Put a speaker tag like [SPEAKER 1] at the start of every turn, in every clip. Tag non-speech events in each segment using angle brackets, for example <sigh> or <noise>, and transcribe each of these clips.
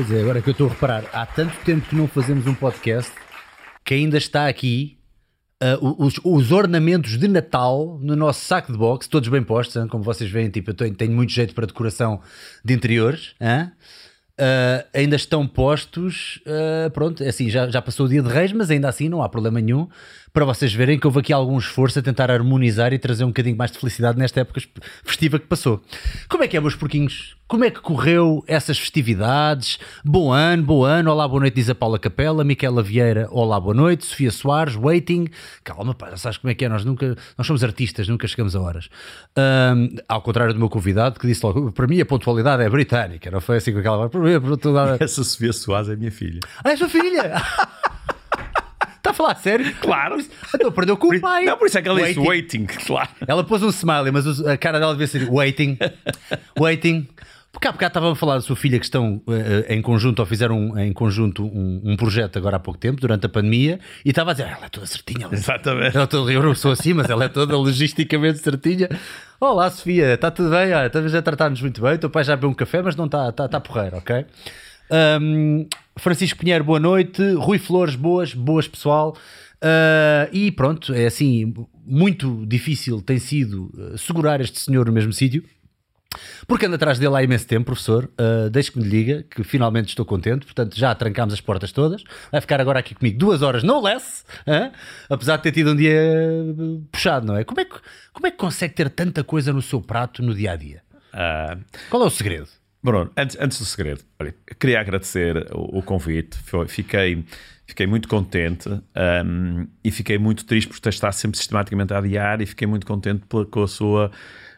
[SPEAKER 1] Quer dizer, agora que eu estou a reparar, há tanto tempo que não fazemos um podcast que ainda está aqui uh, os, os, ornamentos de Natal no nosso saco de boxe, todos bem postos, hein? como vocês veem, tipo, eu tenho, tenho muito jeito para decoração de interiores. Hein? Uh, ainda estão postos, uh, pronto, assim, já, já passou o dia de reis, mas ainda assim não há problema nenhum para vocês verem que houve aqui algum esforço a tentar harmonizar e trazer um bocadinho mais de felicidade nesta época festiva que passou. Como é que é, meus porquinhos? Como é que correu essas festividades? Bom ano, bom ano. Olá, boa noite, diz a Paula Capela. Miquela Vieira, olá, boa noite. Sofia Soares, waiting. Calma, pá, sabes como é que é? Nós nunca, nós somos artistas, nunca chegamos a horas. Um, ao contrário do meu convidado, que disse logo, para mim a pontualidade é britânica, não foi assim com aquela. <laughs>
[SPEAKER 2] Essa Sofia Soares é minha filha.
[SPEAKER 1] Ah, é sua filha? <laughs> Está a falar sério?
[SPEAKER 2] Claro.
[SPEAKER 1] Perdeu com o pai.
[SPEAKER 2] Não, por isso é que ela disse waiting, claro.
[SPEAKER 1] Ela pôs um smiley, mas a cara dela devia ser waiting, waiting. Porque há bocado estavam a falar da sua filha que estão uh, em conjunto, ou fizeram um, em conjunto um, um, projeto agora há pouco tempo, durante a pandemia, e estava a dizer, ah, ela é toda certinha. Ela,
[SPEAKER 2] Exatamente.
[SPEAKER 1] Ela toda, eu não sou assim, mas ela é toda logisticamente certinha. Olá, Sofia, está tudo bem? Ah, estamos a tratar-nos muito bem. O teu pai já bebeu um café, mas não está tá, tá porreiro, ok? Um, Francisco Pinheiro, boa noite. Rui Flores, boas, boas pessoal. Uh, e pronto, é assim, muito difícil tem sido uh, segurar este senhor no mesmo sítio. Porque ando atrás dele há imenso tempo, professor. Uh, Deixe que me diga que finalmente estou contente. Portanto, já trancámos as portas todas. Vai ficar agora aqui comigo duas horas, não less, apesar de ter tido um dia puxado, não é? Como é que, como é que consegue ter tanta coisa no seu prato no dia a dia? Uh, Qual é o segredo?
[SPEAKER 2] Bruno, antes, antes do segredo, olha, queria agradecer o, o convite. Fiquei Fiquei muito contente um, e fiquei muito triste por estar sempre sistematicamente a adiar e fiquei muito contente com a sua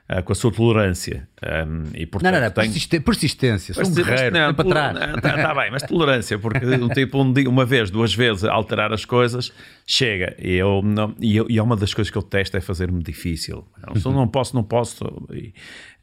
[SPEAKER 2] uh, com a sua tolerância. Um, e,
[SPEAKER 1] portanto, não, não, não, tenho... persistência, sou um guerreiro, não, para trás.
[SPEAKER 2] Está tá bem, mas tolerância, porque um tipo um dia, uma vez, duas vezes alterar as coisas, chega. E, eu, não, e, eu, e é uma das coisas que eu testo é fazer-me difícil. Não, não posso, não posso. E,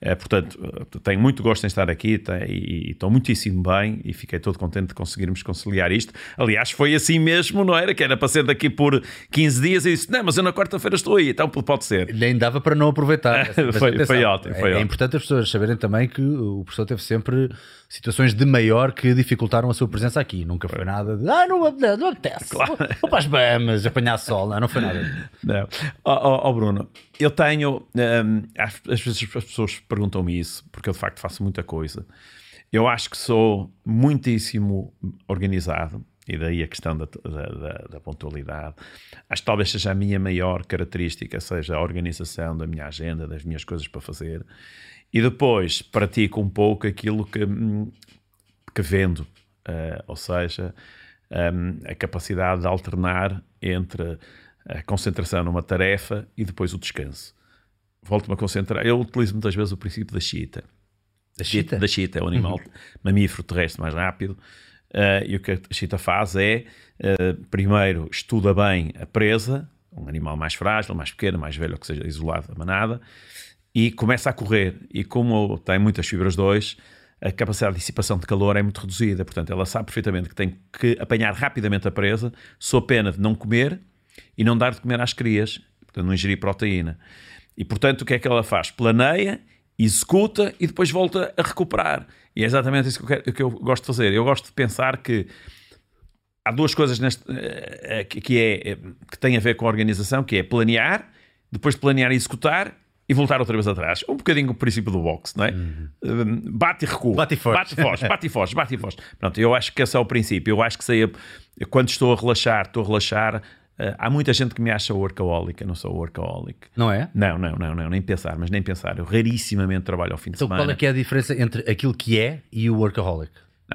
[SPEAKER 2] é, portanto, tenho muito gosto em estar aqui tem, e, estou muitíssimo bem e fiquei todo contente de conseguirmos conciliar isto. Aliás, foi assim mesmo, não era? Que era para ser daqui por 15 dias e disse: Não, mas eu na quarta-feira estou aí, então pode ser.
[SPEAKER 1] Nem dava para não aproveitar. <laughs>
[SPEAKER 2] foi, foi ótimo. Foi
[SPEAKER 1] é,
[SPEAKER 2] ótimo.
[SPEAKER 1] é importante as pessoas saberem também que o professor teve sempre situações de maior que dificultaram a sua presença aqui. Nunca foi nada de ah, não, não, apetece. Claro. <laughs> Vou para as Bahamas apanhar sol. Não, não foi nada.
[SPEAKER 2] Não. Oh, oh, Bruno, eu tenho. Um, às, às vezes as pessoas perguntam-me isso, porque eu de facto faço muita coisa. Eu acho que sou muitíssimo organizado, e daí a questão da, da, da, da, pontualidade. Acho que talvez seja a minha maior característica, seja a organização da minha agenda, das minhas coisas para fazer. E depois pratico um pouco aquilo que, que vendo, uh, ou seja, um, a capacidade de alternar entre a concentração numa tarefa e depois o descanso. Volto-me a concentrar. Eu utilizo muitas vezes o princípio da chita.
[SPEAKER 1] Da chita?
[SPEAKER 2] Da chita, é o animal uhum. mamífero terrestre mais rápido. Uh, e o que a chita faz é, uh, primeiro, estuda bem a presa, um animal mais frágil, mais pequeno, mais velho, que seja isolado da manada, e começa a correr. E como tem muitas fibras 2, a capacidade de dissipação de calor é muito reduzida. Portanto, ela sabe perfeitamente que tem que apanhar rapidamente a presa, sob pena de não comer e não dar de comer às crias, portanto, não ingerir proteína. E, portanto, o que é que ela faz? Planeia, executa e depois volta a recuperar. E é exatamente isso que eu, quero, que eu gosto de fazer. Eu gosto de pensar que há duas coisas neste, eh, que, é, que têm a ver com a organização, que é planear, depois de planear e executar, e voltar outra vez atrás. Um bocadinho o princípio do boxe, não é? Uhum. Bate e recua.
[SPEAKER 1] Bate e foge.
[SPEAKER 2] Bate e foge, bate e foge, bate e foge. Pronto, eu acho que esse é o princípio. Eu acho que sei, quando estou a relaxar, estou a relaxar. Uh, há muita gente que me acha workaholic, eu não sou workaholic.
[SPEAKER 1] Não é?
[SPEAKER 2] Não, não, não, não, nem pensar, mas nem pensar. Eu rarissimamente trabalho ao fim de
[SPEAKER 1] então,
[SPEAKER 2] semana.
[SPEAKER 1] Então qual é é a diferença entre aquilo que é e o workaholic?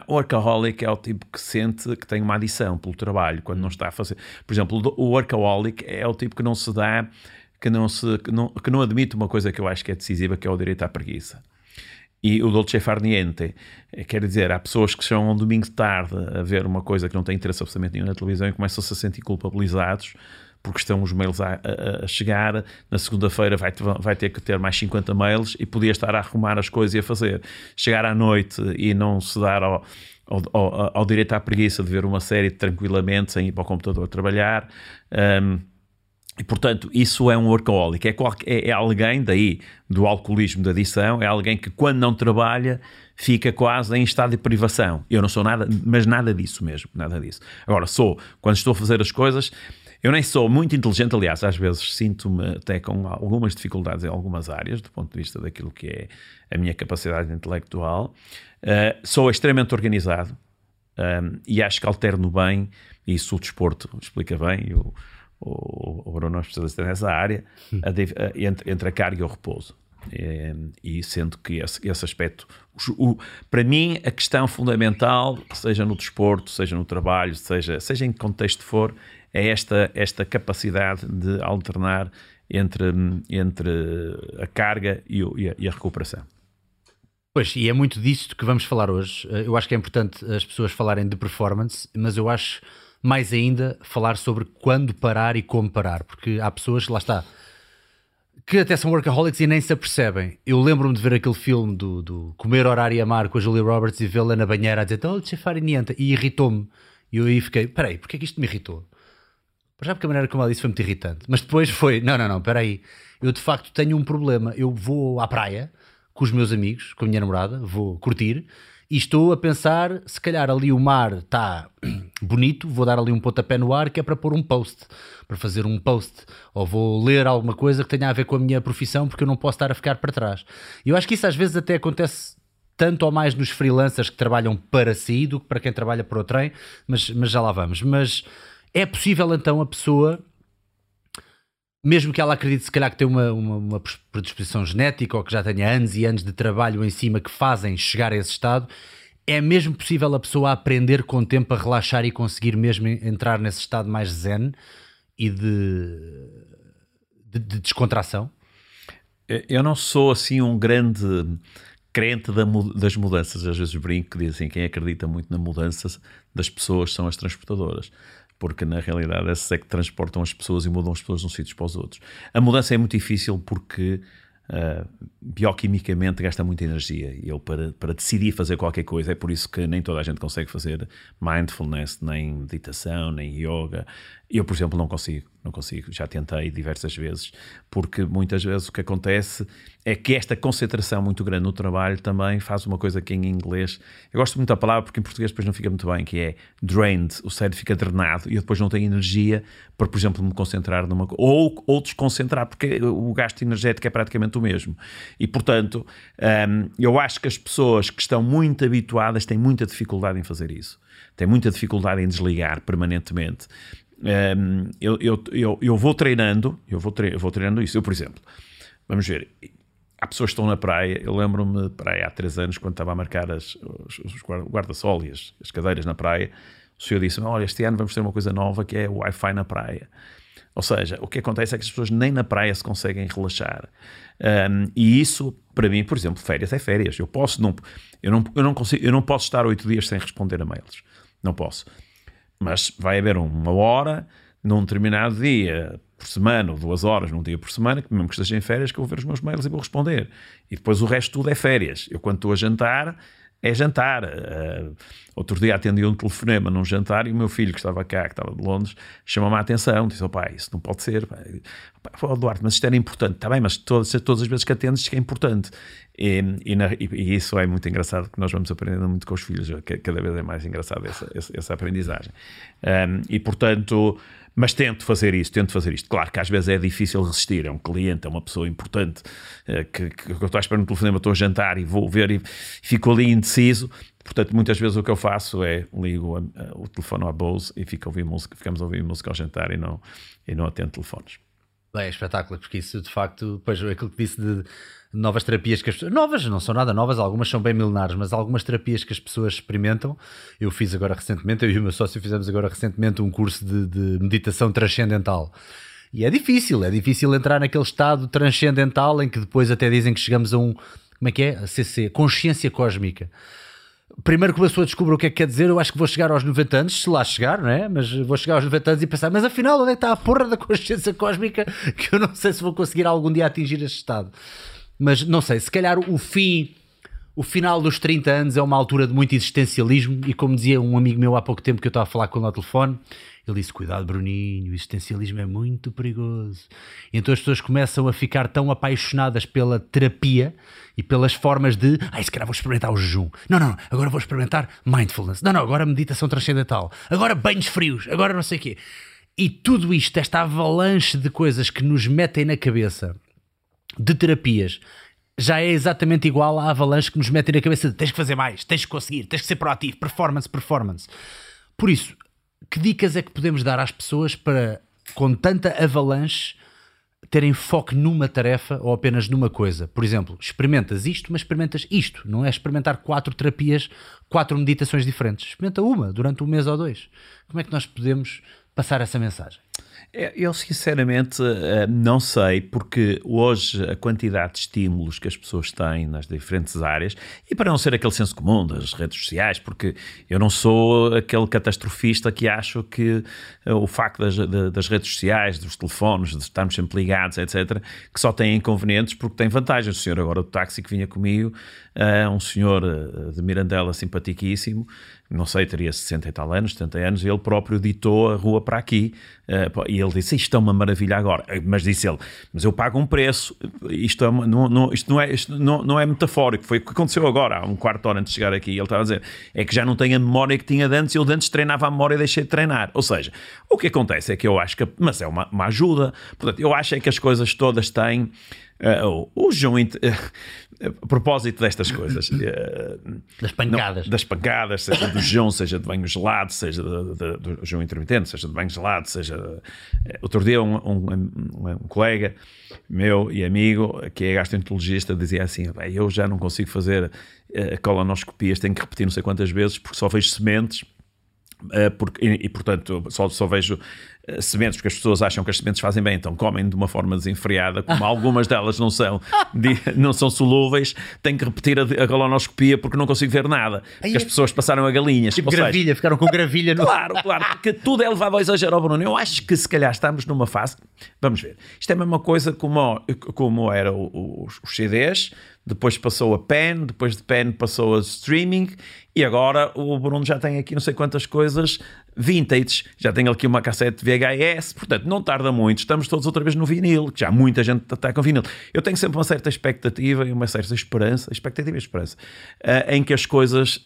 [SPEAKER 2] O workaholic é o tipo que sente que tem uma adição pelo trabalho, quando não está a fazer. Por exemplo, o workaholic é o tipo que não se dá que não, se, que não, que não admite uma coisa que eu acho que é decisiva, que é o direito à preguiça. E o dolce far niente, eh, quer dizer, há pessoas que chegam um domingo de tarde a ver uma coisa que não tem interesse absolutamente nenhum na televisão e começam-se a sentir culpabilizados porque estão os mails a, a, a chegar, na segunda-feira vai, vai ter que ter mais 50 mails e podia estar a arrumar as coisas e a fazer. Chegar à noite e não se dar ao, ao, ao, ao direito à preguiça de ver uma série tranquilamente sem ir para o computador trabalhar. Um, E, portanto, isso é um workaholic. É, qualquer, é, é, alguém, daí, do alcoolismo da adição, é alguém que, quando não trabalha, fica quase em estado de privação. Eu não sou nada, mas nada disso mesmo, nada disso. Agora, sou, quando estou a fazer as coisas, eu nem sou muito inteligente, aliás, às vezes sinto-me até com algumas dificuldades em algumas áreas, do ponto de vista daquilo que é a minha capacidade intelectual. Uh, sou extremamente organizado um, e acho que alterno bem, isso o desporto explica bem, e o o, Bruno é especialista nessa área, a, a, entre, entre a carga e o repouso. E, e sendo que esse, esse aspecto, o, para mim, a questão fundamental, seja no desporto, seja no trabalho, seja, seja em que contexto for, é esta, esta capacidade de alternar entre, entre a carga e, a, e a recuperação.
[SPEAKER 1] Pois, e é muito disso que vamos falar hoje. Eu acho que é importante as pessoas falarem de performance, mas eu acho mais ainda falar sobre quando parar e como parar, porque há pessoas, lá está, que até são workaholics e nem se apercebem. Eu lembro-me de ver aquele filme do, do Comer, Orar e Amar com a Julia Roberts e vê-la na banheira a dizer Dolce fare niente e irritou-me. E eu aí fiquei, peraí, porquê é que isto me irritou? Já porque a maneira como ela disse foi muito irritante. Mas depois foi, não, não, não, peraí. Eu de facto tenho um problema. Eu vou à praia com os meus amigos, com a minha namorada, vou curtir e estou a pensar, se calhar ali o mar está <clears throat> bonito, vou dar ali um pontapé no ar que é para pôr um post, para fazer um post, ou vou ler alguma coisa que tenha a ver com a minha profissão, porque eu não posso estar a ficar para trás. E eu acho que isso às vezes até acontece tanto ou mais nos freelancers que trabalham para si do que para quem trabalha para o trem, mas, mas já lá vamos. Mas é possível então a pessoa mesmo que ela acredite se calhar que tem uma, uma, uma, predisposição genética ou que já tenha anos e anos de trabalho em cima que fazem chegar a esse estado, é mesmo possível a pessoa aprender com o tempo a relaxar e conseguir mesmo entrar nesse estado mais zen e de, de, de descontração?
[SPEAKER 2] Eu não sou assim um grande crente da, das mudanças. Às vezes brinco que dizem quem acredita muito na mudança das pessoas são as transportadoras porque na realidade essas é que transportam as pessoas e mudam as pessoas de uns sítios para os outros. A mudança é muito difícil porque uh, bioquimicamente gasta muita energia e eu para, para decidir fazer qualquer coisa, é por isso que nem toda a gente consegue fazer mindfulness, nem meditação, nem yoga. Eu, por exemplo, não consigo, não consigo, já tentei diversas vezes, porque muitas vezes o que acontece é que esta concentração muito grande no trabalho também faz uma coisa que em inglês, eu gosto muito da palavra porque em português depois não fica muito bem, que é drained, o cérebro fica drenado e eu depois não tenho energia para, por exemplo, me concentrar numa coisa, ou, ou desconcentrar, porque o gasto energético é praticamente o mesmo. E, portanto, um, eu acho que as pessoas que estão muito habituadas têm muita dificuldade em fazer isso. Têm muita dificuldade em desligar permanentemente. Um, eu, eu, eu, vou treinando, eu vou, tre vou treinando isso. Eu, por exemplo, vamos ver, há pessoas que estão na praia. Eu lembro-me, praia há três anos, quando estava a marcar as, os, os guarda-sol e as, as, cadeiras na praia, o senhor disse: Olha, este ano vamos ter uma coisa nova que é o Wi-Fi na praia. Ou seja, o que acontece é que as pessoas nem na praia se conseguem relaxar. Um, e isso, para mim, por exemplo, férias é férias. Eu posso não, eu não, eu não consigo, eu não posso estar oito dias sem responder a mails. Não posso. Mas vai haver uma hora, num determinado dia, por semana, ou duas horas num dia por semana, que mesmo que esteja em férias, que eu vou ver os meus mails e vou responder. E depois o resto tudo é férias. Eu, quando estou a jantar, é jantar. Uh, outro dia atendi um telefonema num jantar e o meu filho, que estava cá, que estava de Londres, chamou-me a atenção. Disse: oh, pai, isso não pode ser. Pai. Oh, Duarte, mas isto era importante. Está bem, mas todas, todas as vezes que atendes, isto é importante. E, e, na, e, e, isso é muito engraçado, que nós vamos aprendendo muito com os filhos. Cada vez é mais engraçado essa, essa, essa aprendizagem. Um, e, portanto mas tento fazer isso, tento fazer isto. Claro que às vezes é difícil resistir, é um cliente, é uma pessoa importante eh, que, que, eu estou a esperar no telefonema, estou a jantar e vou ver e fico ali indeciso. Portanto, muitas vezes o que eu faço é ligo a, a, o telefone à Bose e fico a ouvir música, ficamos a ouvir música ao jantar e não, e não atendo telefones.
[SPEAKER 1] É espetáculo, porque isso de facto, depois aquilo que disse de novas terapias que as pessoas, novas, não são nada novas, algumas são bem milenares, mas algumas terapias que as pessoas experimentam. Eu fiz agora recentemente, eu e o meu sócio fizemos agora recentemente um curso de, de meditação transcendental. E é difícil, é difícil entrar naquele estado transcendental em que depois até dizem que chegamos a um, como é que é? CC, consciência cósmica primeiro que uma pessoa descubra o que é que quer dizer, eu acho que vou chegar aos 90 anos, se lá chegar, não é? Mas vou chegar aos 90 anos e pensar, mas afinal, onde é que está a porra da consciência cósmica <laughs> que eu não sei se vou conseguir algum dia atingir este estado. Mas não sei, se calhar o fim, O final dos 30 anos é uma altura de muito existencialismo e como dizia um amigo meu há pouco tempo que eu estava a falar com ele no telefone, ele disse, cuidado Bruninho, o existencialismo é muito perigoso. E então as pessoas começam a ficar tão apaixonadas pela terapia e pelas formas de, ai, se calhar vou experimentar o jejum. Não, não, agora vou experimentar mindfulness. Não, não, agora meditação transcendental. Agora banhos frios. Agora não sei o quê. E tudo isto, esta avalanche de coisas que nos metem na cabeça de terapias, já é exatamente igual à avalanche que nos metem na cabeça de tens que fazer mais, tens que conseguir, tens que ser proativo, performance, performance. Por isso, que dicas é que podemos dar às pessoas para, com tanta avalanche, terem foco numa tarefa ou apenas numa coisa? Por exemplo, experimentas isto, mas experimentas isto. Não é experimentar quatro terapias, quatro meditações diferentes. Experimenta uma durante um mês ou dois. Como é que nós podemos passar essa mensagem?
[SPEAKER 2] É, eu sinceramente eh, não sei, porque hoje a quantidade de estímulos que as pessoas têm nas diferentes áreas, e para não ser aquele senso comum das redes sociais, porque eu não sou aquele catastrofista que acho que eh, o facto das, das redes sociais, dos telefones, de estarmos sempre ligados, etc., que só tem inconvenientes porque tem vantagens. O senhor agora do táxi que vinha comigo, é um senhor de Mirandela simpaticíssimo, não sei, teria 60 e tal anos, 70 anos, e ele próprio ditou a rua para aqui. Uh, e ele disse: Isto é uma maravilha agora. Mas disse ele: Mas eu pago um preço. Isto, é uma, não, não, isto, não, é, isto não, não é metafórico. Foi o que aconteceu agora, há um quarto de hora antes de chegar aqui. Ele estava a dizer: É que já não tenho a memória que tinha de antes. Eu de antes treinava a memória e deixei de treinar. Ou seja, o que acontece é que eu acho que. Mas é uma, uma ajuda. Portanto, eu acho é que as coisas todas têm. Uh, o João. Uh, <laughs> a propósito destas coisas, eh,
[SPEAKER 1] das pancadas,
[SPEAKER 2] não, das pancadas, seja do jejum, seja de banho gelado, seja de, de, do jejum intermitente, seja de banho gelado, seja. Eh, outro dia, um, um, um, um colega meu e amigo, que é gastroenterologista, dizia assim: Eu já não consigo fazer uh, colonoscopias, tenho que repetir não sei quantas vezes porque só vejo sementes. Porque, e, e, portanto, só, só vejo eh, sementes, porque as pessoas acham que as sementes fazem bem, então comem de uma forma desenfreada, como <laughs> algumas delas não são, de, não são solúveis, tenho que repetir a, a colonoscopia porque não consigo ver nada. Porque as pessoas passaram a galinhas.
[SPEAKER 1] Tipo gravilha, seja, ficaram com gravilha no.
[SPEAKER 2] Claro, claro, porque tudo é levado ao exagero, Bruno. Eu acho que se calhar estamos numa fase. Vamos ver. Isto é a mesma coisa como, como era os, os CDs, depois passou a pen, depois de pen passou a streaming e agora o Bruno já tem aqui não sei quantas coisas vintage, já tem aqui uma cassete VHS, portanto não tarda muito, estamos todos outra vez no vinil, que já muita gente está com vinil. Eu tenho sempre uma certa expectativa e uma certa esperança, expectativa e esperança, uh, em que as coisas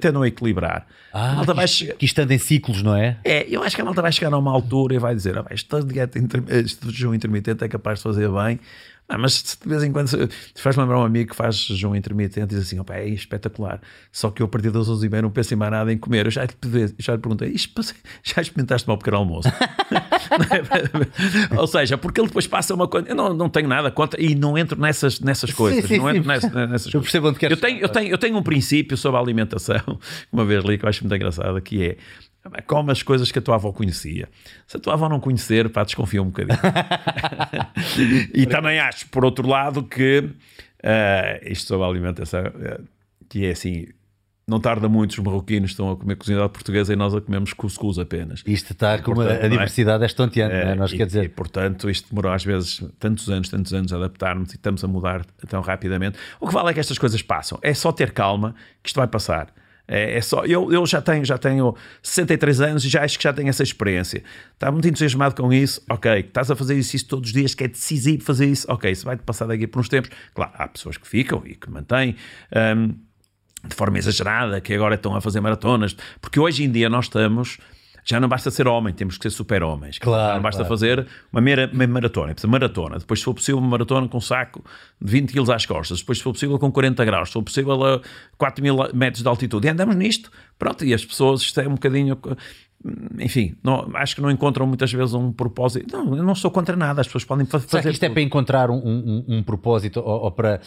[SPEAKER 2] tendam a equilibrar.
[SPEAKER 1] Ah, que, vai chegar... que estando em ciclos, não é?
[SPEAKER 2] É, eu acho que a malta vai chegar a uma altura e vai dizer, ah, esta dieta inter... este jejum intermitente é capaz de fazer bem, ah, mas de vez em quando faz lembrar um amigo que faz jejum intermitente e diz assim: opa, é espetacular. Só que eu a partir das 11 e meia não penso em mais nada em comer. Eu já lhe, já lhe perguntei: <laughs> já experimentaste um pequeno almoço? <laughs> Ou seja, porque ele depois passa uma coisa. Eu não, não tenho nada contra e não entro nessas, nessas coisas. Sim, sim, não entro nessas, nessas eu percebo onde queres eu tenho, eu, tenho, eu tenho um princípio sobre a alimentação, <laughs> uma vez li, que eu acho muito engraçado, que é Come as coisas que a tua avó conhecia. Se a tua avó não conhecer, pá, desconfia um bocadinho. <laughs> e também acho, por outro lado, que uh, isto sobre a alimentação, uh, que é assim, não tarda muito, os marroquinos estão a comer cozinhada portuguesa e nós a comemos cuscuz apenas.
[SPEAKER 1] Isto está com a, a diversidade é, é estonteante, é, não é? Nós
[SPEAKER 2] e,
[SPEAKER 1] quer dizer...
[SPEAKER 2] E, portanto, isto demorou às vezes tantos anos, tantos anos a adaptarmos e estamos a mudar tão rapidamente. O que vale é que estas coisas passam. É só ter calma que isto vai passar. É, é, só, eu, eu já tenho já tenho 63 anos e já acho que já tenho essa experiência. Está muito entusiasmado com isso, ok. Estás a fazer isso, isso todos os dias, que é decisivo fazer isso, ok. Isso vai-te passar daqui por uns tempos. Claro, há pessoas que ficam e que mantêm. Um, de forma exagerada, que agora estão a fazer maratonas, porque hoje em dia nós estamos já não basta ser homem, temos que ser super-homens.
[SPEAKER 1] Claro,
[SPEAKER 2] não basta
[SPEAKER 1] claro.
[SPEAKER 2] fazer uma mera, uma maratona, precisa maratona. Depois, se for possível, uma maratona com um saco de 20 kg às costas. Depois, se for possível, com 40 graus. Se for possível, a 4 mil metros de altitude. E andamos nisto. Pronto, e as pessoas, isto é um bocadinho enfim, não, acho que não encontram muitas vezes um propósito. Não, eu não sou contra nada, as pessoas podem fazer.
[SPEAKER 1] Será que isto é para encontrar um, um, um propósito ou, ou, para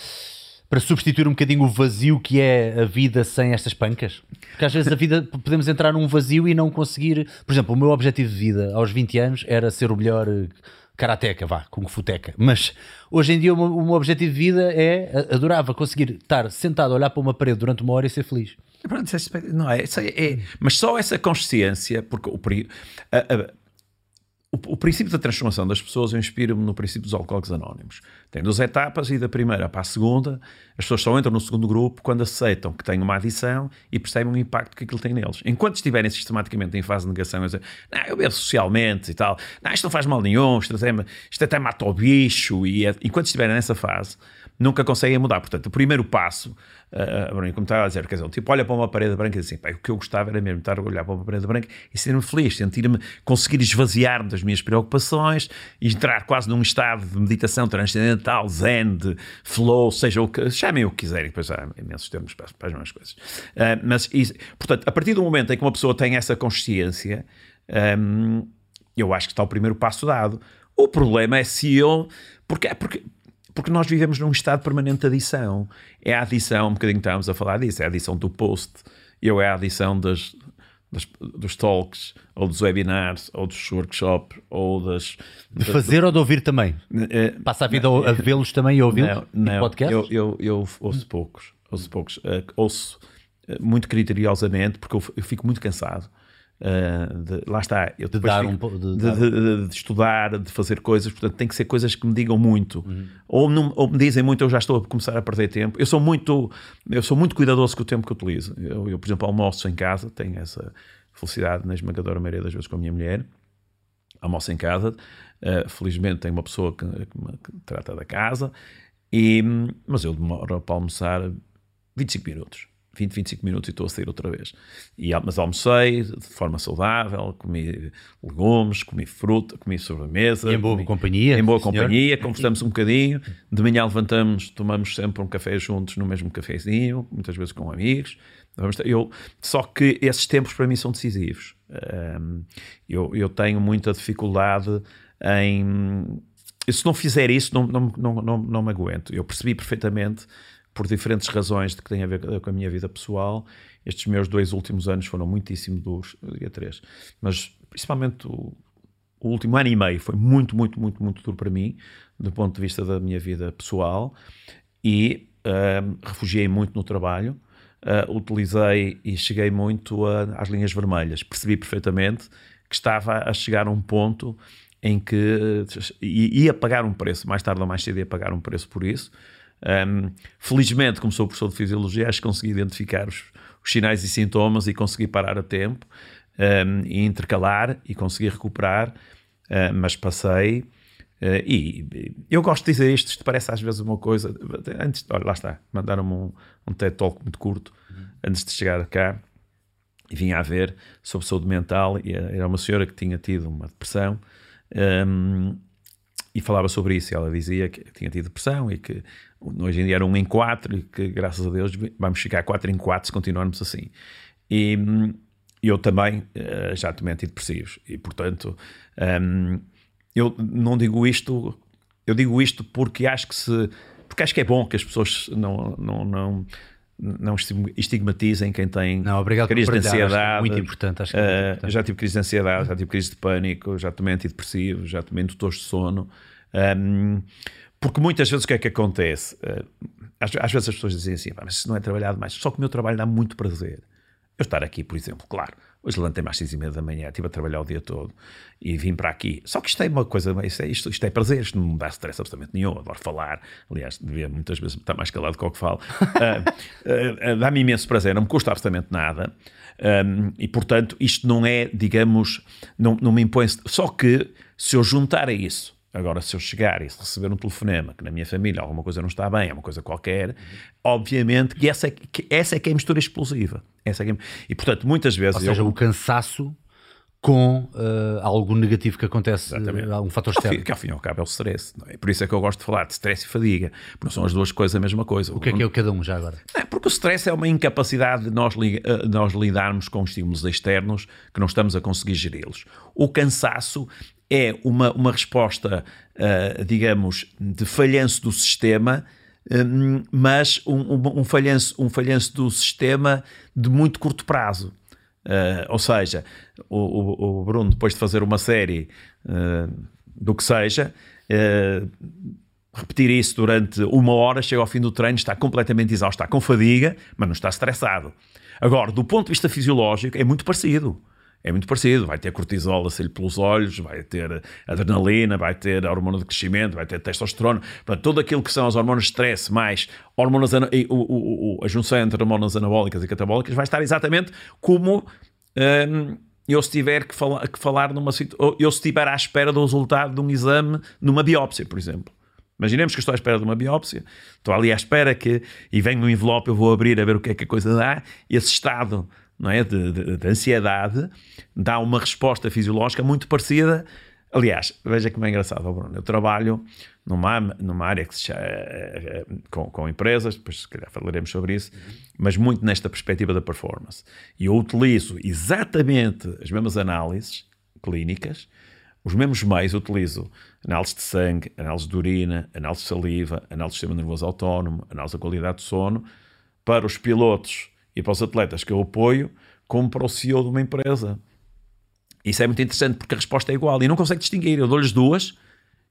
[SPEAKER 1] para substituir um bocadinho o vazio que é a vida sem estas pancas? Porque às vezes a vida <laughs> podemos entrar num vazio e não conseguir. Por exemplo, o meu objetivo de vida aos 20 anos era ser o melhor eh, karateca, vá, kung futeca. Mas hoje em dia o meu, o meu objetivo de vida é adorava conseguir estar sentado a olhar para uma parede durante uma hora e ser feliz.
[SPEAKER 2] Não é, é, é, mas só essa consciência, porque o, a, a, o, o, princípio da transformação das pessoas, eu inspiro-me no princípio dos alcoólicos anónimos. Tem duas etapas e da primeira para a segunda, as pessoas só entram no segundo grupo quando aceitam que têm uma adição e percebem o impacto que aquilo tem neles. Enquanto estiverem sistematicamente em fase de negação, eu dizer, não, eu bebo socialmente e tal, não, isto não faz mal nenhum, isto até, isto até mata o bicho, e é, enquanto estiverem nessa fase, nunca conseguem mudar. Portanto, o primeiro passo uh, como estava a dizer, quer dizer, tipo, olha para uma parede branca e diz assim, o que eu gostava era mesmo estar a olhar para uma parede branca e ser-me feliz, sentir-me, conseguir esvaziar-me das minhas preocupações entrar quase num estado de meditação transcendental, zen, de flow, seja o que, chamem o que quiserem, depois há imensos termos para, para as mesmas coisas. Uh, mas, isso, portanto, a partir do momento em que uma pessoa tem essa consciência, um, eu acho que está o primeiro passo dado. O problema é se eu. Porque, porque porque nós vivemos num estado permanente de adição. É a adição, um bocadinho estávamos a falar disso, é a adição do post, eu é a adição das, das, dos talks, ou dos webinars, ou dos workshops, ou das...
[SPEAKER 1] De fazer ou de ouvir também? Uh, Passa a vida não, a vê-los também e ouvi-los
[SPEAKER 2] não, podcasts? Eu, eu, eu ouço poucos, ouço poucos. Uh, ouço muito criteriosamente, porque eu, eu fico muito cansado. Uh, de, lá está, eu
[SPEAKER 1] de, dar
[SPEAKER 2] fico,
[SPEAKER 1] um,
[SPEAKER 2] de, de, de, estudar, de fazer coisas, portanto tem que ser coisas que me digam muito, uhum. ou, não, ou, me dizem muito, eu já estou a começar a perder tempo. Eu sou muito, eu sou muito cuidadoso com o tempo que utilizo. Eu, eu por exemplo, almoço em casa, tenho essa felicidade na esmagadora maioria das vezes com a minha mulher, almoço em casa. Uh, felizmente tenho uma pessoa que, que, me, que trata da casa, e, mas eu demoro para almoçar 25 minutos. 20, 25 minutos e estou a sair outra vez. E, mas almocei de forma saudável, comi legumes, comi fruta, comi sobremesa.
[SPEAKER 1] em boa
[SPEAKER 2] comi,
[SPEAKER 1] companhia.
[SPEAKER 2] Em boa senhor. companhia, conversamos <laughs> um bocadinho. De manhã levantamos, tomamos sempre um café juntos no mesmo cafezinho, muitas vezes com amigos. Eu, só que esses tempos para mim são decisivos. eu, eu tenho muita dificuldade em. Se não fizer isso, não, não, não, não, não me aguento. Eu percebi perfeitamente por diferentes razões de que têm a ver com a minha vida pessoal. Estes meus dois últimos anos foram muitíssimo duros, eu diria três, mas principalmente o, o, último ano e meio foi muito, muito, muito, muito duro para mim, do ponto de vista da minha vida pessoal, e uh, refugiei muito no trabalho, uh, utilizei e cheguei muito a, às linhas vermelhas. Percebi perfeitamente que estava a chegar a um ponto em que ia pagar um preço, mais tarde ou mais cedo ia pagar um preço por isso, um, felizmente, como sou professor de fisiologia, acho que consegui identificar os, os sinais e sintomas e consegui parar a tempo um, e intercalar e consegui recuperar, uh, mas passei. Uh, e eu gosto de dizer isto, isto parece às vezes uma coisa. Antes, olha, lá está, mandaram-me um, um TED Talk muito curto uhum. antes de chegar cá e vinha a ver sobre saúde mental. E era uma senhora que tinha tido uma depressão um, e falava sobre isso. Ela dizia que tinha tido depressão e que hoje em dia era um em quatro e que graças a Deus vamos ficar quatro em quatro se continuarmos assim. E eu também uh, já tomei antidepressivos e portanto um, eu não digo isto, eu digo isto porque acho que se porque acho que é bom que as pessoas não, não, não não estigmatizem quem tem
[SPEAKER 1] não, obrigado
[SPEAKER 2] crise de ansiedade.
[SPEAKER 1] muito importante, acho que é
[SPEAKER 2] uh, importante. Já tive crise de ansiedade, já tive crise de pânico, já tomei antidepressivos, já tomei indutores de sono. Um, porque muitas vezes o que é que acontece? Uh, às, às, vezes as pessoas dizem assim, mas isso não é trabalhado mais. Só que o meu trabalho dá muito prazer. Eu estar aqui, por exemplo, claro, hoje levantei-me às seis e meia da manhã, estive a trabalhar o dia todo e vim para aqui. Só que isto é uma coisa, isto é, isto, isto é prazer, isto não me dá stress absolutamente nenhum, adoro falar. Aliás, devia muitas vezes estar mais calado que o que falo. Uh, <laughs> uh, Dá-me imenso prazer, não me custa absolutamente nada. Um, e portanto, isto não é, digamos, não, não me impõe. Só que se eu juntar a isso Agora, se eu chegar e receber um telefonema que na minha família alguma coisa não está bem, é uma coisa qualquer, uhum. obviamente que essa é que, essa é, que é a mistura explosiva. Essa é é, e, portanto, muitas vezes...
[SPEAKER 1] Ou seja, eu, o cansaço com uh, algo negativo que acontece, Exatamente. algum fator externo.
[SPEAKER 2] Que ao fim e ao cabo é o stress. É? Por isso é que eu gosto de falar de stress e fadiga, porque não são as duas coisas a mesma coisa.
[SPEAKER 1] O que é que é o cada um já agora?
[SPEAKER 2] É, porque o stress é uma incapacidade de nós, li, uh, nós lidarmos com estímulos externos que não estamos a conseguir geri-los. O cansaço é uma, uma resposta, uh, digamos, de falhanço do sistema, um, mas um, um, um, falhanço, um falhanço do sistema de muito curto prazo. Uh, ou seja, o, o, Bruno, depois de fazer uma série uh, do que seja, repetir isso durante uma hora, chega ao fim do treino, está completamente exausto, está com fadiga, mas não está estressado. Agora, do ponto de vista fisiológico, é muito parecido. É muito parecido, vai ter cortisol a sair pelos olhos, vai ter adrenalina, vai ter a hormona de crescimento, vai ter testosterona, portanto, tudo aquilo que são as hormonas de stress mais hormonas, o, o, o, a junção entre hormonas anabólicas e catabólicas vai estar exatamente como hum, eu se tiver que, fala, que falar numa situação, eu se estiver à espera do resultado de um exame numa biópsia, por exemplo. Imaginemos que estou à espera de uma biópsia, estou ali à espera que, e venho no envelope, eu vou abrir a ver o que é que a coisa dá, esse estado não é, de, de, de ansiedade dá uma resposta fisiológica muito parecida. Aliás, veja como é engraçado, Bruno. Eu trabalho numa, numa área que se chama, eh, eh, com, com empresas, depois se calhar falaremos sobre isso, mas muito nesta perspectiva da performance. E eu utilizo exatamente as mesmas análises clínicas os mesmos meios utilizo análise de sangue, análise de urina, análise de saliva, análise do sistema nervoso autónomo, análise da qualidade do sono, para os pilotos e para os atletas que eu apoio, como para o CEO de uma empresa. Isso é muito interessante porque a resposta é igual e não consegue distinguir. Eu dou-lhes duas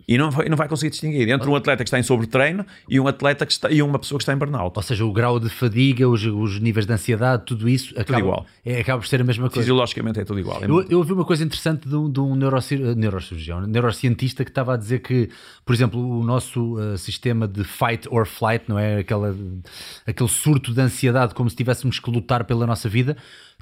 [SPEAKER 2] e não vai, não vai conseguir distinguir entre um atleta que está em sobretreino e um atleta que está, e uma pessoa que está em burnout.
[SPEAKER 1] Ou seja, o grau de fadiga, os, os níveis de ansiedade, tudo isso acaba,
[SPEAKER 2] tudo igual.
[SPEAKER 1] É, acaba por ser a mesma coisa.
[SPEAKER 2] Fisiologicamente é tudo igual. É
[SPEAKER 1] eu, eu ouvi uma coisa interessante de um, de um neurocirurgião, neurocientista que estava a dizer que, por exemplo, o nosso uh, sistema de fight or flight, não é? Aquela, aquele surto de ansiedade como se tivéssemos que lutar pela nossa vida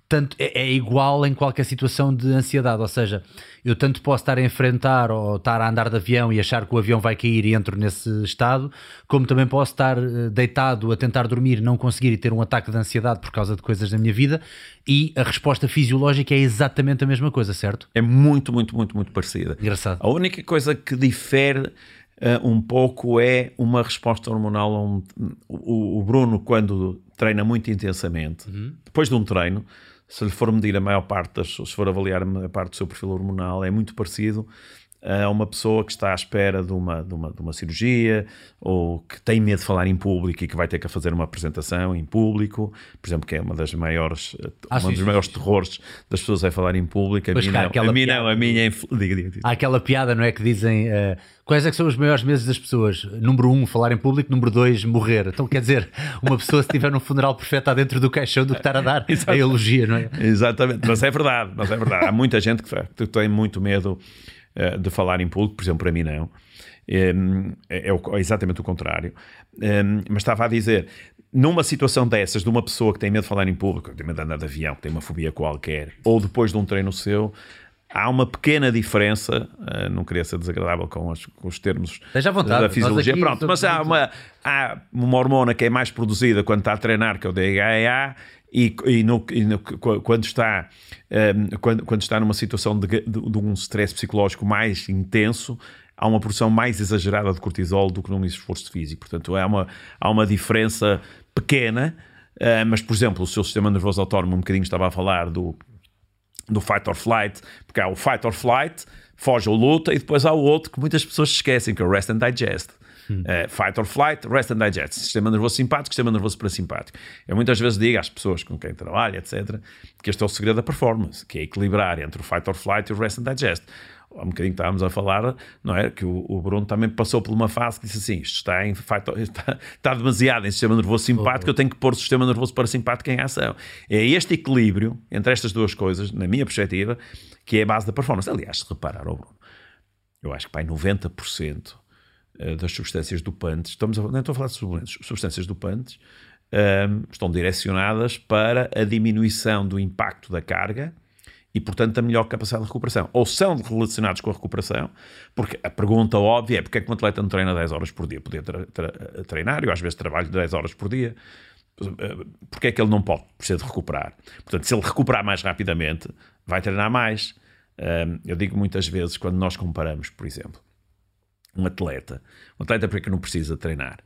[SPEAKER 1] tanto é, é, igual em qualquer situação de ansiedade, ou seja, eu tanto posso estar a enfrentar ou estar a andar de avião e achar que o avião vai cair e entro nesse estado, como também posso estar eh, deitado a tentar dormir, não conseguir e ter um ataque de ansiedade por causa de coisas da minha vida e a resposta fisiológica é exatamente a mesma coisa, certo?
[SPEAKER 2] É muito, muito, muito, muito parecida.
[SPEAKER 1] Engraçado.
[SPEAKER 2] A única coisa que difere uh, um pouco é uma resposta hormonal. Um, o, o, Bruno, quando treina muito intensamente, uhum. depois de um treino, se lhe for medir a maior parte das, se for avaliar a maior parte do seu perfil hormonal, é muito parecido a uma pessoa que está à espera de uma, de, uma, de uma cirurgia ou que tem medo de falar em público e que vai ter que fazer uma apresentação em público, por exemplo, que é uma das maiores, ah, um dos maiores terrores das pessoas é falar em público. A mim, não, a mim não, a minha é. Diga, diga, diga.
[SPEAKER 1] Há aquela piada, não é? Que dizem uh, quais é que são os maiores medos das pessoas? Número um, falar em público, número dois, morrer. Então quer dizer, uma pessoa se estiver num funeral perfeito está dentro do caixão do que estar a dar <laughs> a elogia, não é?
[SPEAKER 2] Exatamente, mas é verdade, mas é verdade. Há muita gente que tem muito medo eh, de falar em público, por exemplo, para mim não. Ehm, é, é, exatamente o contrário. Mas estava a dizer, numa situação dessas, de uma pessoa que tem medo de falar em público, que tem medo de andar de avião, que tem uma fobia qualquer, ou depois de um treino seu, há uma pequena diferença, uh, não queria ser desagradável com os, com os termos
[SPEAKER 1] vontade,
[SPEAKER 2] da fisiologia, pronto, mas há uma, há uma hormona que é mais produzida quando está a treinar, que é o DHEA, e, e, no, e no, quando, está, um, ehm, quando, quando, está numa situação de, de, de, um stress psicológico mais intenso, há uma produção mais exagerada de cortisol do que num esforço físico. Portanto, há uma, há uma diferença pequena, uh, mas, por exemplo, o seu sistema nervoso autónomo, um bocadinho estava a falar do, do fight or flight, porque há o fight or flight, foge ou luta, e depois há o outro que muitas pessoas esquecem, que é o rest and digest. Uh, fight or flight, rest and digest. Sistema nervoso simpático, sistema nervoso parasimpático. Eu muitas vezes digo às pessoas com quem trabalho, etc., que este é o segredo da performance, que é equilibrar entre o fight or flight e o rest and digest. Há um bocadinho estávamos a falar, não é? Que o, o, Bruno também passou por uma fase que disse assim: isto está, em <laughs> está, está demasiado em sistema nervoso simpático, oh. eu tenho que pôr o sistema nervoso parasimpático em ação. É este equilíbrio entre estas duas coisas, na minha perspectiva, que é a base da performance. Aliás, se reparar, oh Bruno, eu acho que para 90% eh, das substâncias dopantes, estamos a, não estou a falar de suplementos, substâncias dopantes, um, ehm, estão direcionadas para a diminuição do impacto da carga e, portanto, a melhor capacidade de recuperação. Ou são relacionados com a recuperação, porque a pergunta óbvia é porque é que um atleta não treina 10 horas por dia? Podia treinar, eu às vezes trabalho 10 horas por dia. Eh, porque é que ele não pode precisar de recuperar? Portanto, se ele recuperar mais rapidamente, vai treinar mais. Um, ehm, eu digo muitas vezes, quando nós comparamos, por exemplo, um atleta. Um atleta porque não precisa treinar,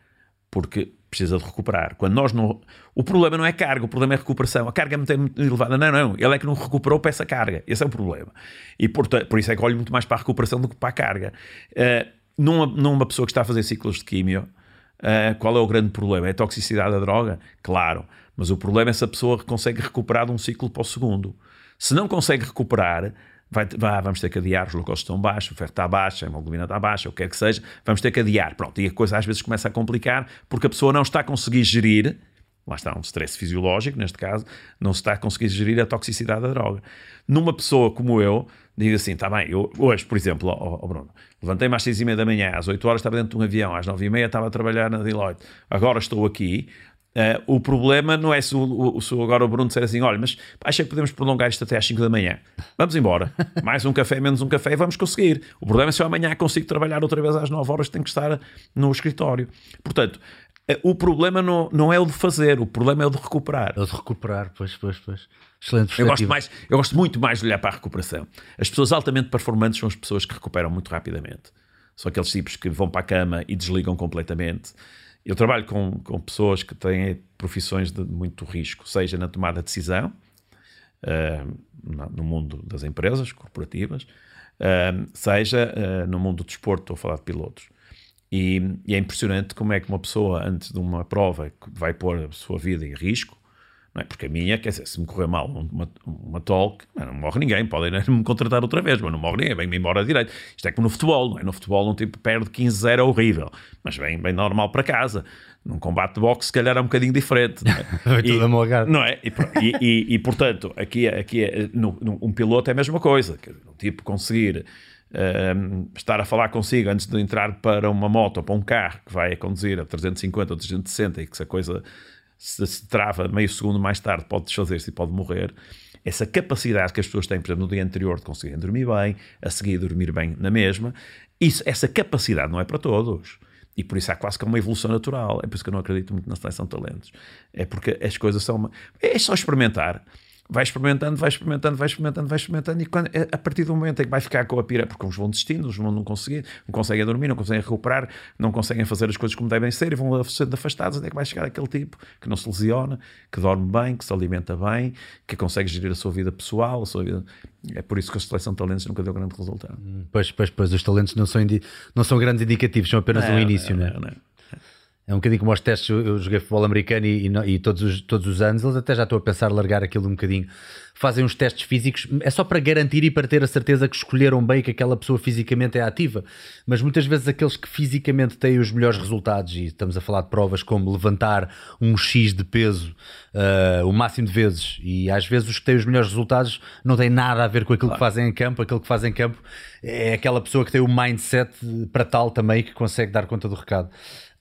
[SPEAKER 2] porque precisa de recuperar. Quando nós não. O problema não é carga, o problema é recuperação. A carga é muito elevada. Não, não. Ele é que não recuperou para essa carga. Esse é o problema. E por, por isso é que olho muito mais para a recuperação do que para a carga. Uh, numa, numa pessoa que está a fazer ciclos de químio, uh, qual é o grande problema? É a toxicidade da droga? Claro. Mas o problema é se a pessoa consegue recuperar de um ciclo para o segundo. Se não consegue recuperar, vai, vai, vamos ter que adiar, os glucose estão baixos, o ferro está baixo, a hemoglobina está baixa, o que quer que seja, vamos ter que adiar. Pronto, e a coisa às vezes começa a complicar porque a pessoa não está a conseguir gerir lá está, um stress fisiológico, neste caso, não se está a conseguir gerir a toxicidade da droga. Numa pessoa como eu, digo assim, está bem, eu, hoje, por exemplo, ó, ó Bruno, levantei-me às seis e meia da manhã, às 8 horas estava dentro de um avião, às nove e meia estava a trabalhar na Deloitte, agora estou aqui, Uh, o problema não é se, o, se agora o Bruno disser assim: olha, mas acha que podemos prolongar isto até às 5 da manhã. Vamos embora. <laughs> Mais um café, menos um café, vamos conseguir. O problema é se eu amanhã consigo trabalhar outra vez às 9 horas, tenho que estar no escritório. Portanto, uh, o problema não, não é o de fazer, o problema é o de recuperar.
[SPEAKER 1] É o de recuperar, pois, pois, pois. Excelente
[SPEAKER 2] eu gosto, mais, eu gosto muito mais de olhar para a recuperação. As pessoas altamente performantes são as pessoas que recuperam muito rapidamente. São aqueles tipos que vão para a cama e desligam completamente eu trabalho com, com pessoas que têm profissões de muito risco, seja na tomada de decisão, uh, no mundo das empresas corporativas, uh, seja uh, no mundo do desporto, estou a falar de pilotos. E, e, é impressionante como é que uma pessoa, antes de uma prova que vai pôr a sua vida em risco, não é? Porque a minha, quer dizer, se me correr mal uma, uma talk, não morre ninguém, podem <laughs> me contratar outra vez, mas não morre ninguém, vem-me embora direito. Isto é como no futebol, não é? No futebol um tipo perde 15-0 é horrível, mas vem bem normal para casa. Num combate de boxe, se calhar é um bocadinho diferente. Não é? <laughs>
[SPEAKER 1] e, não
[SPEAKER 2] é? E, e, e, portanto, aqui, aqui é, no, no, um piloto é a mesma coisa. Um tipo conseguir uh, estar a falar consigo antes de entrar para uma moto ou para um carro que vai a conduzir a 350 ou 360 e que se a coisa se, se trava meio segundo mais tarde, pode desfazer-se e pode morrer. Essa capacidade que as pessoas têm, por exemplo, no dia anterior de conseguirem dormir bem, a seguir dormir bem na mesma, isso, essa capacidade não é para todos. E por isso há quase que uma evolução natural. É por isso que eu não acredito muito na seleção de talentos. É porque as coisas são. Uma... É só experimentar vai experimentando, vai experimentando, vai experimentando, vai experimentando, e quando, a partir do momento em que vai ficar com a pira, porque uns vão desistindo, uns vão não conseguir, não conseguem dormir, não conseguem recuperar, não conseguem fazer as coisas como devem ser e vão sendo afastados, até que vai chegar aquele tipo que não se lesiona, que dorme bem, que se alimenta bem, que consegue gerir a sua vida pessoal, a sua vida. É por isso que a seleção de talentos nunca deu grande resultado.
[SPEAKER 1] Pois, pois, pois, os talentos não são, não são grandes indicativos, são apenas não, um início, não, é? não, não. É um bocadinho como os testes, eu joguei futebol americano e, e, e, todos, os, todos os anos, eles até já estão a pensar largar aquilo um bocadinho. Fazem uns testes físicos, é só para garantir e para ter a certeza que escolheram bem que aquela pessoa fisicamente é ativa. Mas muitas vezes aqueles que fisicamente têm os melhores resultados, e estamos a falar de provas como levantar um X de peso uh, o máximo de vezes, e às vezes os que têm os melhores resultados não têm nada a ver com aquilo claro. que fazem em campo. Aquilo que fazem em campo é aquela pessoa que tem o mindset para tal também que consegue dar conta do recado.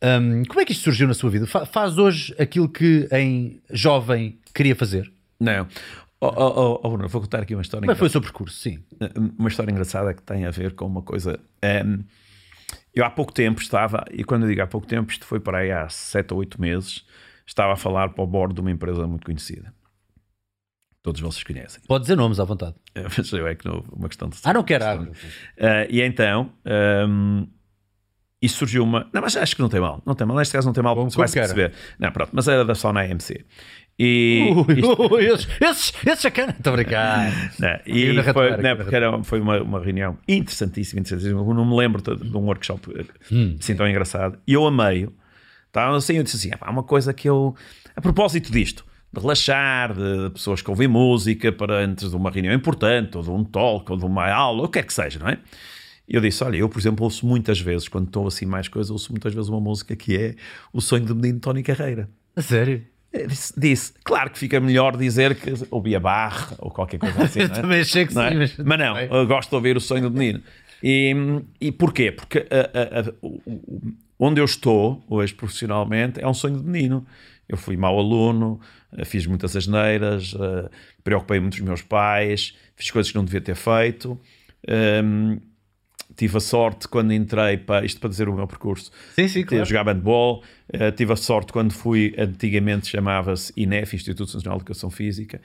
[SPEAKER 1] Um, como é que isto surgiu na sua vida? Faz hoje aquilo que em jovem queria fazer?
[SPEAKER 2] Não. Oh, oh, oh, Bruno, vou contar aqui uma história.
[SPEAKER 1] É foi o seu percurso? Sim.
[SPEAKER 2] Uma história engraçada que tem a ver com uma coisa. Um, eu há pouco tempo estava, e quando eu digo há pouco tempo, isto foi para aí há 7 ou 8 meses, estava a falar para o bordo de uma empresa muito conhecida. Todos vocês conhecem.
[SPEAKER 1] Pode dizer nomes à vontade. <laughs>
[SPEAKER 2] Mas eu é que não, uma questão de.
[SPEAKER 1] Ah, não quero. Uh,
[SPEAKER 2] e então. Um, e surgiu uma. Não, mas acho que não tem mal. Não tem mal. Neste caso não tem mal, porque vai se perceber. Não, pronto, mas era da Sona AMC. E.
[SPEAKER 1] Ui, isto... ui, esses, esses, esses sacana, estou a brincar.
[SPEAKER 2] Não, e foi, não, porque era, foi uma, uma reunião interessantíssima, interessantíssima. Eu não me lembro de, de um workshop hum. assim tão engraçado. E eu amei. Estava assim, eu disse assim: há uma coisa que eu. A propósito disto, de relaxar, de pessoas que ouvem música para antes de uma reunião importante, ou de um talk, ou de uma aula, ou o que quer que seja, não é? Eu disse: Olha, eu, por exemplo, ouço muitas vezes, quando estou assim mais coisas, ouço muitas vezes uma música que é O Sonho do Menino Tony Carreira.
[SPEAKER 1] A sério?
[SPEAKER 2] Disse, disse, claro que fica melhor dizer que ouvia Barra ou qualquer coisa assim.
[SPEAKER 1] eu <laughs> não é? também achei que não sim,
[SPEAKER 2] é? mas... mas... não, eu gosto de ouvir o sonho do menino. E, e porquê? Porque a, a, a, onde eu estou hoje profissionalmente é um sonho de menino. Eu fui mau aluno, fiz muitas asneiras, eh, preocupei muito os meus pais, fiz coisas que não devia ter feito. Um, tive a sorte quando entrei para isto para dizer o meu percurso.
[SPEAKER 1] Sim, sim, claro.
[SPEAKER 2] Jogar handball, uh, tive a sorte quando fui, antigamente chamava-se INEF, Instituto Nacional de Educação Física.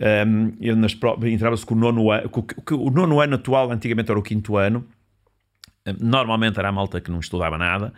[SPEAKER 2] Um, ehm, eu nas entrava-se com o nono ano, com, com, o nono ano atual, antigamente era o quinto ano. Ehm, normalmente era a malta que não estudava nada,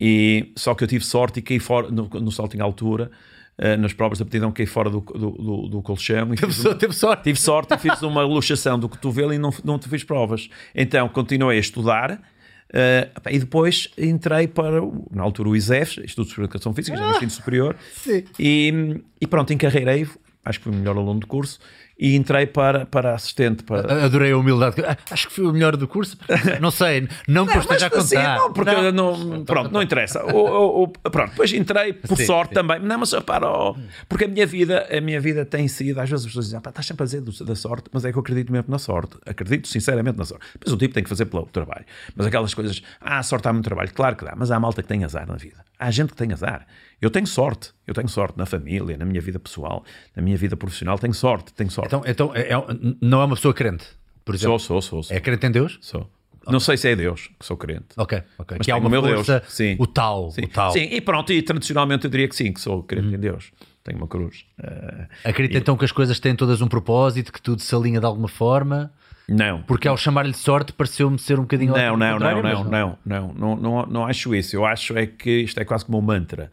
[SPEAKER 2] e só que eu tive sorte e caí fora no, no salto em altura uh, nas provas de aptidão caí fora do, do, do, do colchão.
[SPEAKER 1] E teve, fiz, teve sorte.
[SPEAKER 2] Tive sorte e fiz uma luxação do cotovelo e não, não fiz provas. Então continuei a estudar. Uh, e depois entrei para, na altura, o ISEF, Instituto de Educação Física, já no ensino superior,
[SPEAKER 1] Sim.
[SPEAKER 2] E, e pronto, encarreirei, acho que fui o melhor aluno do curso, e entrei para, para assistente. Para...
[SPEAKER 1] Adorei a humildade. Ah, acho que fui o melhor do curso. Não sei, não me esteja a
[SPEAKER 2] Assim,
[SPEAKER 1] contar.
[SPEAKER 2] não, porque
[SPEAKER 1] Não.
[SPEAKER 2] não, pronto, não interessa. O, o- o- pronto, depois entrei por
[SPEAKER 1] Sim,
[SPEAKER 2] sorte
[SPEAKER 1] sim.
[SPEAKER 2] também. Não, mas repara, ó, porque a minha vida, a minha vida tem sido, às vezes as pessoas dizem, ah, estás sempre a dizer da sorte, mas é que eu acredito mesmo na sorte. Acredito sinceramente na sorte. Mas o tipo tem que fazer pelo trabalho. Mas aquelas coisas, ah, a sorte há muito trabalho, claro que dá, mas há malta que tem azar na vida. Há gente que tem azar. Eu tenho sorte, eu tenho sorte na família, na minha vida pessoal, na minha vida profissional, tenho sorte, tenho sorte.
[SPEAKER 1] Então, então é- é- não é uma pessoa crente, por exemplo.
[SPEAKER 2] sou, sou, sou, sou.
[SPEAKER 1] É crente em Deus?
[SPEAKER 2] sou. Não sei se é Deus que sou crente.
[SPEAKER 1] Ok, ok.
[SPEAKER 2] Mas
[SPEAKER 1] que há
[SPEAKER 2] tenho
[SPEAKER 1] uma
[SPEAKER 2] o meu
[SPEAKER 1] força,
[SPEAKER 2] Deus, sim.
[SPEAKER 1] o tal,
[SPEAKER 2] Sim.
[SPEAKER 1] o tal.
[SPEAKER 2] Sim, e pronto, e tradicionalmente eu diria que sim, que sou crente em Deus. Tenho uma cruz. Eh,
[SPEAKER 1] Acredita então que as coisas têm todas um propósito, que tudo se alinha de alguma forma?
[SPEAKER 2] não.
[SPEAKER 1] Porque ao chamar-lhe sorte pareceu-me ser um bocadinho
[SPEAKER 2] Não, não, não, não,
[SPEAKER 1] mas
[SPEAKER 2] não, não, não, não, não acho isso. Eu acho é que isto é quase como um mantra.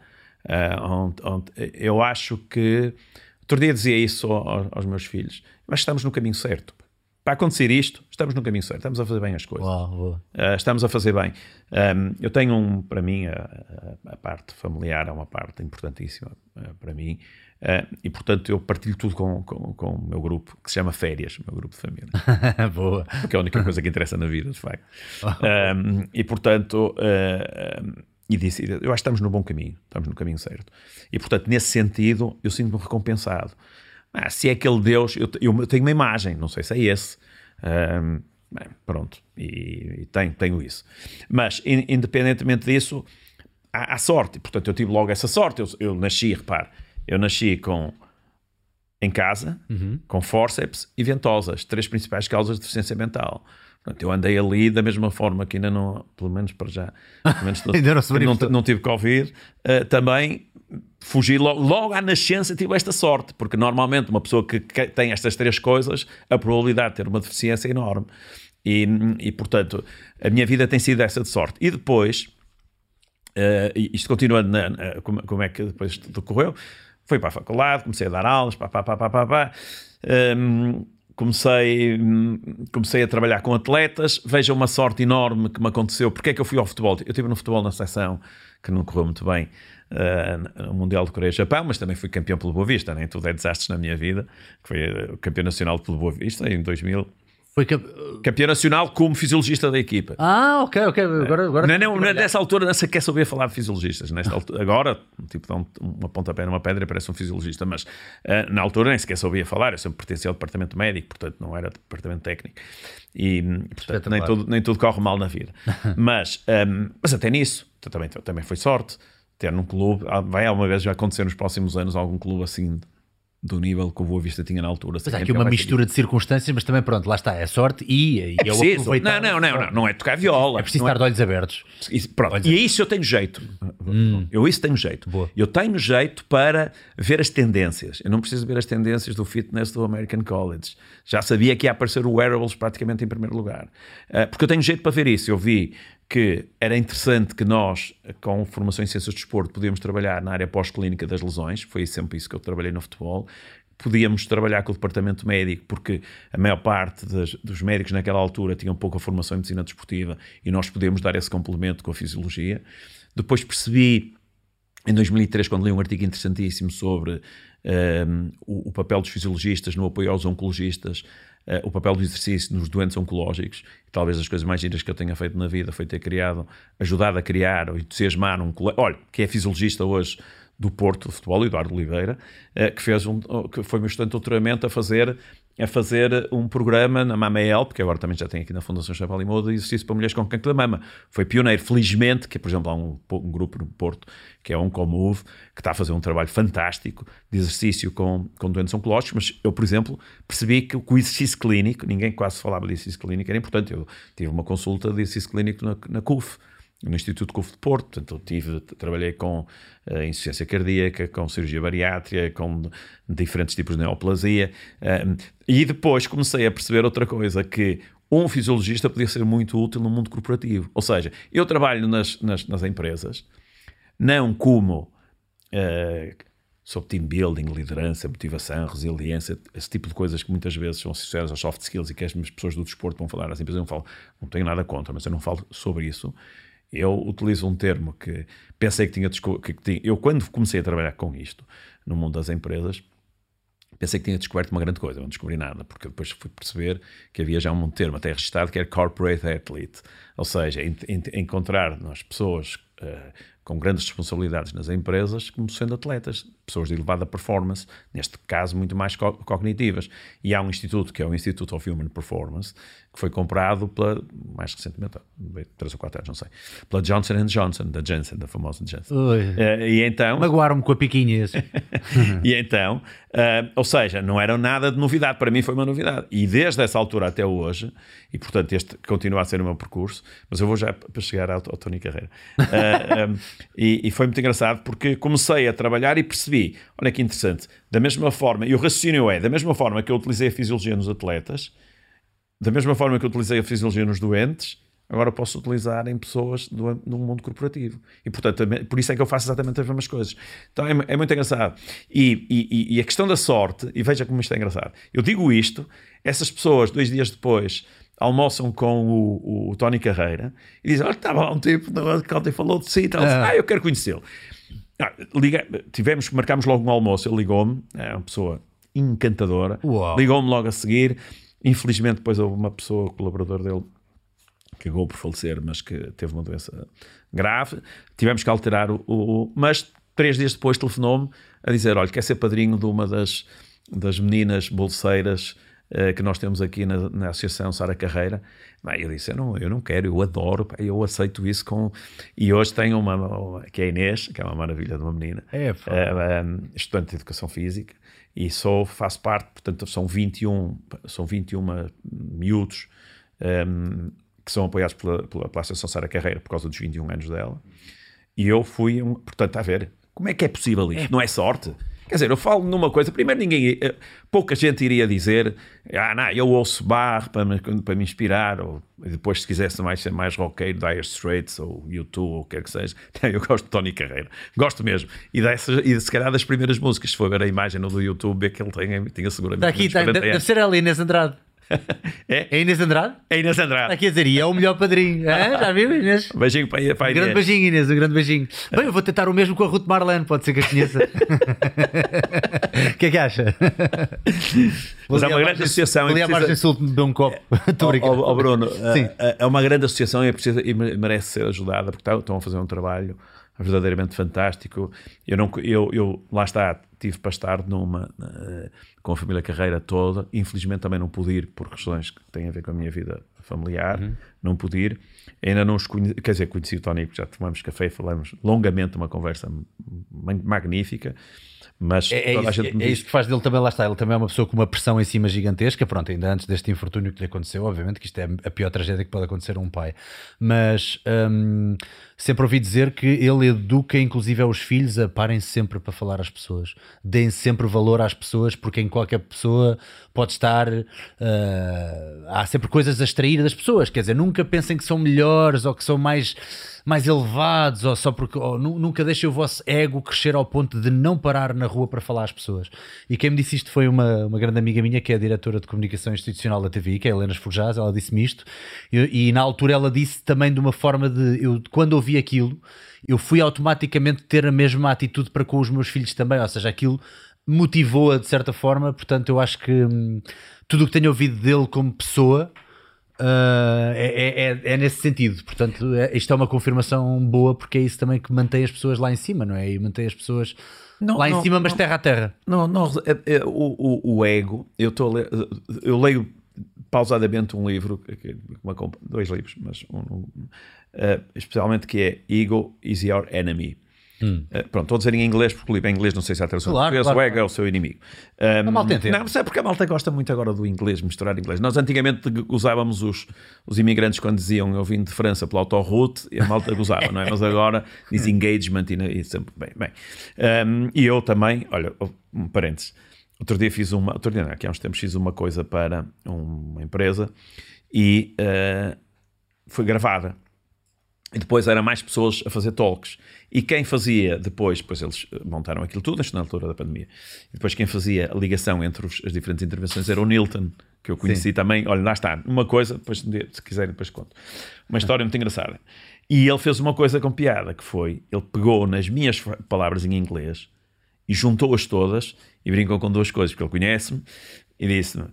[SPEAKER 2] Onde- onde- eu acho que. Outro dia dizia isso ao- aos, meus filhos, mas estamos no caminho certo. Para acontecer isto, estamos no caminho certo, estamos a fazer bem as coisas.
[SPEAKER 1] Uau.
[SPEAKER 2] Uh, estamos a fazer bem. Um, eu tenho um, para mim, a, a- parte familiar é uma parte importantíssima uh, para mim. Uh, e portanto eu partilho tudo com, com, com o meu grupo, que se chama Férias, o meu grupo de família, <laughs>
[SPEAKER 1] boa.
[SPEAKER 2] que é a única coisa que interessa na vida, de facto. <laughs> Um, e portanto, um, e disse, eu acho que estamos no bom caminho, estamos no caminho certo. E portanto, nesse sentido, eu sinto-me recompensado. Ah, se é aquele Deus, eu, eu tenho uma imagem, não sei se é esse. Um, bem, pronto, e, e tenho, tenho isso. Mas, in- independentemente disso, há, há sorte. Portanto, eu tive logo essa sorte. Eu, eu nasci, repare, eu nasci com em casa, com forceps e ventosas, três principais causas de deficiência mental. Portanto, eu andei ali da mesma forma que ainda não, pelo menos para já, menos <laughs>
[SPEAKER 1] não
[SPEAKER 2] não, não tive Covid, eh, também fugi logo, logo à nascença tive esta sorte, porque normalmente uma pessoa que, tem estas três coisas, a probabilidade de ter uma deficiência é enorme. E, e, portanto, a minha vida tem sido essa de sorte. E depois, eh, isto continuando, na- na- como, como é que depois decorreu? Fui para a faculdade, comecei a dar aulas, pá, pá, pá, pá, pá, pá. Hum, comecei, hum, comecei a trabalhar com atletas. Veja uma sorte enorme que me aconteceu. Porque é que eu fui ao futebol? Eu estive no futebol na seleção, que não correu muito bem, eh, no Mundial de Coreia-Japão, mas também fui campeão pelo Boa Vista. Nem tudo é desastres na minha vida. Foi eh, campeão nacional pelo Boa Vista em 2000.
[SPEAKER 1] Foi.
[SPEAKER 2] Campeão nacional como fisiologista da equipa.
[SPEAKER 1] Ah, ok, ok. Agora, agora
[SPEAKER 2] Não, não, não, nessa altura não se quer saber falar de fisiologistas. Nesta altura, agora, tipo, dá um, uma pontapé numa pedra e parece um fisiologista, mas ah, na altura nem sequer sabia falar. Eu sempre pertencia ao departamento médico, portanto não era departamento técnico. E, portanto, nem tudo, nem tudo corre mal na vida. <laughs> mas, ahm, mas até nisso, também, também foi sorte. Ter num clube, ah, vai alguma vez já acontecer nos próximos anos algum clube assim do nível que o Boa Vista tinha na altura.
[SPEAKER 1] Mas há aqui uma mistura de circunstâncias, mas também pronto, lá está, é sorte e,
[SPEAKER 2] É preciso. Não, não, não, não, não é tocar viola.
[SPEAKER 1] É preciso estar de olhos abertos.
[SPEAKER 2] Pronto. E a isso eu tenho jeito. Eu isso tenho jeito.
[SPEAKER 1] Boa.
[SPEAKER 2] Eu tenho jeito para ver as tendências. Eu não preciso ver as tendências do fitness do American College. Já sabia que ia aparecer o wearables praticamente em primeiro lugar. Ah, porque eu tenho jeito para ver isso. Eu vi que era interessante que nós, com formação em ciências do desporto, podíamos trabalhar na área pós-clínica das lesões. Foi sempre isso que eu trabalhei no futebol. Podíamos trabalhar com o departamento médico, porque a maior parte das- dos médicos naquela altura tinham pouca formação em medicina desportiva e nós podíamos dar esse complemento com a fisiologia. Depois percebi, em 2003, quando li um artigo interessantíssimo sobre ehm, o, o papel dos fisiologistas no apoio aos oncologistas, eh, o papel do exercício nos doentes oncológicos, e talvez as coisas mais giras que eu tenha feito na vida foi ter criado, ajudado a criar ou entusiasmar um colega, olha, que é fisiologista hoje do Porto de Futebol, Eduardo Oliveira, eh, que, fez um, que foi meu estudante de doutoramento a fazer, a fazer um programa na Mama Help, que agora também já tem aqui na Fundação Chaval de exercício para mulheres com cancro da mama. Foi pioneiro, felizmente, que por exemplo há um, um grupo no Porto, que é Oncomove, que está a fazer um trabalho fantástico de exercício com, com doentes oncológicos, mas eu, por exemplo, percebi que o exercício clínico, ninguém quase falava de exercício clínico, era importante. Eu tive uma consulta de exercício clínico na, na CUF, no Instituto CUF de Porto, portanto eu tive, trabalhei com uh, insuficiência cardíaca, com cirurgia bariátrica, com diferentes tipos de neoplasia, um, e depois comecei a perceber outra coisa, que um fisiologista podia ser muito útil no mundo corporativo. Ou seja, eu trabalho nas, nas, nas empresas, não como uh, sobre team building, liderança, motivação, resiliência, esse tipo de coisas que muitas vezes são associadas aos soft skills e que as pessoas do desporto vão falar às empresas, eu não falo, não tenho nada contra, mas eu não falo sobre isso. Eu utilizo um termo que pensei que tinha, que tinha. Eu, quando comecei a trabalhar com isto, no mundo das empresas, Pensei que tinha descoberto uma grande coisa, não descobri nada, porque depois fui perceber que havia já um termo até registado que era Corporate Athlete, ou seja, encontrar nas pessoas uh, com grandes responsabilidades nas empresas como sendo atletas, pessoas de elevada performance, neste caso muito mais co cognitivas. E há um instituto, que é o Institute of Human Performance, que foi comprado pela, mais recentemente, três ou quatro anos, não sei, pela Johnson Johnson, da Janssen, da famosa Janssen. Uh, e então...
[SPEAKER 1] Magoaram-me com a piquinha esse. <laughs>
[SPEAKER 2] e então, uh, ou seja, não era nada de novidade, para mim foi uma novidade. E desde essa altura até hoje, e portanto este continua a ser o meu percurso, mas eu vou já para chegar ao, ao Tony Carreira. Uh, um, <laughs> e, e, foi muito engraçado porque comecei a trabalhar e percebi, olha que interessante, da mesma forma, e o raciocínio é, da mesma forma que eu utilizei a fisiologia nos atletas, da mesma forma que eu utilizei a fisiologia nos doentes, agora posso utilizar em pessoas do, no mundo corporativo. E, portanto, por isso é que eu faço exatamente as mesmas coisas. Então, é, é muito engraçado. E, e, e, a questão da sorte, e veja como isto é engraçado. Eu digo isto, essas pessoas, dois dias depois, almoçam com o, o Tony Carreira e dizem: Olha, estava lá um tipo que ontem falou de si e tal. Ah. ah, eu quero conhecê-lo. Ah, liga, tivemos, marcámos logo um almoço. Ele ligou-me, é uma pessoa encantadora. Ligou-me logo a seguir. Infelizmente, depois houve uma pessoa, colaborador dele, que acabou por falecer, mas que teve uma doença grave. Tivemos que alterar o. o mas três dias depois telefonou-me a dizer: Olha, quer ser padrinho de uma das, das meninas bolseiras uh, que nós temos aqui na, na Associação Sara Carreira. Bem, eu disse: eu não, eu não quero, eu adoro, eu aceito isso com. E hoje tenho uma, uma, que é a Inês, que é uma maravilha de uma menina,
[SPEAKER 1] é,
[SPEAKER 2] uh, um, estudante de Educação Física e sou, faço parte, portanto, são 21, são 21 miúdos um, que são apoiados pela, pela, pela Associação Sara Carreira por causa dos 21 anos dela. E eu fui, um, portanto, a ver, como é que é possível isto? É. Não é sorte? Quer dizer, eu falo numa coisa, primeiro ninguém, eh, pouca gente iria dizer, ah, não, eu ouço bar para me, para me inspirar, ou depois se quisesse mais ser mais roqueiro, Dire Straits, ou YouTube, ou o que quer que seja, <laughs> eu gosto de Tony Carreira, gosto mesmo, e, dessas, e se calhar das primeiras músicas, se for ver a imagem no do YouTube, é que ele tem, tem seguramente
[SPEAKER 1] Está aqui, está, deve ser ali Inês Andrade. <laughs>
[SPEAKER 2] É?
[SPEAKER 1] é Inês Andrade?
[SPEAKER 2] É Inês Andrade.
[SPEAKER 1] Aqui a dizer, e é o melhor padrinho. É? Já viu, Inês? <laughs>
[SPEAKER 2] Beijinho para, para a
[SPEAKER 1] Inês. Um grande beijinho, Inês, um grande beijinho. Bem, eu vou tentar o mesmo com a Ruth Marlene, pode ser que a conheça. <laughs> O que é que acha?
[SPEAKER 2] Mas é uma grande associação.
[SPEAKER 1] Ali à margem sul me um copo. Estou
[SPEAKER 2] brincando. Oh, Bruno, Sim. É, é uma grande associação e, é precisa, e merece ser ajudada porque estão a fazer um trabalho verdadeiramente fantástico. Eu, não, eu, eu lá está, tive para estar numa, uh, com a família Carreira toda. Infelizmente também não pude ir por questões que têm a ver com a minha vida familiar. Uhum. Não pude ir. Ainda não os conheci, quer dizer, conheci o Tony, já tomamos café e falamos longamente, uma conversa magnífica. Mas
[SPEAKER 1] é, é, isso, é, isso, que faz dele também, lá está. Ele também é uma pessoa com uma pressão em cima gigantesca. Pronto, ainda antes deste infortúnio que lhe aconteceu, obviamente que isto é a pior tragédia que pode acontecer a um pai. Mas hum, sempre ouvi dizer que ele educa, inclusive, aos filhos a parem sempre para falar às pessoas, deem sempre valor às pessoas, porque em qualquer pessoa pode estar. Uh, há sempre coisas a extrair das pessoas, quer dizer, nunca pensem que são melhores ou que são mais mais elevados, ou só porque ou, nunca deixem o vosso ego crescer ao ponto de não parar na rua para falar às pessoas. E quem me disse isto foi uma, uma grande amiga minha, que é a diretora de comunicação institucional da TV, que é a Helena Esforjaz, ela disse-me isto, e, e, na altura ela disse também de uma forma de. Eu, quando ouvi aquilo, eu fui automaticamente ter a mesma atitude para com os meus filhos também, ou seja, aquilo motivou-a de certa forma, portanto eu acho que hum, tudo o que tenho ouvido dele como pessoa Uh, é, é, é, nesse sentido, portanto, é, isto é uma confirmação boa porque é isso também que mantém as pessoas lá em cima, não é? E mantém as pessoas não, lá não, em cima, mas não, terra a terra.
[SPEAKER 2] Não, não é, é, o, o, o, ego, eu, tô eu leio pausadamente um livro, uma, dois livros, mas um, um, uh, especialmente que é Ego is Your Enemy Hum. Uh, pronto, estou a dizer em inglês porque o livro em inglês não sei se há tradução claro, português, claro, o ego é o seu inimigo.
[SPEAKER 1] Um, a malta entende.
[SPEAKER 2] Não, sabe porque a malta gosta muito agora do inglês, misturar inglês. Nós antigamente usávamos os, os imigrantes quando diziam eu vim de França pela autoroute e a malta gozava, não é? Mas agora diz engagement e, e sempre bem. bem. Um, e eu também, olha, um parênteses, outro dia fiz uma, outro dia não, aqui há uns tempos fiz uma coisa para uma empresa e uh, foi gravada e depois eram mais pessoas a fazer talks. E quem fazia depois, depois eles montaram aquilo tudo, isto na altura da pandemia, e depois quem fazia a ligação entre os, as diferentes intervenções era o Nilton, que eu conheci Sim. também. Olha, lá está, uma coisa, depois, se quiserem, depois conto. Uma história muito engraçada. E ele fez uma coisa com piada, que foi, ele pegou nas minhas palavras em inglês e juntou-as todas e brincou com duas coisas, porque ele conhece-me e disse-me.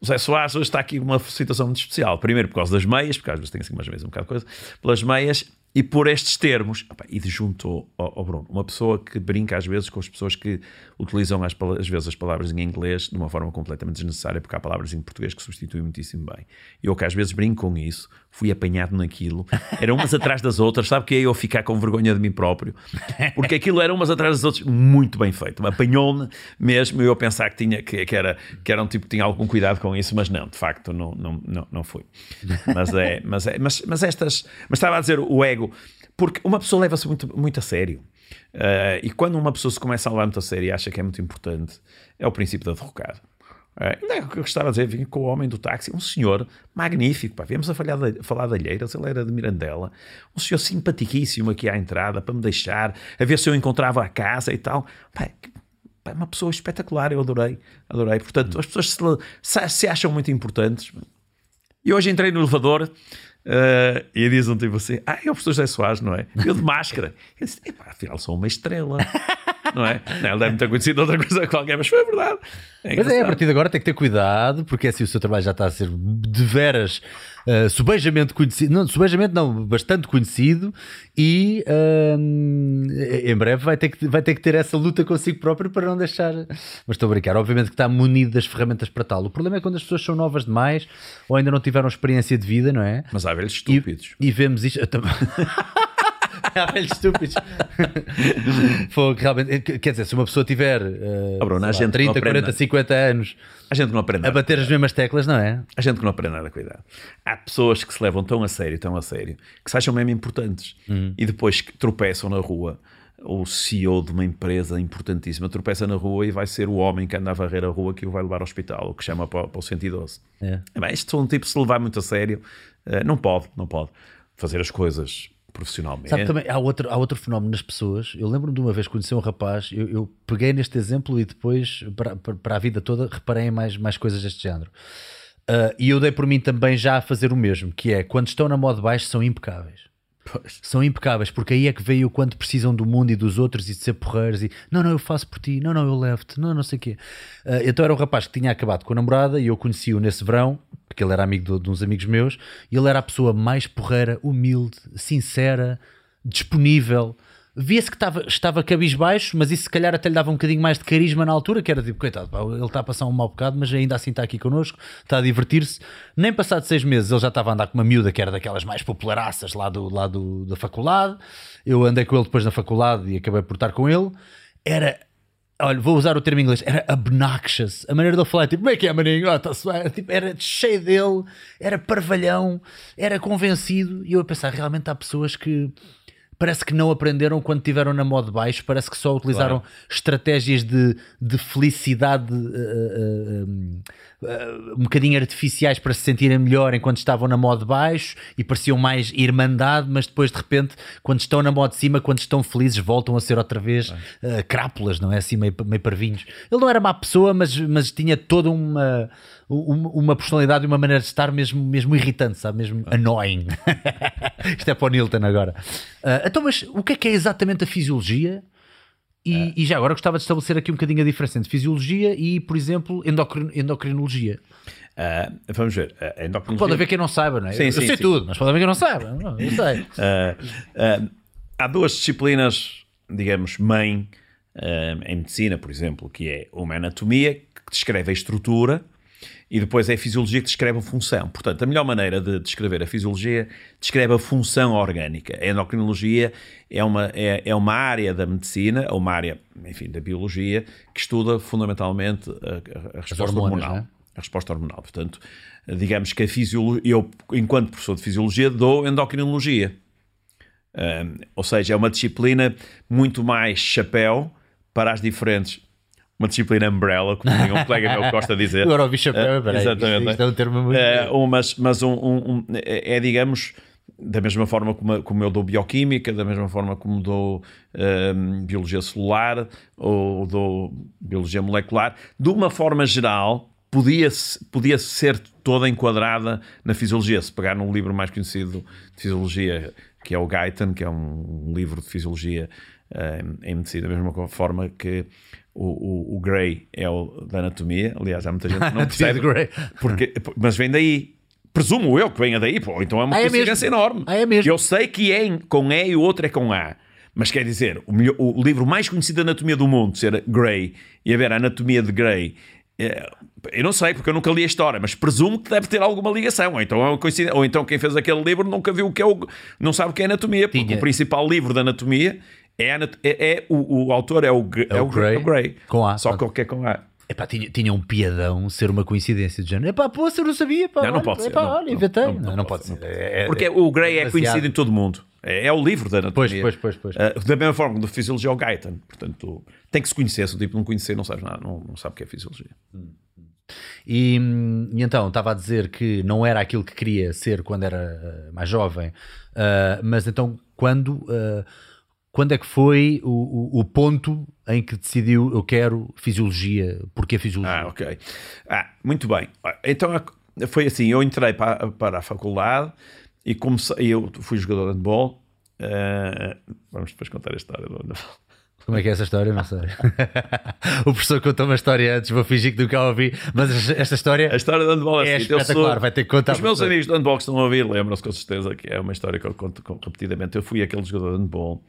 [SPEAKER 2] O Zé Soares hoje está aqui uma situação muito especial. Primeiro por causa das meias, porque às vezes tem assim umas meias um bocado de coisa, pelas meias e por estes termos. E juntou ao, Bruno, uma pessoa que brinca às vezes com as pessoas que utilizam às, às, vezes as palavras em inglês de uma forma completamente desnecessária, porque há palavras em português que substituem muitíssimo bem. Eu que às vezes brinco com isso, fui apanhado naquilo, eram umas atrás das outras, sabe que é eu ficar com vergonha de mim próprio? Porque aquilo era umas atrás das outras, muito bem feito. Apanhou-me mesmo eu pensar que, tinha, que, que, era, que era um tipo que tinha algum cuidado com isso, mas não, de facto não, não, não, não foi. Mas é, mas é, mas, mas estas, mas estava a dizer o ego, porque uma pessoa leva-se muito, muito a sério. Uh, e quando uma pessoa se começa a levar muito a sério e acha que é muito importante, é o princípio da derrocada. Ainda é o que eu gostava de dizer, vim com o homem do táxi, um senhor magnífico, pá, viemos a falar de, falar de Alheiras, ele era de Mirandela, um senhor simpaticíssimo aqui à entrada, para me deixar, a ver se eu encontrava a casa e tal. Pá, pá, uma pessoa espetacular, eu adorei, adorei. Portanto, as pessoas se, se acham muito importantes. E hoje entrei no elevador Uh, e diz um tipo assim: Ah, é o professor José Soares, não é? Eu de máscara. Eu disse: Epá, afinal sou uma estrela. <laughs> não é? Não, ele deve ter conhecido outra coisa qualquer, mas foi a verdade.
[SPEAKER 1] É mas é, a partir de agora tem que ter cuidado, porque é assim o seu trabalho já está a ser de veras uh, subejamente conhecido, não, subejamente não, bastante conhecido e uh, em breve vai ter, que, vai ter que ter essa luta consigo próprio para não deixar. Mas estou a brincar, obviamente que está munido das ferramentas para tal. O problema é quando as pessoas são novas demais ou ainda não tiveram experiência de vida, não é?
[SPEAKER 2] Mas há velhos estúpidos.
[SPEAKER 1] E, e vemos isto. <laughs> <laughs> Há velhos estúpidos. <laughs> Foi, realmente, quer dizer, se uma pessoa tiver uh,
[SPEAKER 2] oh, Bruno, lá, 30,
[SPEAKER 1] 40, 50 anos
[SPEAKER 2] a gente não aprende
[SPEAKER 1] a bater as mesmas teclas, não é?
[SPEAKER 2] A gente que não aprende nada a cuidar. Há pessoas que se levam tão a sério, tão a sério, que se acham mesmo importantes uhum. e depois tropeçam na rua. O CEO de uma empresa importantíssima tropeça na rua e vai ser o homem que anda a varrer a rua que o vai levar ao hospital, o que chama para, para o 112. É. É bem, isto são um tipo, se levar muito a sério, uh, não pode, não pode fazer as coisas profissionalmente.
[SPEAKER 1] Sabe, também, há, outro, há outro fenómeno nas pessoas. Eu lembro-me de uma vez conhecer um rapaz, eu, eu, peguei neste exemplo e depois, para, para, a vida toda, reparei em mais, mais coisas deste género. Uh, e eu dei por mim também já a fazer o mesmo, que é, quando estão na modo baixo, são impecáveis. Pois. São impecáveis, porque aí é que veio o quanto precisam do mundo e dos outros e de ser porreiros e não, não, eu faço por ti, não, não, eu levo-te, não, não sei o quê. Uh, então era um rapaz que tinha acabado com a namorada e eu conheci-o nesse verão, porque ele era amigo de, de uns amigos meus, e ele era a pessoa mais porreira, humilde, sincera, disponível via-se que estava, estava cabisbaixo, mas isso se calhar até lhe dava um bocadinho mais de carisma na altura, que era tipo, coitado, pá, ele está a passar um mau bocado, mas ainda assim está aqui connosco, está a divertir-se. Nem passado seis meses ele já estava a andar com uma miúda que era daquelas mais popularaças lá, do, lá do, da faculdade. Eu andei com ele depois na faculdade e acabei por estar com ele. Era olha, vou usar o termo em inglês, era obnoxious. A maneira de ele falar, tipo, como é que é, maninho? Oh, tá tipo, era cheio dele, era parvalhão, era convencido. E eu a pensar, realmente há pessoas que parece que não aprenderam quando tiveram na modo baixo, parece que só utilizaram claro. estratégias de, de felicidade uh, uh, uh, um bocadinho artificiais para se sentirem melhor enquanto estavam na modo baixo e pareciam mais irmandade, mas depois de repente, quando estão na modo de cima, quando estão felizes, voltam a ser outra vez crápulas, não é? Assim, meio, meio parvinhos. Ele não era má pessoa, mas, mas tinha toda uma uma personalidade e uma maneira de estar mesmo, mesmo irritante, sabe? Mesmo annoying. <laughs> Isto é para o Nilton agora. Uh, então, mas o que é que é exatamente a fisiologia? E, é. e, já agora gostava de estabelecer aqui um bocadinho a diferença entre fisiologia e, por exemplo, endocrin endocrinologia.
[SPEAKER 2] Uh, vamos ver. Uh, endocrinologia...
[SPEAKER 1] Pode haver quem não saiba, não é? Sim, eu sim, sei sim. tudo, mas pode haver quem não saiba. Não, eu <laughs> sei.
[SPEAKER 2] Uh, há duas disciplinas, digamos, mãe em medicina, por exemplo, que é uma anatomia, que descreve a estrutura e depois é a fisiologia que descreve a função. Portanto, a melhor maneira de descrever a fisiologia descreve a função orgânica. A endocrinologia é uma, é, é uma área da medicina, ou uma área, enfim, da biologia, que estuda fundamentalmente a, a resposta hormonas, hormonal. É? A resposta hormonal. Portanto, digamos que a fisiologia, eu, enquanto professor de fisiologia, dou endocrinologia. Um, ou seja, é uma disciplina muito mais chapéu para as diferentes uma disciplina umbrella, como um colega meu gosta de dizer.
[SPEAKER 1] Agora ouvi chapéu, uh, exatamente. Isto é um termo muito.
[SPEAKER 2] Uh, mas mas um, um, é, é, digamos, da mesma forma como, como eu dou bioquímica, da mesma forma como dou um, biologia celular ou dou biologia molecular, de uma forma geral, podia, podia ser toda enquadrada na fisiologia. Se pegar num livro mais conhecido de fisiologia que é o Guyton, que é um, livro de fisiologia um, em medicina, da mesma forma que o, o, o Gray é o da anatomia. Aliás, há muita gente que não <laughs> percebe, porque, mas vem daí. Presumo eu que venha daí, pô, então é uma ah, é coincidência enorme.
[SPEAKER 1] Ah, é mesmo.
[SPEAKER 2] Eu sei que é com E e o outro é com A. Mas quer dizer, o, melhor, o livro mais conhecido da anatomia do mundo ser Gray e haver a anatomia de Gray é, eu não sei, porque eu nunca li a história, mas presumo que deve ter alguma ligação. Ou então, é uma coincidência, ou então quem fez aquele livro nunca viu o que é o. não sabe o que é anatomia, porque Tinha. o principal livro da anatomia é, é, é o, o, autor é o, é, é o, Gray, o Gray.
[SPEAKER 1] Com A.
[SPEAKER 2] Só que o que é com A.
[SPEAKER 1] Epá, tinha, tinha um piadão ser uma coincidência de género. Epá, pô, eu não sabia. Pá,
[SPEAKER 2] não, não pode ser.
[SPEAKER 1] Epá, não, olha, inventei. Não, não, não, pode ser.
[SPEAKER 2] É, é, Porque o Gray é conhecido em todo o mundo. É, é, o livro da anatomia.
[SPEAKER 1] Pois, pois, pois. pois.
[SPEAKER 2] Uh, da mesma forma, da fisiologia é o Guyton. Portanto, tem que se conhecer. Se o tipo não conhecer, não sabe nada. Não, não sabe o que é fisiologia. Hum.
[SPEAKER 1] E, e, então, estava a dizer que não era aquilo que queria ser quando era eh, mais jovem, uh, mas então, quando, uh, quando é que foi o, o, o, ponto em que decidiu eu quero fisiologia? Porquê fisiologia?
[SPEAKER 2] Ah, ok. Ah, muito bem. Então, foi assim: eu entrei para, para a faculdade e comecei. Eu fui jogador de handball. Uh, vamos depois contar a história do handball.
[SPEAKER 1] Como é que é essa história? Não sei. <laughs> o professor contou uma história antes, vou fingir que nunca ouvi, mas esta história.
[SPEAKER 2] A história do handball é,
[SPEAKER 1] é assim, espetacular,
[SPEAKER 2] sou...
[SPEAKER 1] vai ter que contar.
[SPEAKER 2] Os meus amigos do handball que estão a ouvir lembram-se com certeza que é uma história que eu conto repetidamente. Eu fui aquele jogador de handball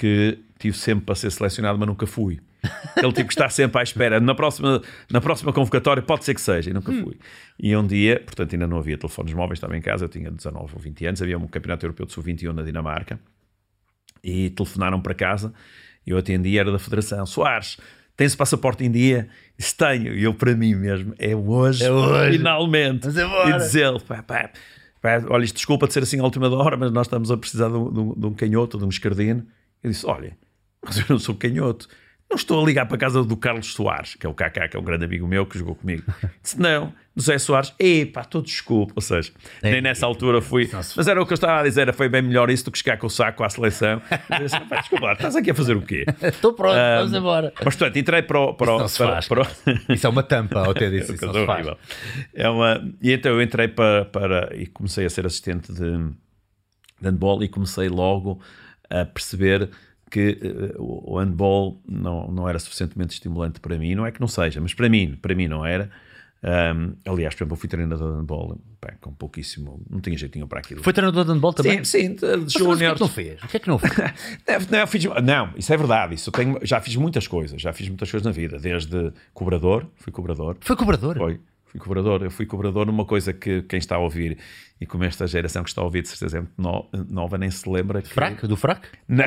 [SPEAKER 2] que tive sempre para ser selecionado, mas nunca fui. Ele tipo está sempre à espera. Na próxima, na próxima convocatória pode ser que seja, e nunca fui. E um dia, portanto, ainda não havia telefones móveis, estava em casa, eu tinha 19 ou 20 anos, havia um campeonato europeu de sub-21 na Dinamarca, e telefonaram para casa eu atendi, era da Federação. Soares, tens passaporte em dia? Disse, tenho. E eu, para mim mesmo, é hoje,
[SPEAKER 1] é hoje.
[SPEAKER 2] finalmente.
[SPEAKER 1] E
[SPEAKER 2] dizer pá, pá, pá, olha, desculpa de ser assim à última hora, mas nós estamos a precisar de um, de um canhoto, de um escardino. Eu disse, olha, mas eu não sou canhoto. Não estou a ligar para a casa do Carlos Soares, que é o Kaká, que é um grande amigo meu que jogou comigo. <laughs> Disse, não, José Soares, epá, estou desculpa. Ou seja, é, nem nessa altura fui. Mas era o que eu estava a dizer, foi bem melhor isso do que chegar com o saco à seleção. Disse, desculpa, estás aqui a fazer o quê? <laughs>
[SPEAKER 1] Estou pronto, um, vamos embora.
[SPEAKER 2] Mas portanto, entrei para o. Para,
[SPEAKER 1] isso, para, para, para... isso é uma tampa, ao ter <laughs> disse. Isso não.
[SPEAKER 2] É uma... E então eu entrei para, para. e comecei a ser assistente de, de handball e comecei logo a perceber que uh, o handball não, não era suficientemente estimulante para mim. Não é que não seja, mas para mim, para mim não era. Um, aliás, por exemplo, eu fui treinador de handball com pouquíssimo, não tinha jeitinho para aquilo.
[SPEAKER 1] Foi treinador de handball também?
[SPEAKER 2] Sim, sim,
[SPEAKER 1] de júnior. O que é que não fez? O que é que não fez? <laughs>
[SPEAKER 2] não, fiz, não, isso é verdade. Isso tenho, já fiz muitas coisas, já fiz muitas coisas na vida, desde cobrador, fui cobrador.
[SPEAKER 1] Foi cobrador?
[SPEAKER 2] Foi. Fui cobrador, eu fui cobrador numa coisa que quem está a ouvir e como esta geração que está a ouvir de certeza é muito nova nem se lembra. Que...
[SPEAKER 1] Fraco? Do fraco?
[SPEAKER 2] Não,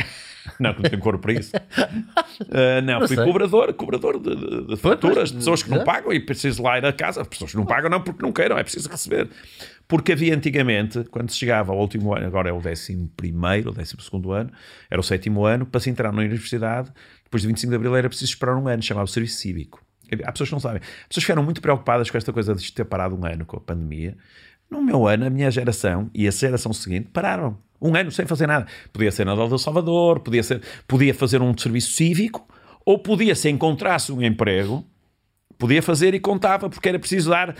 [SPEAKER 2] não, não tenho cor para isso. Uh, <laughs> não, não, fui sei. cobrador, cobrador de, de, de faturas, de pessoas que não pagam e preciso lá ir a casa. Pessoas que não pagam não porque não queiram, é preciso receber. Porque havia antigamente, quando se chegava ao último ano, agora é o décimo primeiro, o décimo segundo ano, era o sétimo ano, para se entrar na universidade, depois de 25 de Abril era preciso esperar um ano, chamava serviço cívico. Há pessoas que não sabem. As pessoas ficaram muito preocupadas com esta coisa de ter parado um ano com a pandemia. No meu ano, a minha geração e a geração seguinte pararam. Um ano sem fazer nada. Podia ser na do Salvador, podia, ser, podia fazer um serviço cívico, ou podia, se encontrasse um emprego, podia fazer e contava, porque era preciso dar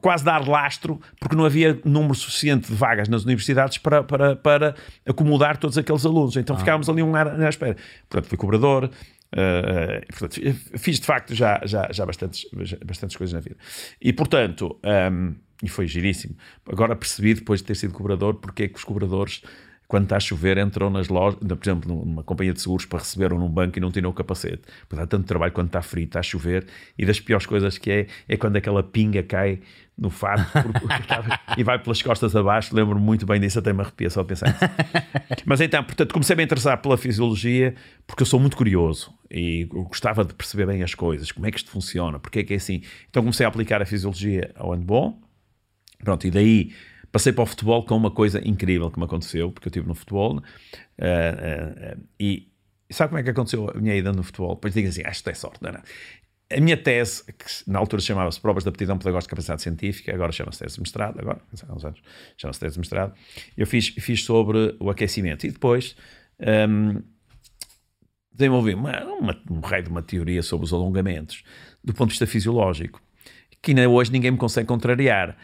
[SPEAKER 2] quase dar lastro, porque não havia número suficiente de vagas nas universidades para, para, para acomodar todos aqueles alunos. Então ah. ficávamos ali um ano à espera. Portanto, fui cobrador, Uh, portanto, fiz de facto já, já, já bastantes, bastantes coisas na vida. E portanto, um, ehm, e foi giríssimo. Agora percebi, depois de ter sido cobrador, porque é que os cobradores, quando está a chover, entram nas lojas, por exemplo, numa companhia de seguros para receber ou num banco e não tiram o capacete. Pois há tanto trabalho quando está frio, está a chover, e das piores coisas que é, é quando aquela pinga cai no fato <laughs> e vai pelas costas abaixo. Lembro-me muito bem disso, até me arrepia só de pensar nisso. <laughs> Mas então, portanto, comecei a me interessar pela fisiologia porque eu sou muito curioso e gostava de perceber bem as coisas, como é que isto funciona, porque é que é assim. Então comecei a aplicar a fisiologia ao handball. Pronto, e daí passei para o futebol com uma coisa incrível que me aconteceu, porque eu estive no futebol uh, uh, uh, e sabe como é que aconteceu a minha ida no futebol? Depois digo assim, ah, isto é sorte, não é? A minha tese, que na altura chamava-se Provas de Aptidão Pedagógica Capacidade Científica, agora chama-se tese de mestrado, agora, há uns anos, chama-se tese de mestrado, eu fiz, fiz sobre o aquecimento. E depois um, desenvolvi uma, uma, um raio de uma teoria sobre os alongamentos, do ponto de vista fisiológico, que ainda hoje ninguém me consegue contrariar.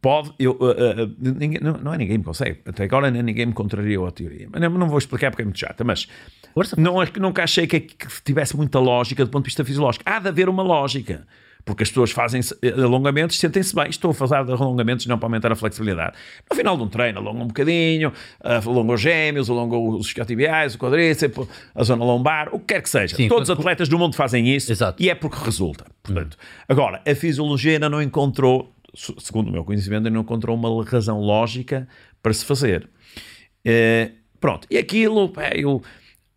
[SPEAKER 2] Pode, eu, uh, uh, ninguém, não, não, é ninguém me consegue, até agora ninguém me contrariou a teoria. Mas não, não vou explicar porque é muito chata, mas Força. não, nunca achei que, que tivesse muita lógica do ponto de vista fisiológico. Há de haver uma lógica porque as pessoas fazem eh, alongamentos, sentem-se bem. Estou a fazer alongamentos não para aumentar a flexibilidade. No final de um treino, alonga um bocadinho, alonga os gêmeos, alonga os isquiotibiais, o quadríceps, a zona lombar, o que quer que seja. Sim, Todos os atletas do mundo fazem isso Exato. e é porque resulta. Portanto. Agora, a fisiologia ainda não encontrou, segundo o meu conhecimento, ainda não encontrou uma razão lógica para se fazer. Uh, pronto, e aquilo, eu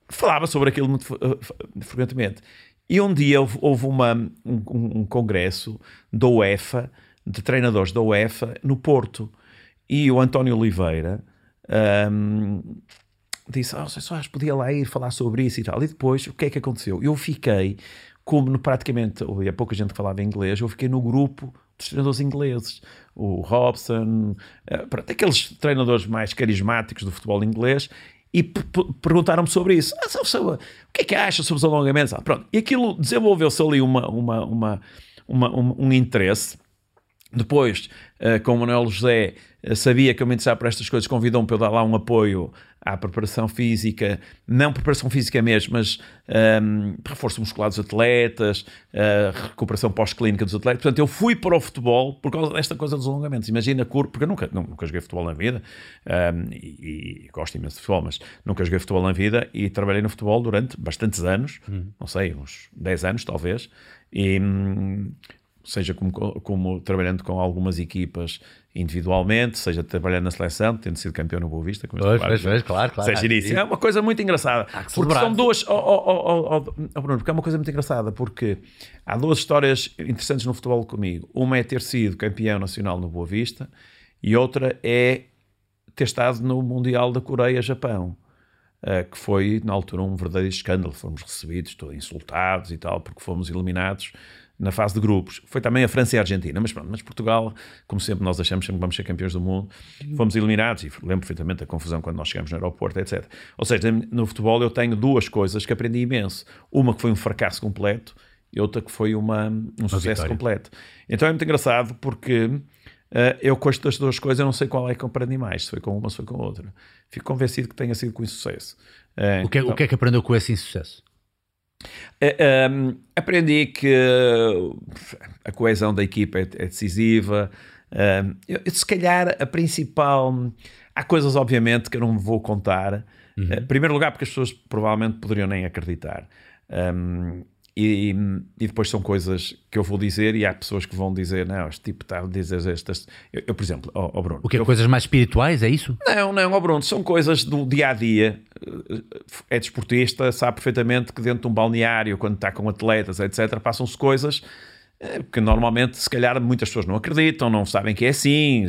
[SPEAKER 2] falava sobre aquilo muito frequentemente. E um dia houve, uma, um, um, congresso da UEFA, de treinadores da UEFA, no Porto. E o António Oliveira um, disse: oh, só acho podia lá ir falar sobre isso e tal. E depois, o que é que aconteceu? Eu fiquei, como praticamente havia pouca gente que falava inglês, eu fiquei no grupo dos treinadores ingleses. O Robson, uh, aqueles treinadores mais carismáticos do futebol inglês e perguntaram-me sobre isso. Ah, o que é que acha sobre os alongamentos? Ah, pronto. E aquilo desenvolveu-se ali uma, uma, uma, uma um, um interesse depois, uh, com o Manuel José, uh, sabia que eu me interessava por estas coisas, convidou-me para eu dar lá um apoio à preparação física, não preparação física mesmo, mas um, ehm, reforço muscular dos atletas, uh, recuperação pós-clínica dos atletas. Portanto, eu fui para o futebol por causa desta coisa dos alongamentos. Imagina, porque eu nunca, nunca joguei futebol na vida, um, ehm, e, e, gosto imenso de futebol, mas nunca joguei futebol na vida e trabalhei no futebol durante bastantes anos, hum. não sei, uns 10 anos talvez, e. Hum, seja como, como, trabalhando com algumas equipas individualmente, seja trabalhando na seleção, tendo sido campeão no Boa Vista. Como
[SPEAKER 1] pois, pois, pois, claro, claro.
[SPEAKER 2] Seja início. É uma coisa muito engraçada. Porque são duas. Oh, oh, oh, oh, Bruno, porque é uma coisa muito engraçada, porque há duas histórias interessantes no futebol comigo. Uma é ter sido campeão nacional no Boa Vista e outra é ter estado no Mundial da Coreia-Japão. Uh, que foi, na altura, um verdadeiro escândalo. Fomos recebidos, todos insultados e tal, porque fomos eliminados na fase de grupos. Foi também a França e a Argentina, mas pronto, mas Portugal, como sempre nós achamos sempre que vamos ser campeões do mundo, fomos eliminados e lembro perfeitamente da confusão quando nós chegamos no aeroporto, etc. Ou seja, no futebol eu tenho duas coisas que aprendi imenso. Uma que foi um fracasso completo e outra que foi uma, um uma sucesso vitória. completo. Então é muito engraçado porque uh, eu com estas duas coisas eu não sei qual é que eu aprendi mais, se foi com uma ou se foi com outra. Fico convencido que tenha sido com insucesso.
[SPEAKER 1] Uh, o, que é, então, o que é que aprendeu com esse insucesso?
[SPEAKER 2] Uh, um, aprendi que a coesão da equipa é, é decisiva. Uh, eu, se calhar a principal. Há coisas, obviamente, que eu não vou contar. Uhum. Uh, em primeiro lugar, porque as pessoas provavelmente poderiam nem acreditar. Um, e, e, depois são coisas que eu vou dizer e há pessoas que vão dizer, não, este tipo está a dizer estas. Eu, eu por exemplo, ao, ao Bruno.
[SPEAKER 1] O que é
[SPEAKER 2] eu,
[SPEAKER 1] coisas mais espirituais, é isso?
[SPEAKER 2] Não, não, ao Bruno, são coisas do dia a dia. É desportista, sabe perfeitamente que dentro de um balneário, quando está com atletas, etc., passam-se coisas é, que normalmente, se calhar, muitas pessoas não acreditam, não sabem que é assim.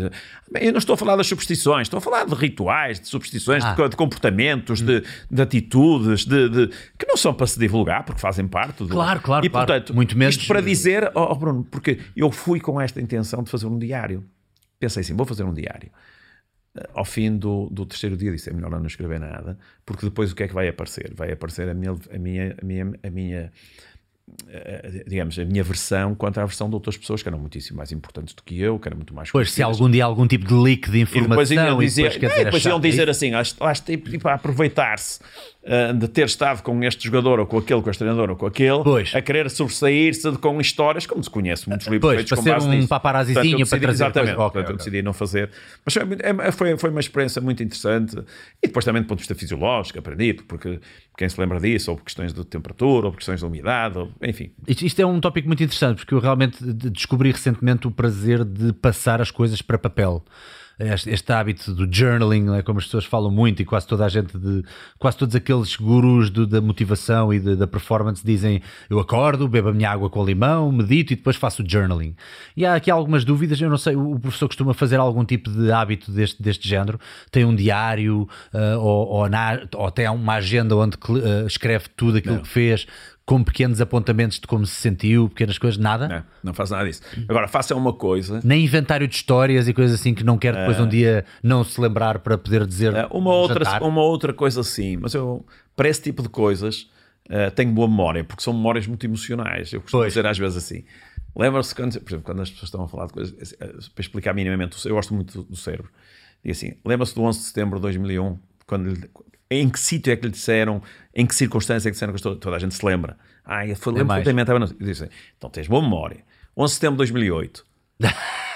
[SPEAKER 2] Eu não estou a falar das superstições, estou a falar de rituais, de superstições, ah. de, de, comportamentos, hum. de, de, atitudes, de, de, que não são para se divulgar, porque fazem parte do.
[SPEAKER 1] Claro, claro.
[SPEAKER 2] E,
[SPEAKER 1] claro.
[SPEAKER 2] portanto, Muito menos... isto para dizer, oh, Bruno, porque eu fui com esta intenção de fazer um diário. Pensei assim, vou fazer um diário. Ao fim do, do terceiro dia disse, é melhor não escrever nada, porque depois o que é que vai aparecer? Vai aparecer a minha, a minha, a minha, a minha eh, digamos, a minha versão quanto à versão de outras pessoas que eram muitíssimo mais importantes do que eu, que eram muito mais
[SPEAKER 1] Pois, se algum dia algum tipo de leak de informação... E depois iam
[SPEAKER 2] dizer, e depois, depois iam dizer assim, acho, acho tipo, tipo, a aproveitar-se uh, de ter estado com este jogador, ou com aquele, com este treinador, ou com aquele, pois. a querer sobressair-se com histórias, como se conhece muitos livros
[SPEAKER 1] pois, feitos para com ser um paparazzizinho para trazer...
[SPEAKER 2] Exatamente, coisa. okay, okay. eu decidi não fazer. Mas foi, é, foi, foi uma experiência muito interessante, e depois também do ponto de vista fisiológico, aprendi, porque quem se lembra disso, ou por questões de temperatura, ou por questões de umidade, ou, enfim.
[SPEAKER 1] Isto, isto, é um tópico muito interessante, porque eu realmente descobri recentemente o prazer de passar as coisas para papel este, este hábito do journaling, é como as pessoas falam muito e quase toda a gente, de, quase todos aqueles gurus do, da motivação e de, da performance dizem eu acordo, bebo a minha água com limão, medito e depois faço o journaling. E há aqui algumas dúvidas, eu não sei, o professor costuma fazer algum tipo de hábito deste, deste género, tem um diário uh, ou, ou, na, ou tem uma agenda onde uh, escreve tudo aquilo não. que fez, com pequenos apontamentos de como se sentiu, pequenas coisas, nada?
[SPEAKER 2] Não, não faz nada disso. Agora, faça uma coisa.
[SPEAKER 1] Nem inventário de histórias e coisas assim que não quer depois uh, um dia não se lembrar para poder dizer. Uh,
[SPEAKER 2] uma, outra, uma outra coisa sim, mas eu, para esse tipo de coisas, uh, tenho boa memória, porque são memórias muito emocionais. Eu costumo pois. dizer às vezes assim. Lembra-se quando, por exemplo, quando as pessoas estão a falar de coisas, eh, para explicar minimamente, eu gosto muito do cérebro. Diz assim: lembra-se do 11 de setembro de 2001, quando lhe, em que sítio é que lhe disseram, em que circunstância é que disseram que estou, toda a gente se lembra. Ah, eu foi, lembro perfeitamente. Diz assim, então tens boa memória. 11 de setembro de 2008.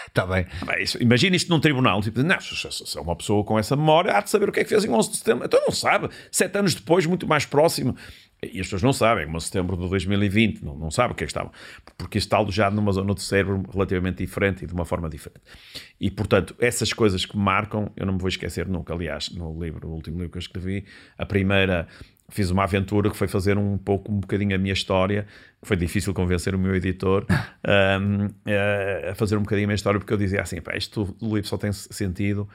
[SPEAKER 1] Está <laughs> bem.
[SPEAKER 2] Ah, imagina isto num tribunal. Tipo, não, se é uma pessoa com essa memória, há de saber o que é que fez em 11 de setembro. Então não sabe. Sete anos depois, muito mais próximo. E as pessoas não sabem, mas setembro de 2020, não, não sabem o que é que estava, porque está alojado numa zona do cérebro relativamente diferente e de uma forma diferente. E, portanto, essas coisas que marcam, eu não me vou esquecer nunca. Aliás, no livro, o último livro que eu escrevi, a primeira, fiz uma aventura que foi fazer um pouco, um bocadinho a minha história, foi difícil convencer o meu editor <laughs> um, a fazer um bocadinho a minha história, porque eu dizia assim, pá, isto, o livro só tem sentido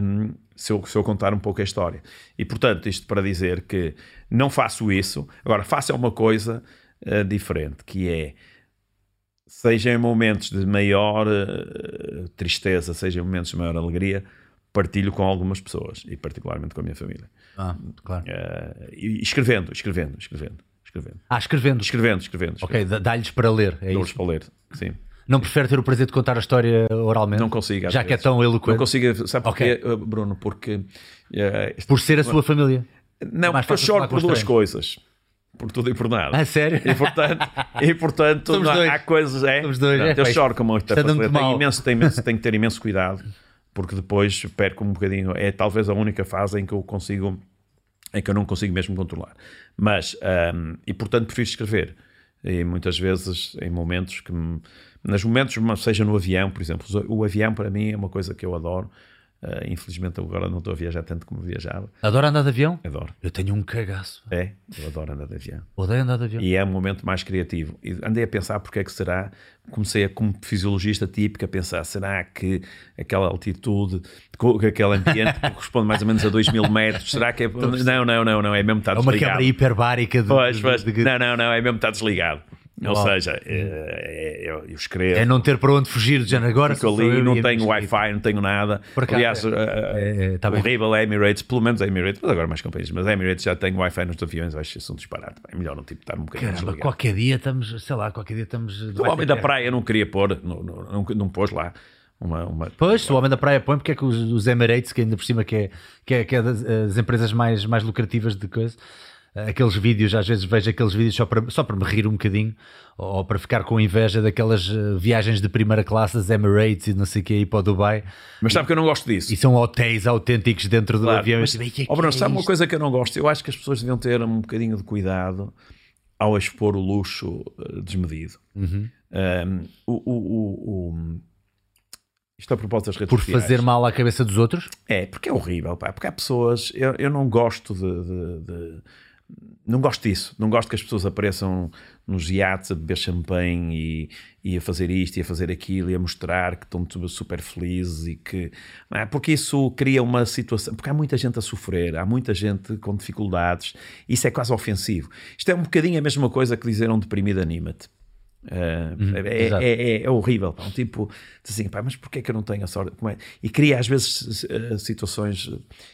[SPEAKER 2] um, se, eu, se eu contar um pouco a história. E portanto, isto para dizer que não faço isso, agora faça uma coisa uh, diferente, que é seja em momentos de maior uh, tristeza, seja em momentos de maior alegria, partilho com algumas pessoas e particularmente com a minha família.
[SPEAKER 1] Ah, claro.
[SPEAKER 2] Uh, e escrevendo, escrevendo, escrevendo, escrevendo.
[SPEAKER 1] Ah, escrevendo.
[SPEAKER 2] Escrevendo, escrevendo. escrevendo.
[SPEAKER 1] Ok, dá-lhes para ler. É
[SPEAKER 2] Dou-lhes para ler, sim.
[SPEAKER 1] Não prefere ter o prazer de contar a história oralmente?
[SPEAKER 2] Não consigo.
[SPEAKER 1] Já que é tão eloquente.
[SPEAKER 2] Não consigo, sabe porquê,
[SPEAKER 1] Ok.
[SPEAKER 2] Bruno? Porque. eh,
[SPEAKER 1] Por ser a sua família.
[SPEAKER 2] Não,
[SPEAKER 1] mais
[SPEAKER 2] porque eu choro por duas coisas. Por tudo e por nada.
[SPEAKER 1] Ah, sério?
[SPEAKER 2] E portanto, e, portanto <laughs> há coisas. É,
[SPEAKER 1] Somos dois, é,
[SPEAKER 2] eu choro com muita facilidade. Tenho, imenso, tenho, imenso- tenho que ter imenso cuidado, porque depois perco um bocadinho. É talvez a única fase em que eu consigo. em que eu não consigo mesmo controlar. Mas, ahm, e portanto, prefiro escrever. E muitas vezes, em momentos que. me- Nos momentos, seja no avião, por exemplo. O avião, para mim, é uma coisa que eu adoro. Ah, infelizmente, agora não estou a viajar tanto como viajava.
[SPEAKER 1] Adora andar de avião?
[SPEAKER 2] Adoro.
[SPEAKER 1] Eu tenho um cagaço.
[SPEAKER 2] É, eu adoro andar de avião.
[SPEAKER 1] Odeio andar de avião.
[SPEAKER 2] E é um momento mais criativo. E andei a pensar porque é que será. Comecei a, como fisiologista típico, a pensar: será que aquela altitude, aquele ambiente que <laughs> corresponde mais ou menos a 2 mil metros, será que é. Não, não, não, não, é mesmo estar
[SPEAKER 1] É uma
[SPEAKER 2] desligado.
[SPEAKER 1] câmara hiperbárica de,
[SPEAKER 2] Pois, pois.
[SPEAKER 1] de-
[SPEAKER 2] Não, não, não, é mesmo estar desligado. Ou
[SPEAKER 1] Uau.
[SPEAKER 2] seja, é, é- eu, eu escrevo.
[SPEAKER 1] é não ter para onde fugir de género. Agora
[SPEAKER 2] Fico ali, não tenho Wi-Fi, não tenho nada.
[SPEAKER 1] Acaso,
[SPEAKER 2] Aliás,
[SPEAKER 1] é.
[SPEAKER 2] uh,
[SPEAKER 1] É, é, tá
[SPEAKER 2] horrível a Emirates, pelo menos a Emirates, mas agora mais companhias, mas a Emirates já tem Wi-Fi nos aviões, acho isso um disparate. É melhor não tipo, estar um bocadinho
[SPEAKER 1] Caramba, qualquer dia estamos, sei lá, qualquer dia estamos.
[SPEAKER 2] O homem da praia não queria pôr, não, não, não, não pôs lá uma. uma
[SPEAKER 1] Pois, se o Homem da Praia põe, porque é que os, os Emirates, que ainda por cima que é, que é, que é das, das empresas mais, mais lucrativas de coisa, eh, aqueles vídeos, às vezes vejo aqueles vídeos só para, só para me rir um bocadinho, ou, para ficar com inveja daquelas eh, viagens de primeira classe das Emirates e não sei o que aí para o Dubai,
[SPEAKER 2] Mas sabe que eu não gosto disso.
[SPEAKER 1] e são hotéis autênticos dentro do
[SPEAKER 2] Claro,
[SPEAKER 1] avião.
[SPEAKER 2] mas,
[SPEAKER 1] "E que é
[SPEAKER 2] ó, Bruno,
[SPEAKER 1] que é
[SPEAKER 2] sabe uma
[SPEAKER 1] isto?"
[SPEAKER 2] coisa que eu não gosto? Eu acho que as pessoas deviam ter um bocadinho de cuidado ao expor o luxo eh, desmedido.
[SPEAKER 1] Uhum.
[SPEAKER 2] Um, o, o, o- o- Isto a propósito das redes
[SPEAKER 1] Por
[SPEAKER 2] sociais.
[SPEAKER 1] fazer mal à cabeça dos outros?
[SPEAKER 2] É, porque é horrível, pá, porque há pessoas. Eu, eu não gosto de, de- de- Não gosto disso. Não gosto que as pessoas apareçam nos iates a beber champanhe e, e a fazer isto e a fazer aquilo e a mostrar que estão super felizes e que. é? Porque isso cria uma situação. Porque há muita gente a sofrer, há muita gente com dificuldades. Isso é quase ofensivo. Isto é um bocadinho a mesma coisa que dizer um deprimido anima-te. Uh, é,
[SPEAKER 1] exato.
[SPEAKER 2] é- é- é horrível, pá. um tipo diz assim, pá, mas porquê que eu não tenho a sorte? É? E cria às vezes eh, situações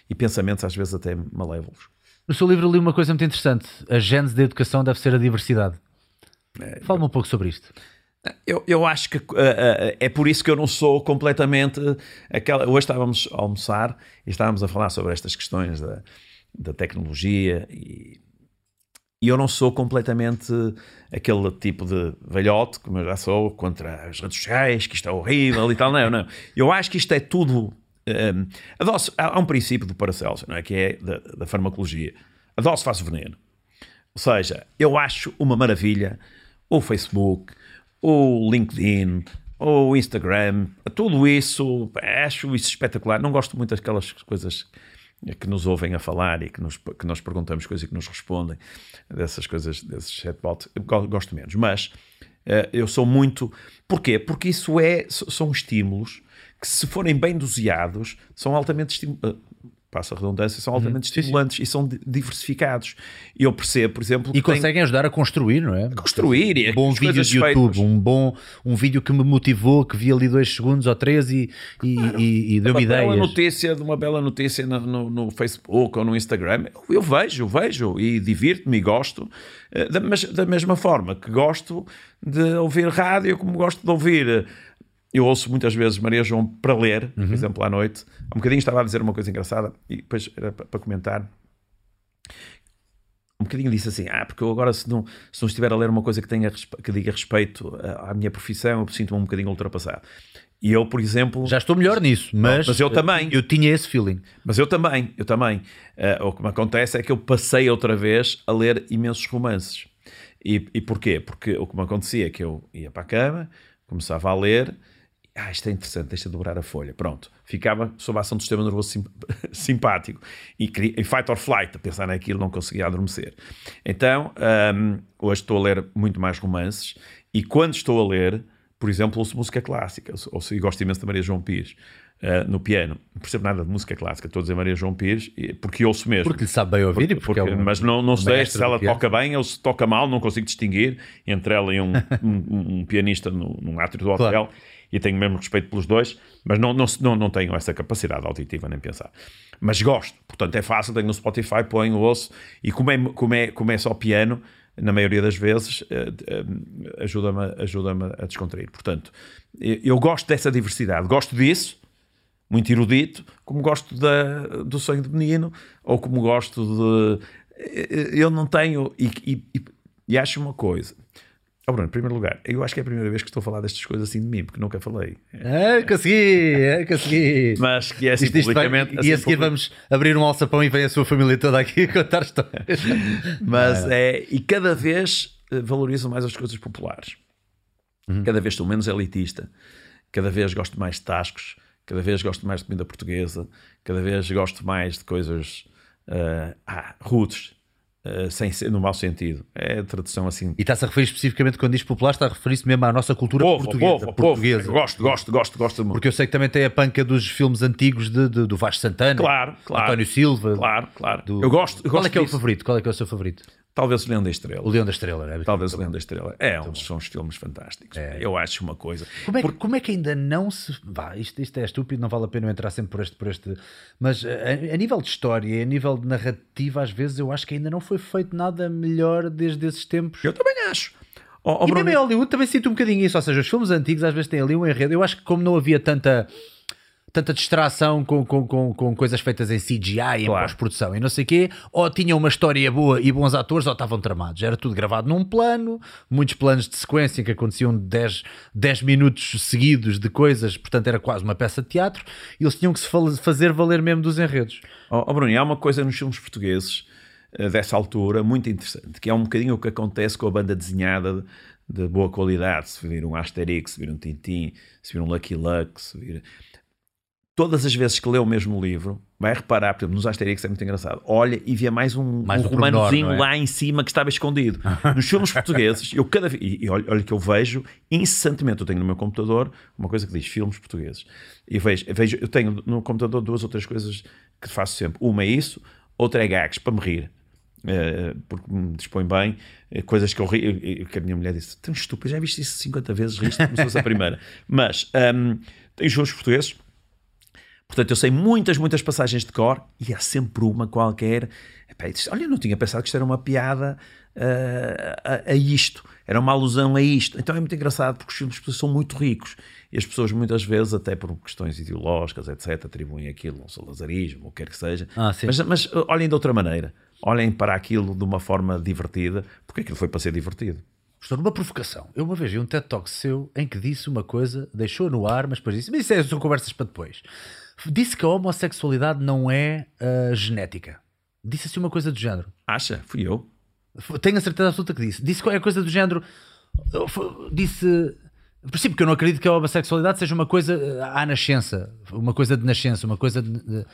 [SPEAKER 2] e pensamentos às vezes até malévolos.
[SPEAKER 1] No seu livro li uma coisa muito interessante. A gênese da educação deve ser a diversidade. Fala-me um pouco sobre isto.
[SPEAKER 2] Eu, eu acho que uh, uh, é por isso que eu não sou completamente aquela. Hoje estávamos a almoçar e estávamos a falar sobre estas questões da, da tecnologia e, e eu não sou completamente aquele tipo de velhote, como eu já sou, contra as redes sociais, que isto é horrível e tal. Não, não. Eu acho que isto é tudo. Um, a dose, há, um princípio do Paracelso, não é? que é da, da farmacologia. A dose faz o veneno. Ou seja, eu acho uma maravilha o Facebook, o LinkedIn, o Instagram, tudo isso, acho isso espetacular. Não gosto muito daquelas coisas que nos ouvem a falar e que, nos, que nós perguntamos coisas e que nos respondem, dessas coisas, desses chatbots, gosto menos. Mas eh, eu sou muito. Porquê? Porque isso é, são estímulos que, se forem bem doseados, são altamente eh, passa a redundância, são altamente estimulantes e são di- diversificados. E eu percebo, por exemplo,
[SPEAKER 1] E
[SPEAKER 2] que tem-
[SPEAKER 1] conseguem ajudar a construir, não é?
[SPEAKER 2] construir e
[SPEAKER 1] Um bom vídeo de YouTube,
[SPEAKER 2] feitas.
[SPEAKER 1] um bom um vídeo que me motivou, que vi ali dois segundos ou três e, e, e- e deu-me
[SPEAKER 2] uma bela
[SPEAKER 1] ideias.
[SPEAKER 2] notícia de uma bela notícia no, no- no Facebook ou no Instagram, eu, eu vejo, vejo e divirto-me e gosto, eh, da, mas da mesma forma que gosto de ouvir rádio, como gosto de ouvir. Eh, Eu ouço muitas vezes Maria João para ler,
[SPEAKER 1] Uhum.
[SPEAKER 2] por exemplo, à noite. Há um bocadinho estava a dizer uma coisa engraçada e depois era para, comentar. Um bocadinho disse assim: Ah, porque eu agora, se não, se não estiver a ler uma coisa que, tenha, que diga respeito à, à minha profissão, eu sinto-me um bocadinho ultrapassado. E eu, por exemplo.
[SPEAKER 1] Já estou melhor nisso, mas,
[SPEAKER 2] mas eu também.
[SPEAKER 1] Eu tinha esse feeling.
[SPEAKER 2] Mas eu também, eu também. Eh, o que me acontece é que eu passei outra vez a ler imensos romances. E, e porquê? Porque o que me acontecia é que eu ia para a cama, começava a ler, ah, isto é interessante, deixa de dobrar a folha. Pronto, ficava sob a ação do sistema nervoso sim- <laughs> simpático e em fight or flight, a pensar naquilo, não conseguia adormecer. Então, hum, hoje estou a ler muito mais romances e quando estou a ler, por exemplo, ouço música clássica, ouço, e gosto imenso da Maria João Pires. eh, no piano, não percebo nada de música clássica, estou a dizer Maria João Pires, e- porque ouço mesmo.
[SPEAKER 1] Porque lhe sabe bem ouvir e porque,
[SPEAKER 2] Porque-
[SPEAKER 1] é um-
[SPEAKER 2] mas não, não sei se ela toca bem ou se toca mal, não consigo distinguir entre ela e um, <laughs> um- um pianista no, num átrio do hotel.
[SPEAKER 1] Claro.
[SPEAKER 2] E tenho mesmo respeito pelos dois, mas não, não, não, não tenho essa capacidade auditiva nem pensar. Mas gosto, portanto é fácil, tenho no Spotify, ponho, ouço, e como é, como é, como é só piano, na maioria das vezes, eh, eh, ajuda-me ajuda a descontrair. Portanto, eu gosto dessa diversidade, gosto disso, muito erudito, como gosto da, do sonho de menino, ou como gosto de. Eu não tenho. E, e- e acho uma coisa. Oh, Bruno, em primeiro lugar, eu acho que é a primeira vez que estou a falar destas coisas assim de mim, porque nunca falei.
[SPEAKER 1] Ah, consegui, ah, consegui.
[SPEAKER 2] Mas que é assim
[SPEAKER 1] Isto- isto vai-
[SPEAKER 2] publicamente.
[SPEAKER 1] e
[SPEAKER 2] assim
[SPEAKER 1] a seguir
[SPEAKER 2] public-
[SPEAKER 1] vamos abrir um alçapão e vem a sua família toda aqui contar histórias.
[SPEAKER 2] Mas é. E cada vez eh, valorizo mais as coisas populares.
[SPEAKER 1] Uhum.
[SPEAKER 2] Cada vez estou menos elitista. Cada vez gosto mais de tascos. Cada vez gosto mais de comida portuguesa. Cada vez gosto mais de coisas. ah, ah, roots. Ah, sem ser no mau sentido. É a tradução assim.
[SPEAKER 1] E está-se a referir especificamente, quando diz popular, está a referir-se mesmo à nossa cultura
[SPEAKER 2] Povo,
[SPEAKER 1] portuguesa.
[SPEAKER 2] povo, povo.
[SPEAKER 1] portuguesa.
[SPEAKER 2] Gosto, gosto, gosto, gosto muito.
[SPEAKER 1] Porque eu sei que também tem a panca dos filmes antigos de, de- do Vasco Santana,
[SPEAKER 2] Claro, claro.
[SPEAKER 1] António Silva.
[SPEAKER 2] Claro, claro.
[SPEAKER 1] do-
[SPEAKER 2] Eu gosto. eu
[SPEAKER 1] Qual
[SPEAKER 2] gosto
[SPEAKER 1] é que é o
[SPEAKER 2] disso.
[SPEAKER 1] favorito? Qual é que é o seu favorito?
[SPEAKER 2] Talvez o Leão da Estrela.
[SPEAKER 1] O Leão da Estrela, é?
[SPEAKER 2] Talvez o Leão da Estrela. É, uns, são uns filmes fantásticos. Eu acho uma coisa.
[SPEAKER 1] Como é, que, como é que ainda não se. Vá, isto, isto é estúpido, não vale a pena eu entrar sempre por este. Por este mas a, a nível de história a nível de narrativa, às vezes eu acho que ainda não foi feito nada melhor desde esses tempos.
[SPEAKER 2] Eu também acho. Ó, ó,
[SPEAKER 1] e
[SPEAKER 2] Bruno,
[SPEAKER 1] mesmo em Hollywood também sinto um bocadinho isso. Ou seja, os filmes antigos às vezes têm ali um enredo. Eu acho que como não havia tanta. Tanta distração com, com, com, com coisas feitas em CGI, em
[SPEAKER 2] Claro.
[SPEAKER 1] pós-produção e não sei o quê, ou tinham uma história boa e bons atores, ou estavam tramados. Era tudo gravado num plano, muitos planos de sequência que aconteciam 10, 10 minutos seguidos de coisas, portanto era quase uma peça de teatro, e eles tinham que se fazer valer mesmo dos enredos.
[SPEAKER 2] Ó, ó, Bruno, há uma coisa nos filmes portugueses eh, dessa altura muito interessante, que é um bocadinho o que acontece com a banda desenhada de, de boa qualidade. Se vir um Asterix, se vir um Tintin, se vir um Lucky Luck, se vir... Todas as vezes que lê o mesmo livro, vai reparar, por exemplo, nos Asterix é muito engraçado. Olha e vê mais um,
[SPEAKER 1] Mais
[SPEAKER 2] um
[SPEAKER 1] pormenor,
[SPEAKER 2] romanozinho
[SPEAKER 1] não é?
[SPEAKER 2] lá em cima que estava escondido. Nos filmes portugueses, eu cada vez. E, e olha, que eu vejo incessantemente. Eu tenho no meu computador uma coisa que diz filmes portugueses. E vejo, eu vejo, eu tenho no computador duas ou três coisas que faço sempre. Uma é isso, outra é gags, para me rir. Eh, porque me dispõe bem, eh, coisas que eu ri, que a minha mulher disse, tão estúpido, já viste isso 50 vezes, riste como se fosse a primeira. <laughs> Mas hum, tem os filmes portugueses, Portanto, eu sei muitas, muitas passagens de cor e há sempre uma qualquer. Epá, disse, Olha, eu não tinha pensado que isto era uma piada ah, a, a isto, era uma alusão a isto. Então é muito engraçado porque os filmes são muito ricos e as pessoas muitas vezes, até por questões ideológicas, etc., atribuem aquilo ao salazarismo, ou o que quer que seja.
[SPEAKER 1] Ah,
[SPEAKER 2] mas, mas uh, olhem de outra maneira, olhem para aquilo de uma forma divertida, porque aquilo foi para ser divertido.
[SPEAKER 1] Estou numa provocação. Eu uma vez vi um TED Talk seu em que disse uma coisa, deixou no ar, mas depois disse: Mas isso é, são conversas para depois. Disse que a homossexualidade não é ah, genética. Disse assim uma coisa do género.
[SPEAKER 2] Acha? Fui eu.
[SPEAKER 1] Tenho a certeza absoluta que disse. Disse qualquer coisa do género. f- Disse. Por si, porque eu não acredito que a homossexualidade seja uma coisa ah, à nascença, uma coisa de nascença, uma coisa de. de-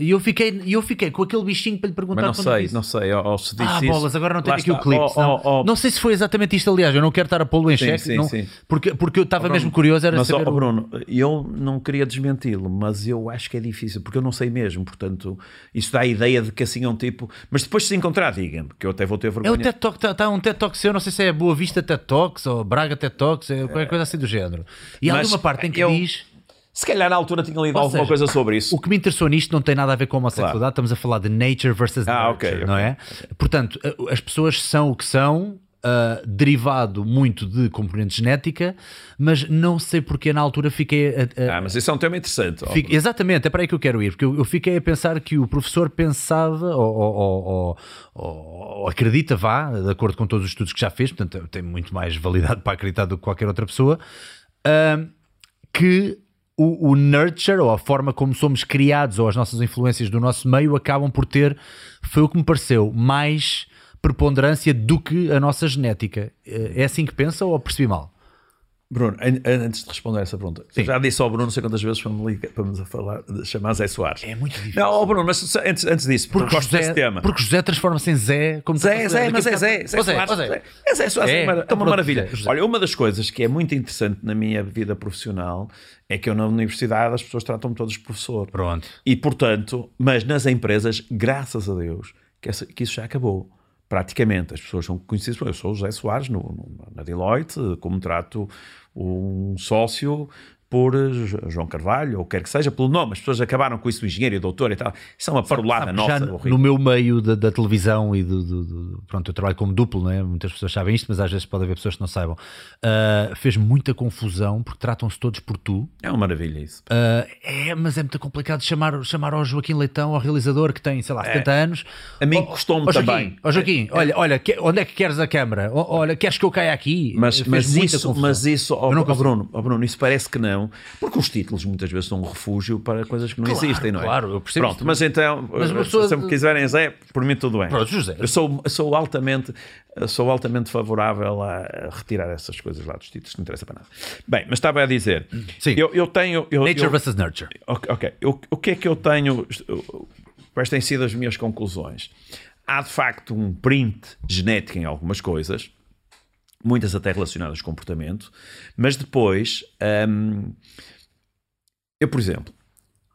[SPEAKER 1] E eu fiquei, eu fiquei com aquele bichinho para lhe perguntar
[SPEAKER 2] Mas não sei,
[SPEAKER 1] disse.
[SPEAKER 2] não sei. Ou, ou se disse
[SPEAKER 1] Ah,
[SPEAKER 2] isso-
[SPEAKER 1] bolas, agora não tenho aqui o
[SPEAKER 2] está.
[SPEAKER 1] clipe.
[SPEAKER 2] Ou-
[SPEAKER 1] não.
[SPEAKER 2] ou- ou-
[SPEAKER 1] não sei se foi exatamente isto, aliás, eu não quero estar a pô-lo em
[SPEAKER 2] Sim,
[SPEAKER 1] xeque,
[SPEAKER 2] sim,
[SPEAKER 1] não-
[SPEAKER 2] sim.
[SPEAKER 1] Porque, porque eu estava mesmo curioso, era
[SPEAKER 2] Mas,
[SPEAKER 1] saber. o-
[SPEAKER 2] Bruno, eu não queria desmenti-lo, mas eu acho que é difícil, porque eu não sei mesmo. Portanto, isso dá a ideia de que assim é um tipo. Mas depois, se encontrar, diga-me, que eu até vou ter
[SPEAKER 1] É
[SPEAKER 2] vergonha.
[SPEAKER 1] o TED Talk, está tá um TED Talk seu, não sei se é Boa Vista TED Talks ou Braga TED Talks, é qualquer coisa assim do género. E há
[SPEAKER 2] Mas
[SPEAKER 1] uma parte em que
[SPEAKER 2] eu-
[SPEAKER 1] diz.
[SPEAKER 2] Se calhar na altura tinha lido
[SPEAKER 1] Ou
[SPEAKER 2] alguma
[SPEAKER 1] seja,
[SPEAKER 2] coisa sobre isso.
[SPEAKER 1] O que me interessou nisto não tem nada a ver com a homossexualidade,
[SPEAKER 2] Claro.
[SPEAKER 1] estamos a falar de nature versus
[SPEAKER 2] Ah,
[SPEAKER 1] nurture,
[SPEAKER 2] ok, ok.
[SPEAKER 1] não é? Portanto, as pessoas são o que são, ah, derivado muito de componente genética, mas não sei porque na altura fiquei. a- a-
[SPEAKER 2] Ah, mas isso é um tema interessante.
[SPEAKER 1] exatamente, é para aí que eu quero ir, porque eu, eu fiquei a pensar que o professor pensava, ou, ou- ou- ou- acredita, vá, de acordo com todos os estudos que já fez, portanto tem muito mais validade para acreditar do que qualquer outra pessoa, ahm, que o, o nurture, ou a forma como somos criados, ou as nossas influências do nosso meio, acabam por ter, foi o que me pareceu, mais preponderância do que a nossa genética. É assim que pensa ou percebi mal?
[SPEAKER 2] Bruno, an- an- antes de responder a essa pergunta, já disse ao Bruno não sei quantas vezes para me, ligar, para me falar, de chamar Zé Soares.
[SPEAKER 1] É muito difícil.
[SPEAKER 2] Não, ó, Bruno, mas antes, antes disso, porque
[SPEAKER 1] Porque
[SPEAKER 2] gosto desse
[SPEAKER 1] José,
[SPEAKER 2] tema.
[SPEAKER 1] porque José transforma-se em Zé. Como
[SPEAKER 2] Zé, Zé, mas é Zé, Zé Soares,
[SPEAKER 1] Zé.
[SPEAKER 2] Zé. É Zé Soares,
[SPEAKER 1] É,
[SPEAKER 2] uma,
[SPEAKER 1] então
[SPEAKER 2] uma maravilha.
[SPEAKER 1] José.
[SPEAKER 2] Olha, uma das coisas que é muito interessante na minha vida profissional é que eu na universidade as pessoas tratam-me todos de professor.
[SPEAKER 1] Pronto.
[SPEAKER 2] E portanto, mas nas empresas, graças a Deus, que, essa- que isso já acabou. Praticamente, as pessoas são conhecidas. Eu sou o José Soares no, no- na Deloitte, como trato um sócio por eh, Jo- João Carvalho, ou quer que seja, pelo nome. As pessoas acabaram com isso do engenheiro e doutor e tal. Isso é uma parolada
[SPEAKER 1] Sabe,
[SPEAKER 2] nossa.
[SPEAKER 1] no,
[SPEAKER 2] horrível.
[SPEAKER 1] meu meio da, da televisão e do, do- do- Pronto, eu trabalho como duplo, não é? Muitas pessoas sabem isto, mas às vezes pode haver pessoas que não saibam. Ah, fez muita confusão porque tratam-se todos por tu.
[SPEAKER 2] É uma maravilha isso.
[SPEAKER 1] Ah, é, mas é muito complicado chamar, chamar ao Joaquim Leitão, ao realizador que tem, sei lá, 70 anos.
[SPEAKER 2] É. A mim custou-me também.
[SPEAKER 1] Ó Joaquim, olha, olha, que- onde é que queres a câmara? Olha, queres que eu caia aqui?
[SPEAKER 2] Mas, mas, isso,
[SPEAKER 1] confusão.
[SPEAKER 2] mas isso, ó. Bruno, ó, Bruno, isso parece que não, porque os títulos muitas vezes são um refúgio para coisas que não
[SPEAKER 1] Claro,
[SPEAKER 2] existem, não é?
[SPEAKER 1] claro, eu percebo
[SPEAKER 2] Pronto, mas então,
[SPEAKER 1] Mas
[SPEAKER 2] eh,
[SPEAKER 1] pessoa-
[SPEAKER 2] se me quiserem Zé, por mim tudo bem.
[SPEAKER 1] Pronto, José.
[SPEAKER 2] Eu sou, sou altamente, sou altamente favorável a, retirar essas coisas lá dos títulos, não interessa para nada. Bem, mas estava a dizer,
[SPEAKER 1] Sim.
[SPEAKER 2] eu, eu tenho... Eu,
[SPEAKER 1] Nature
[SPEAKER 2] eu-
[SPEAKER 1] versus nurture.
[SPEAKER 2] Ok. O, o que é que eu tenho? Quais têm sido as minhas conclusões? Há de facto um print genético em algumas coisas, muitas até relacionadas com comportamento, mas depois, hum, eu, por exemplo,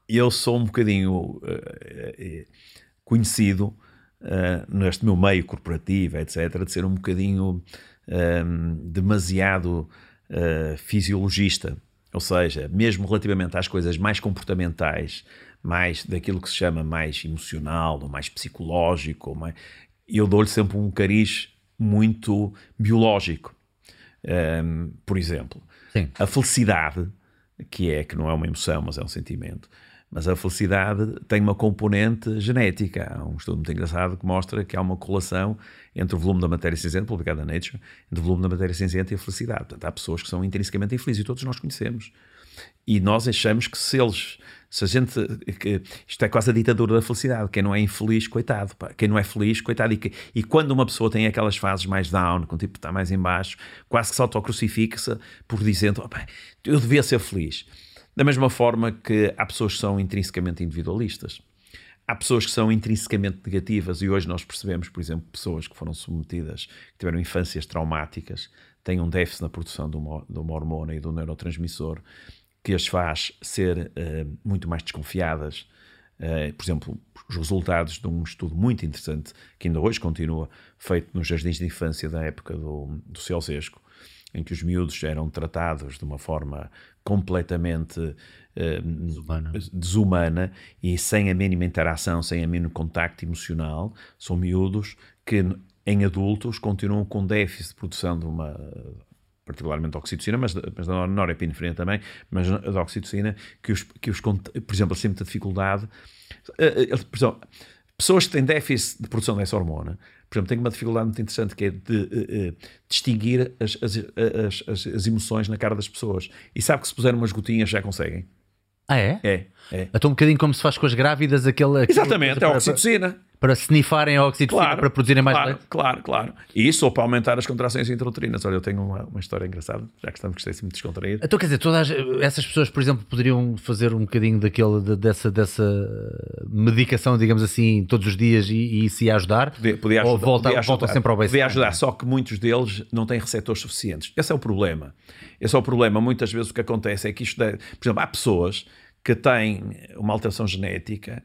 [SPEAKER 2] eu sou um bocadinho eh, conhecido eh, neste meu meio corporativo, etc., de ser um bocadinho hum, demasiado eh, fisiologista. Ou seja, mesmo relativamente às coisas mais comportamentais, mais daquilo que se chama mais emocional, ou mais psicológico, ou mais, eu dou-lhe sempre um cariz muito biológico. Hum, por exemplo,
[SPEAKER 1] Sim.
[SPEAKER 2] a felicidade, que é que não é uma emoção, mas é um sentimento, mas a felicidade tem uma componente genética. Há um estudo muito engraçado que mostra que há uma correlação entre o volume da matéria cinzenta, publicado na Nature, entre o volume da matéria cinzenta e a felicidade. Portanto, há pessoas que são intrinsecamente infelizes e todos nós conhecemos. E nós achamos que se eles, se a gente, que isto é quase a ditadura da felicidade, quem não é infeliz, coitado, pá. quem não é feliz, coitado, e, que- e quando uma pessoa tem aquelas fases mais down, quando tipo está mais em baixo, quase que se autocrucifica-se por dizendo, "Oh, eu devia ser feliz. Da mesma forma que há pessoas que são intrinsecamente individualistas. Há pessoas que são intrinsecamente negativas e hoje nós percebemos, por exemplo, pessoas que foram submetidas, que tiveram infâncias traumáticas, têm um déficit na produção de uma, de uma hormona e de um neurotransmissor que as faz ser eh, muito mais desconfiadas. Eh, por exemplo, os resultados de um estudo muito interessante, que ainda hoje continua, feito nos jardins de infância da época do, do Ceausesco, em que os miúdos eram tratados de uma forma completamente eh,
[SPEAKER 1] Desumana.
[SPEAKER 2] desumana e sem a mínima interação, sem a mínimo contacto emocional, são miúdos que em adultos continuam com déficit de produção de uma particularmente da oxitocina, mas, mas da norepinefrina também, mas da oxitocina, que os, que os por exemplo, assim muita dificuldade, eh, eh, por exemplo, pessoas que têm déficit de produção dessa hormona, por exemplo, têm uma dificuldade muito interessante que é de eh, eh, distinguir as, as, as, as, emoções na cara das pessoas. E sabe que se puser umas gotinhas já conseguem.
[SPEAKER 1] Ah, é?
[SPEAKER 2] É, é.
[SPEAKER 1] Então um bocadinho como se faz com as grávidas, aquele... aquele-
[SPEAKER 2] Exatamente, é a oxitocina.
[SPEAKER 1] Para a oxitocina
[SPEAKER 2] Claro,
[SPEAKER 1] para produzirem mais
[SPEAKER 2] claro,
[SPEAKER 1] leite?
[SPEAKER 2] Claro, claro. E isso ou para aumentar as contrações intrauterinas. Olha, eu tenho uma, uma história engraçada, já que estamos gostei muito descontraído.
[SPEAKER 1] Então, quer dizer, todas essas pessoas, por exemplo, poderiam fazer um bocadinho daquele, de- dessa, dessa medicação, digamos assim, todos os dias e, e isso ia ajudar?
[SPEAKER 2] Podia, podia
[SPEAKER 1] Ou
[SPEAKER 2] ajudar,
[SPEAKER 1] volta,
[SPEAKER 2] podia
[SPEAKER 1] voltam
[SPEAKER 2] ajudar,
[SPEAKER 1] sempre ao
[SPEAKER 2] Podia
[SPEAKER 1] baseline?
[SPEAKER 2] ajudar, só que muitos deles não têm receptores suficientes. Esse é o problema. Esse é o problema. Muitas vezes o que acontece é que isto, dá- por exemplo, há pessoas que têm uma alteração genética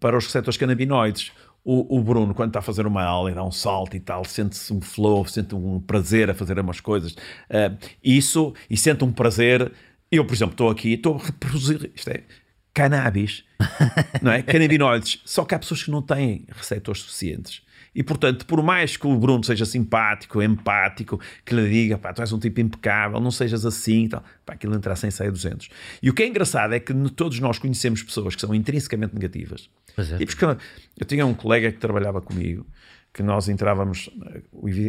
[SPEAKER 2] para os receptores canabinoides. O, o Bruno, quando está a fazer uma aula e dá um salto e tal, sente-se um flow, sente um prazer a fazer umas coisas. Ah, isso, e sente um prazer. Eu, por exemplo, estou aqui, estou a reproduzir. Isto é cannabis, <laughs> não é? Canabinoides. Só que há pessoas que não têm receptores suficientes. E, portanto, por mais que o Bruno seja simpático, empático, que lhe diga, pá, tu és um tipo impecável, não sejas assim e tal, pá, aquilo entra sem sair 200. E o que é engraçado é que todos nós conhecemos pessoas que são intrinsecamente negativas.
[SPEAKER 1] Pois é.
[SPEAKER 2] Tipos que- eu tinha um colega que trabalhava comigo, que nós entrávamos, eh,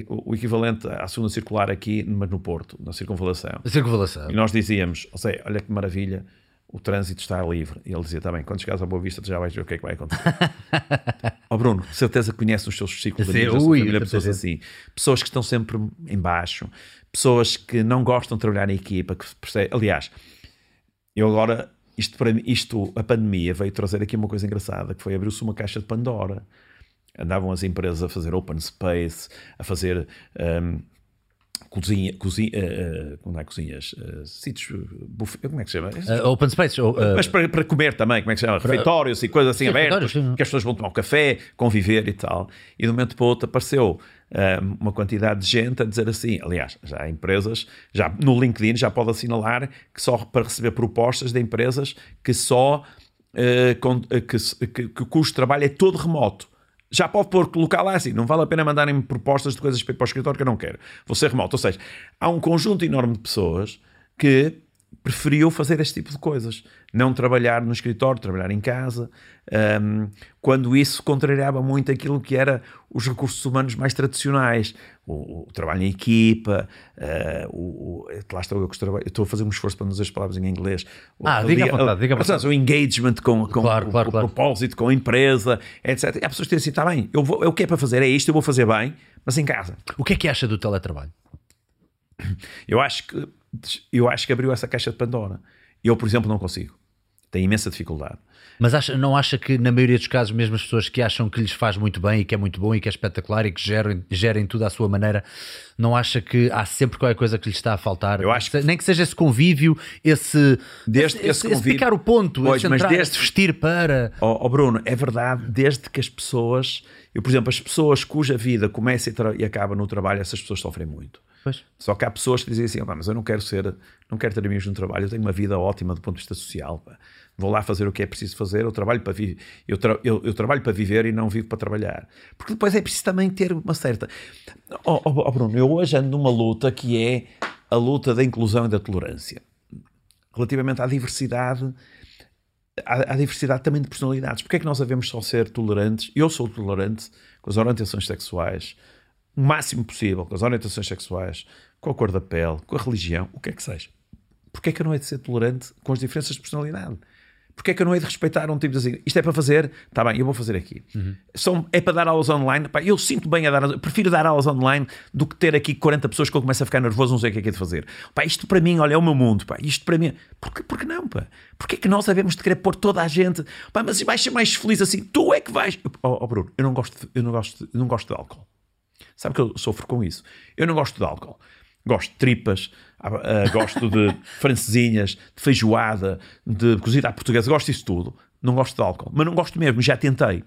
[SPEAKER 2] o equivalente à segunda circular aqui, mas no Porto, na circunvalação.
[SPEAKER 1] A circunvalação.
[SPEAKER 2] E nós dizíamos, ou seja, olha que maravilha, o trânsito está livre. E ele dizia, está bem, quando chegares à Boa Vista tu já vais ver o que é que vai acontecer. Ó <laughs> Bruno, de certeza que conhece os seus ciclos de amigos,
[SPEAKER 1] ui,
[SPEAKER 2] família, pessoas assim. Pessoas que estão sempre em baixo, pessoas que não gostam de trabalhar em equipa, que. Aliás, eu agora, isto para mim, isto, a pandemia veio trazer aqui uma coisa engraçada, que foi abrir-se uma caixa de Pandora. Andavam as empresas a fazer open space, a fazer hum, cozinha, cozinha, eh, eh, não é cozinhas, eh, sítios, eh, buffet, como é que se chama?
[SPEAKER 1] Uh, open Space. ou, uh,
[SPEAKER 2] Mas para, para comer também, como é que se chama? Refeitórios e coisas assim
[SPEAKER 1] Sim,
[SPEAKER 2] abertas, que as pessoas vão tomar um café, conviver e tal. E de um momento para o outro apareceu uma quantidade de gente a dizer assim. Aliás, já há empresas, já no LinkedIn já pode assinalar que só para receber propostas de empresas que só que, se- que, que o custo de trabalho é todo remoto. Já pode pôr, colocar lá assim, não vale a pena mandarem propostas de coisas para o escritório que eu não quero. Vou ser remoto. Ou seja, há um conjunto enorme de pessoas que preferiu fazer este tipo de coisas. Não trabalhar no escritório, trabalhar em casa, hum, quando isso contrariava muito aquilo que era os recursos humanos mais tradicionais. O, o trabalho em equipa, eh, o, o- lá estou eu que a eu estou a fazer um esforço para não dizer as palavras em inglês. O-
[SPEAKER 1] Ah, diga à vontade, diga
[SPEAKER 2] sabes, O engagement com, com
[SPEAKER 1] Claro,
[SPEAKER 2] o,
[SPEAKER 1] claro,
[SPEAKER 2] o
[SPEAKER 1] claro.
[SPEAKER 2] propósito, com a empresa, etc. E há pessoas que dizem assim, está bem, eu vou, eu, o que é para fazer é isto, eu vou fazer bem, mas em casa.
[SPEAKER 1] O que é que acha do teletrabalho?
[SPEAKER 2] Eu acho que eu acho que abriu essa caixa de Pandora. Eu, por exemplo, não consigo. Tenho imensa dificuldade.
[SPEAKER 1] Mas acha- não acha que, na maioria dos casos, mesmo as pessoas que acham que lhes faz muito bem e que é muito bom e que é espetacular e que gerem, gerem tudo à sua maneira, não acha que há sempre qualquer coisa que lhes está a faltar?
[SPEAKER 2] Eu acho que-
[SPEAKER 1] Nem que seja esse convívio, esse,
[SPEAKER 2] Desde
[SPEAKER 1] esse,
[SPEAKER 2] esse
[SPEAKER 1] esse
[SPEAKER 2] convívio-
[SPEAKER 1] picar o ponto,
[SPEAKER 2] Pois,
[SPEAKER 1] esse
[SPEAKER 2] mas
[SPEAKER 1] entrar,
[SPEAKER 2] desde-
[SPEAKER 1] esse vestir para.
[SPEAKER 2] Ó ó, Bruno, é verdade, desde que as pessoas, eu, por exemplo, as pessoas cuja vida começa e, e acaba no trabalho, essas pessoas sofrem muito.
[SPEAKER 1] Pois.
[SPEAKER 2] Só que há pessoas que dizem assim, "Pá, mas eu não quero ser, não quero ter amigos no trabalho, eu tenho uma vida ótima do ponto de vista social. pá. Vou lá fazer o que é preciso fazer, eu trabalho para viver, eu, tra- eu- eu trabalho para viver e não vivo para trabalhar. Porque depois é preciso também ter uma certa. Ó ó, ó, Bruno, eu hoje ando numa luta que é a luta da inclusão e da tolerância. Relativamente à diversidade, à, à diversidade também de personalidades. Porque é que nós devemos só ser tolerantes? Eu sou tolerante com as orientações sexuais, o máximo possível, com as orientações sexuais, com a cor da pele, com a religião, o que é que seja. Porquê é que eu não hei de ser tolerante com as diferenças de personalidade? Porquê é que eu não hei de respeitar um tipo de assim, isto é para fazer, está bem, eu vou fazer aqui. São, é para dar aulas online, pá, eu sinto bem a dar, prefiro dar aulas online do que ter aqui 40 pessoas que eu começo a ficar nervoso, não sei o que é que é de fazer. Pá, isto para mim, olha, é o meu mundo, pá, isto para mim, porquê, porquê não, pá? Porquê é que nós devemos de querer pôr toda a gente, pá, mas vais ser mais feliz assim, tu é que vais. Ó oh, Bruno, eu não gosto, de- eu não gosto, de- eu não gosto de álcool. Sabe que eu sofro com isso? Eu não gosto de álcool. Gosto de tripas, ah, gosto de <laughs> francesinhas, de feijoada, de cozida à portuguesa, gosto disso tudo. Não gosto de álcool, mas não gosto mesmo, já tentei.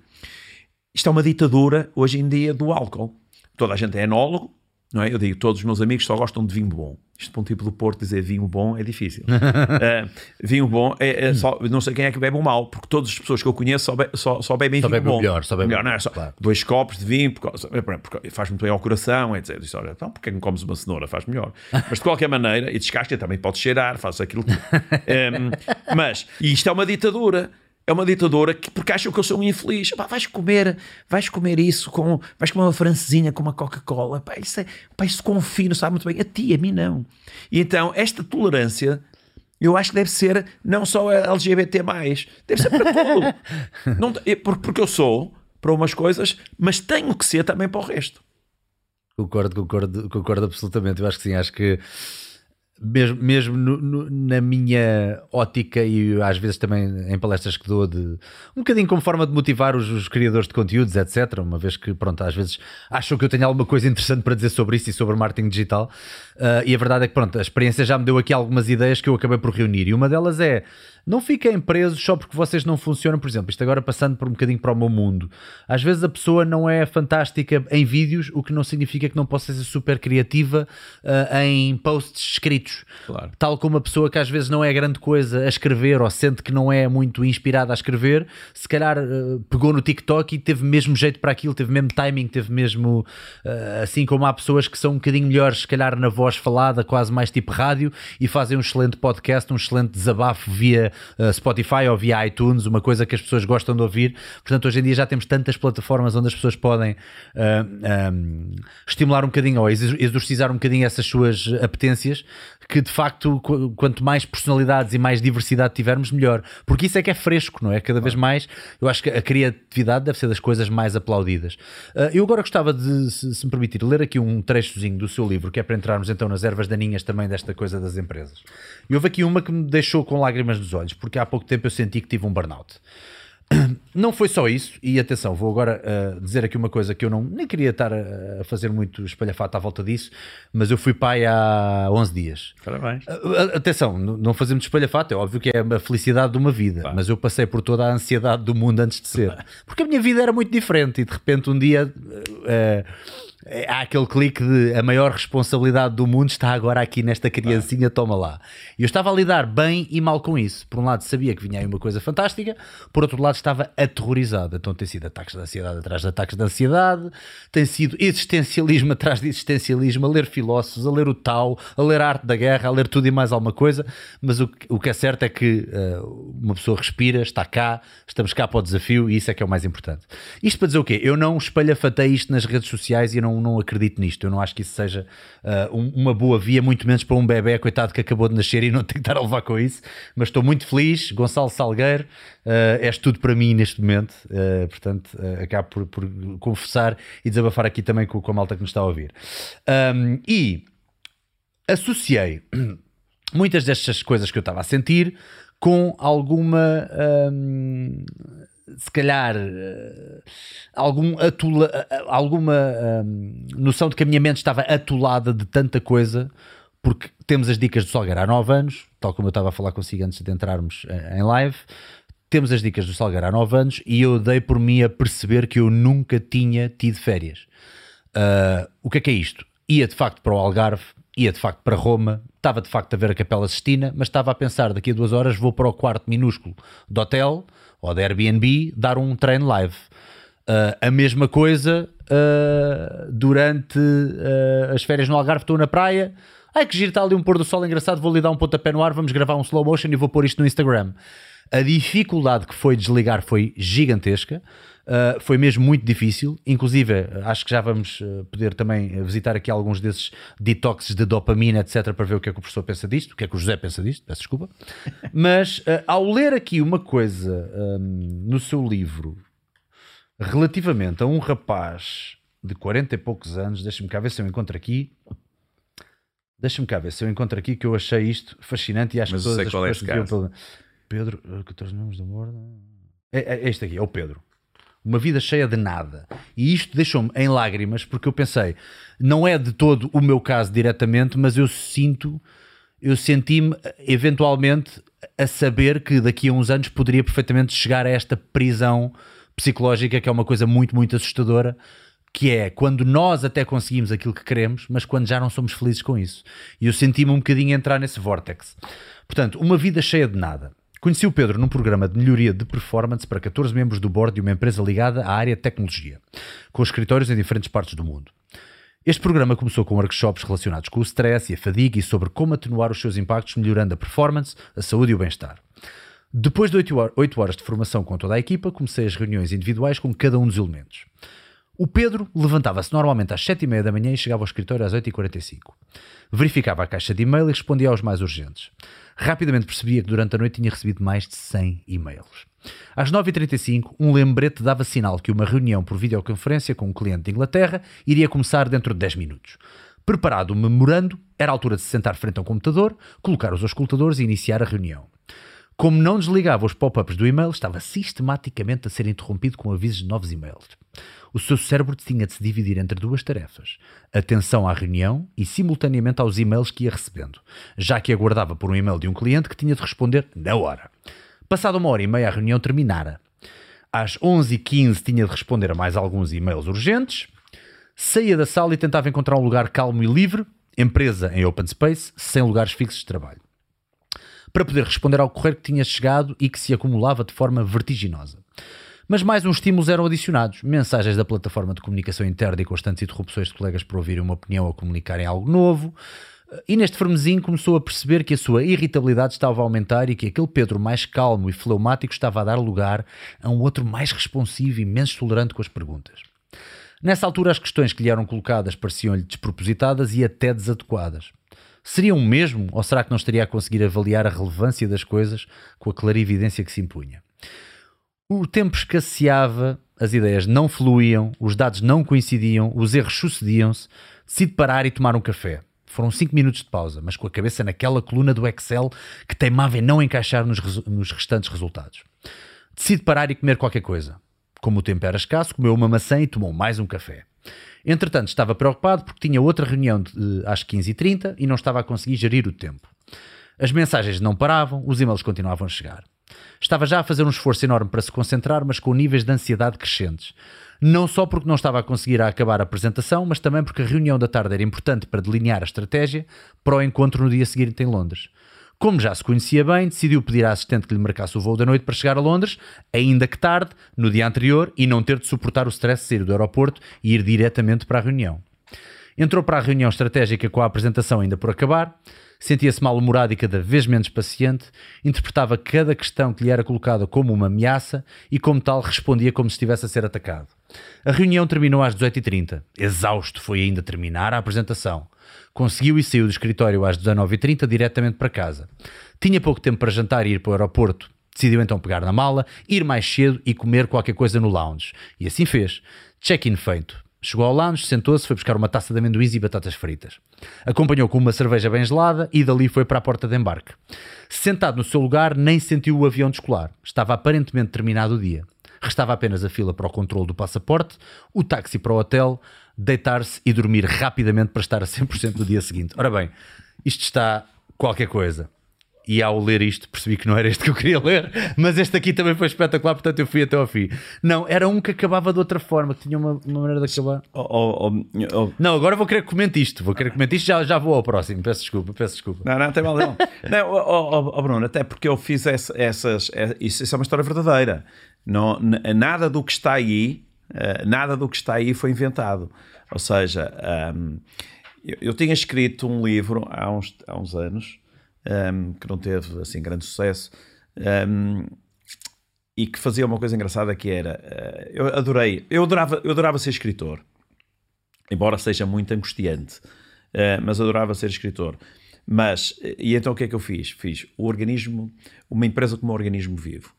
[SPEAKER 2] Isto é uma ditadura hoje em dia do álcool. Toda a gente é enólogo, não é? Eu digo, todos os meus amigos só gostam de vinho bom. Isto para um tipo do Porto dizer vinho bom é difícil. <laughs> Ah, vinho bom é, é só, não sei quem é que bebe o mal, porque todas as pessoas que eu conheço só, be- só, só bebem
[SPEAKER 1] Só
[SPEAKER 2] vinho
[SPEAKER 1] bebe
[SPEAKER 2] bom.
[SPEAKER 1] melhor, só bebe o
[SPEAKER 2] não é? Só
[SPEAKER 1] claro.
[SPEAKER 2] dois copos de vinho, porque, porque faz muito bem ao coração, etc. Disse, olha, então porque é que não comes uma cenoura? Faz melhor. <laughs> Mas de qualquer maneira, e descasca também pode cheirar, faz aquilo tudo. <laughs> Em, mas, e isto é uma ditadura. É uma ditadura que, porque acham que eu sou um infeliz. Pá, vais comer, vais comer isso com, vais comer uma francesinha com uma Coca-Cola. Pá, isso é, pá, isso com fino, sabe muito bem. A ti, a mim não. E então, esta tolerância, eu acho que deve ser não só LGBT+, deve ser para tudo. <laughs> Não, por- porque eu sou, para umas coisas, mas tenho que ser também para o resto.
[SPEAKER 1] Concordo, concordo, concordo absolutamente. Eu acho que sim, acho que mesmo, mesmo no, no, na minha ótica e às vezes também em palestras que dou de um bocadinho como forma de motivar os, os, criadores de conteúdos, etc. Uma vez que, pronto, às vezes acham que eu tenho alguma coisa interessante para dizer sobre isso e sobre marketing digital. Uh, e a verdade é que, pronto, a experiência já me deu aqui algumas ideias que eu acabei por reunir. E uma delas é não fiquem presos só porque vocês não funcionam. Por exemplo, isto agora passando por um bocadinho para o meu mundo. Às vezes a pessoa não é fantástica em vídeos, o que não significa que não possa ser super criativa uh, em posts escritos. Claro. Tal como a pessoa que às vezes não é grande coisa a escrever ou sente que não é muito inspirada a escrever, se calhar uh, pegou no TikTok e teve mesmo jeito para aquilo, teve mesmo timing, teve mesmo. Uh, assim como há pessoas que são um bocadinho melhores, se calhar na voz falada, quase mais tipo rádio, e fazem um excelente podcast, um excelente desabafo via Spotify ou via iTunes, uma coisa que as pessoas gostam de ouvir. Portanto, hoje em dia já temos tantas plataformas onde as pessoas podem uh, eh, um, eh, estimular um bocadinho ou exorcizar um bocadinho essas suas apetências, que de facto, quanto mais personalidades e mais diversidade tivermos, melhor. Porque isso é que é fresco, não é? Cada vez mais, eu acho que a criatividade deve ser das coisas mais aplaudidas. Uh, eu agora gostava de, se, se me permitir, ler aqui um trechozinho do seu livro, que é para entrarmos então nas ervas daninhas também desta coisa das empresas. E houve aqui uma que me deixou com lágrimas nos olhos, porque há pouco tempo eu senti que tive um burnout. <clears throat> Não foi só isso, e atenção, vou agora uh, dizer aqui uma coisa que eu não nem queria estar a, a fazer muito espalhafato à volta disso, mas eu fui pai há 11 dias.
[SPEAKER 2] Parabéns.
[SPEAKER 1] Uh, atenção, não fazemos espalhafato, é óbvio que é a felicidade de uma vida, mas eu passei por toda a ansiedade do mundo antes de ser, <laughs> porque a minha vida era muito diferente e de repente um dia. Uh, há aquele clique de a maior responsabilidade do mundo está agora aqui nesta criancinha, toma lá. E eu estava a lidar bem e mal com isso. Por um lado sabia que vinha aí uma coisa fantástica, por outro lado estava aterrorizado. Então tem sido ataques de ansiedade atrás de ataques de ansiedade, tem sido existencialismo atrás de existencialismo, a ler filósofos, a ler o Tao, a ler a arte da guerra, a ler tudo e mais alguma coisa. Mas o, o que é certo é que uh, uma pessoa respira, está cá, estamos cá para o desafio e isso é que é o mais importante. Isto para dizer o quê? Eu não espalhafatei isto nas redes sociais e não não, não acredito nisto. Eu não acho que isso seja uh, um, uma boa via, muito menos para um bebê, coitado, que acabou de nascer e não <laughs> tem que estar a levar com isso. Mas estou muito feliz. Gonçalo Salgueiro, uh, és tudo para mim neste momento. Uh, portanto, uh, acabo por, por, confessar e desabafar aqui também com, com a malta que nos está a ouvir. Um, e associei <clears throat> muitas destas coisas que eu estava a sentir com alguma. Um, se calhar uh, algum atula, uh, alguma uh, noção de que a minha mente estava atolada de tanta coisa, porque temos as dicas do Salgueiro há 9 anos, tal como eu estava a falar consigo antes de entrarmos em live. Temos as dicas do Salgueiro há 9 anos e eu dei por mim a perceber que eu nunca tinha tido férias. o que é que é isto? Ia de facto para o Algarve, ia de facto para Roma, estava de facto a ver a Capela Sistina, mas estava a pensar daqui a duas horas vou para o quarto minúsculo do hotel ou da Airbnb dar um treino live. Uh, a mesma coisa uh, durante uh, as férias no Algarve, estou na praia. Ai que giro, está ali um pôr do sol engraçado, vou lhe dar um pontapé no ar, vamos gravar um slow motion e vou pôr isto no Instagram. A dificuldade que foi desligar foi gigantesca. Uh, foi mesmo muito difícil. Inclusive, acho que já vamos uh, poder também visitar aqui alguns desses detoxes de dopamina, etc., para ver o que é que o professor pensa disto, o que é que o José pensa disto, peço desculpa. <laughs> Mas uh, ao ler aqui uma coisa um, no seu livro relativamente a um rapaz de 40 e poucos anos, deixa-me cá ver se eu encontro aqui. Deixa-me cá ver se eu encontro aqui que eu achei isto fascinante e acho
[SPEAKER 2] Mas
[SPEAKER 1] que todas
[SPEAKER 2] as
[SPEAKER 1] pessoas
[SPEAKER 2] é pelo...
[SPEAKER 1] Pedro, 14 nomes da borda. É, é este aqui, é o Pedro uma vida cheia de nada. E isto deixou-me em lágrimas porque eu pensei, não é de todo o meu caso diretamente, mas eu sinto, eu senti-me eventualmente a saber que daqui a uns anos poderia perfeitamente chegar a esta prisão psicológica que é uma coisa muito, muito assustadora. Que é quando nós até conseguimos aquilo que queremos, mas quando já não somos felizes com isso. E eu senti-me um bocadinho entrar nesse vórtex. Portanto, uma vida cheia de nada. Conheci o Pedro num programa de melhoria de performance para 14 membros do board de uma empresa ligada à área de tecnologia, com escritórios em diferentes partes do mundo. Este programa começou com workshops relacionados com o stress e a fadiga e sobre como atenuar os seus impactos, melhorando a performance, a saúde e o bem-estar. Depois de 8 horas de formação com toda a equipa, comecei as reuniões individuais com cada um dos elementos. O Pedro levantava-se normalmente às 7h30 da manhã e chegava ao escritório às 8h45. Verificava a caixa de e-mail e respondia aos mais urgentes. Rapidamente percebia que durante a noite tinha recebido mais de 100 e-mails. Às 9h35, um lembrete dava sinal que uma reunião por videoconferência com um cliente de Inglaterra iria começar dentro de 10 minutos. Preparado o memorando, era a altura de se sentar frente ao computador, colocar os auscultadores e iniciar a reunião. Como não desligava os pop-ups do e-mail, estava sistematicamente a ser interrompido com avisos de novos e-mails. O seu cérebro tinha de se dividir entre duas tarefas: atenção à reunião e simultaneamente aos e-mails que ia recebendo, já que aguardava por um e-mail de um cliente que tinha de responder na hora. Passada uma hora e meia, a reunião terminara. Às 11h15 tinha de responder a mais alguns e-mails urgentes. Saía da sala e tentava encontrar um lugar calmo e livre, empresa em open space, sem lugares fixos de trabalho para poder responder ao correio que tinha chegado e que se acumulava de forma vertiginosa. Mas mais uns estímulos eram adicionados: mensagens da plataforma de comunicação interna e constantes interrupções de colegas para ouvirem uma opinião ou comunicarem algo novo. E neste fermezinho começou a perceber que a sua irritabilidade estava a aumentar e que aquele Pedro mais calmo e fleumático estava a dar lugar a um outro mais responsivo e menos tolerante com as perguntas. Nessa altura, as questões que lhe eram colocadas pareciam-lhe despropositadas e até desadequadas. Seriam mesmo, ou será que não estaria a conseguir avaliar a relevância das coisas com a clarividência que se impunha? O tempo escasseava, as ideias não fluíam, os dados não coincidiam, os erros sucediam-se. Decide parar e tomar um café. Foram cinco minutos de pausa, mas com a cabeça naquela coluna do Excel que teimava em não encaixar nos, nos restantes resultados. Decide parar e comer qualquer coisa. Como o tempo era escasso, comeu uma maçã e tomou mais um café. Entretanto, estava preocupado porque tinha outra reunião de, às 15h30 e não estava a conseguir gerir o tempo. As mensagens não paravam, os e-mails continuavam a chegar. Estava já a fazer um esforço enorme para se concentrar, mas com níveis de ansiedade crescentes. Não só porque não estava a conseguir acabar a apresentação, mas também porque a reunião da tarde era importante para delinear a estratégia para o encontro no dia seguinte em Londres. Como já se conhecia bem, decidiu pedir à assistente que lhe marcasse o voo da noite para chegar a Londres, ainda que tarde, no dia anterior, e não ter de suportar o stress de sair do aeroporto e ir diretamente para a reunião. Entrou para a reunião estratégica com a apresentação ainda por acabar, sentia-se mal-humorado e cada vez menos paciente, interpretava cada questão que lhe era colocada como uma ameaça e, como tal, respondia como se estivesse a ser atacado. A reunião terminou às 18h30. Exausto foi ainda terminar a apresentação. Conseguiu e saiu do escritório às 19h30 diretamente para casa. Tinha pouco tempo para jantar e ir para o aeroporto. Decidiu então pegar na mala, ir mais cedo e comer qualquer coisa no lounge. E assim fez. Check-in feito. Chegou ao lounge, sentou-se, foi buscar uma taça de amendoins e batatas fritas. Acompanhou com uma cerveja bem gelada e dali foi para a porta de embarque. Sentado no seu lugar, nem sentiu o avião descolar. Estava aparentemente terminado o dia. Restava apenas a fila para o controle do passaporte, o táxi para o hotel, deitar-se e dormir rapidamente para estar a 100% no dia seguinte. Ora bem, isto está qualquer coisa. E ao ler isto percebi que não era este que eu queria ler, mas este aqui também foi espetacular, portanto eu fui até ao fim. Não, era um que acabava de outra forma, que tinha uma, uma maneira de acabar.
[SPEAKER 2] Oh, oh, oh, oh.
[SPEAKER 1] Não, agora vou querer que comente isto, vou querer que comente isto, já, já vou ao próximo. Peço desculpa, peço desculpa.
[SPEAKER 2] Não, não tem mal <laughs> não. não oh, oh, oh, Bruno, até porque eu fiz essa, essas. É, isso, isso é uma história verdadeira. Não, nada do que está aí, uh, nada do que está aí foi inventado. Ou seja, um, eu, eu, tinha escrito um livro há uns, há uns anos um, que não teve assim grande sucesso um, e que fazia uma coisa engraçada que era uh, eu adorei, eu adorava, eu adorava ser escritor, embora seja muito angustiante, uh, mas adorava ser escritor. Mas, e então o que é que eu fiz? Fiz o organismo, uma empresa como um organismo vivo.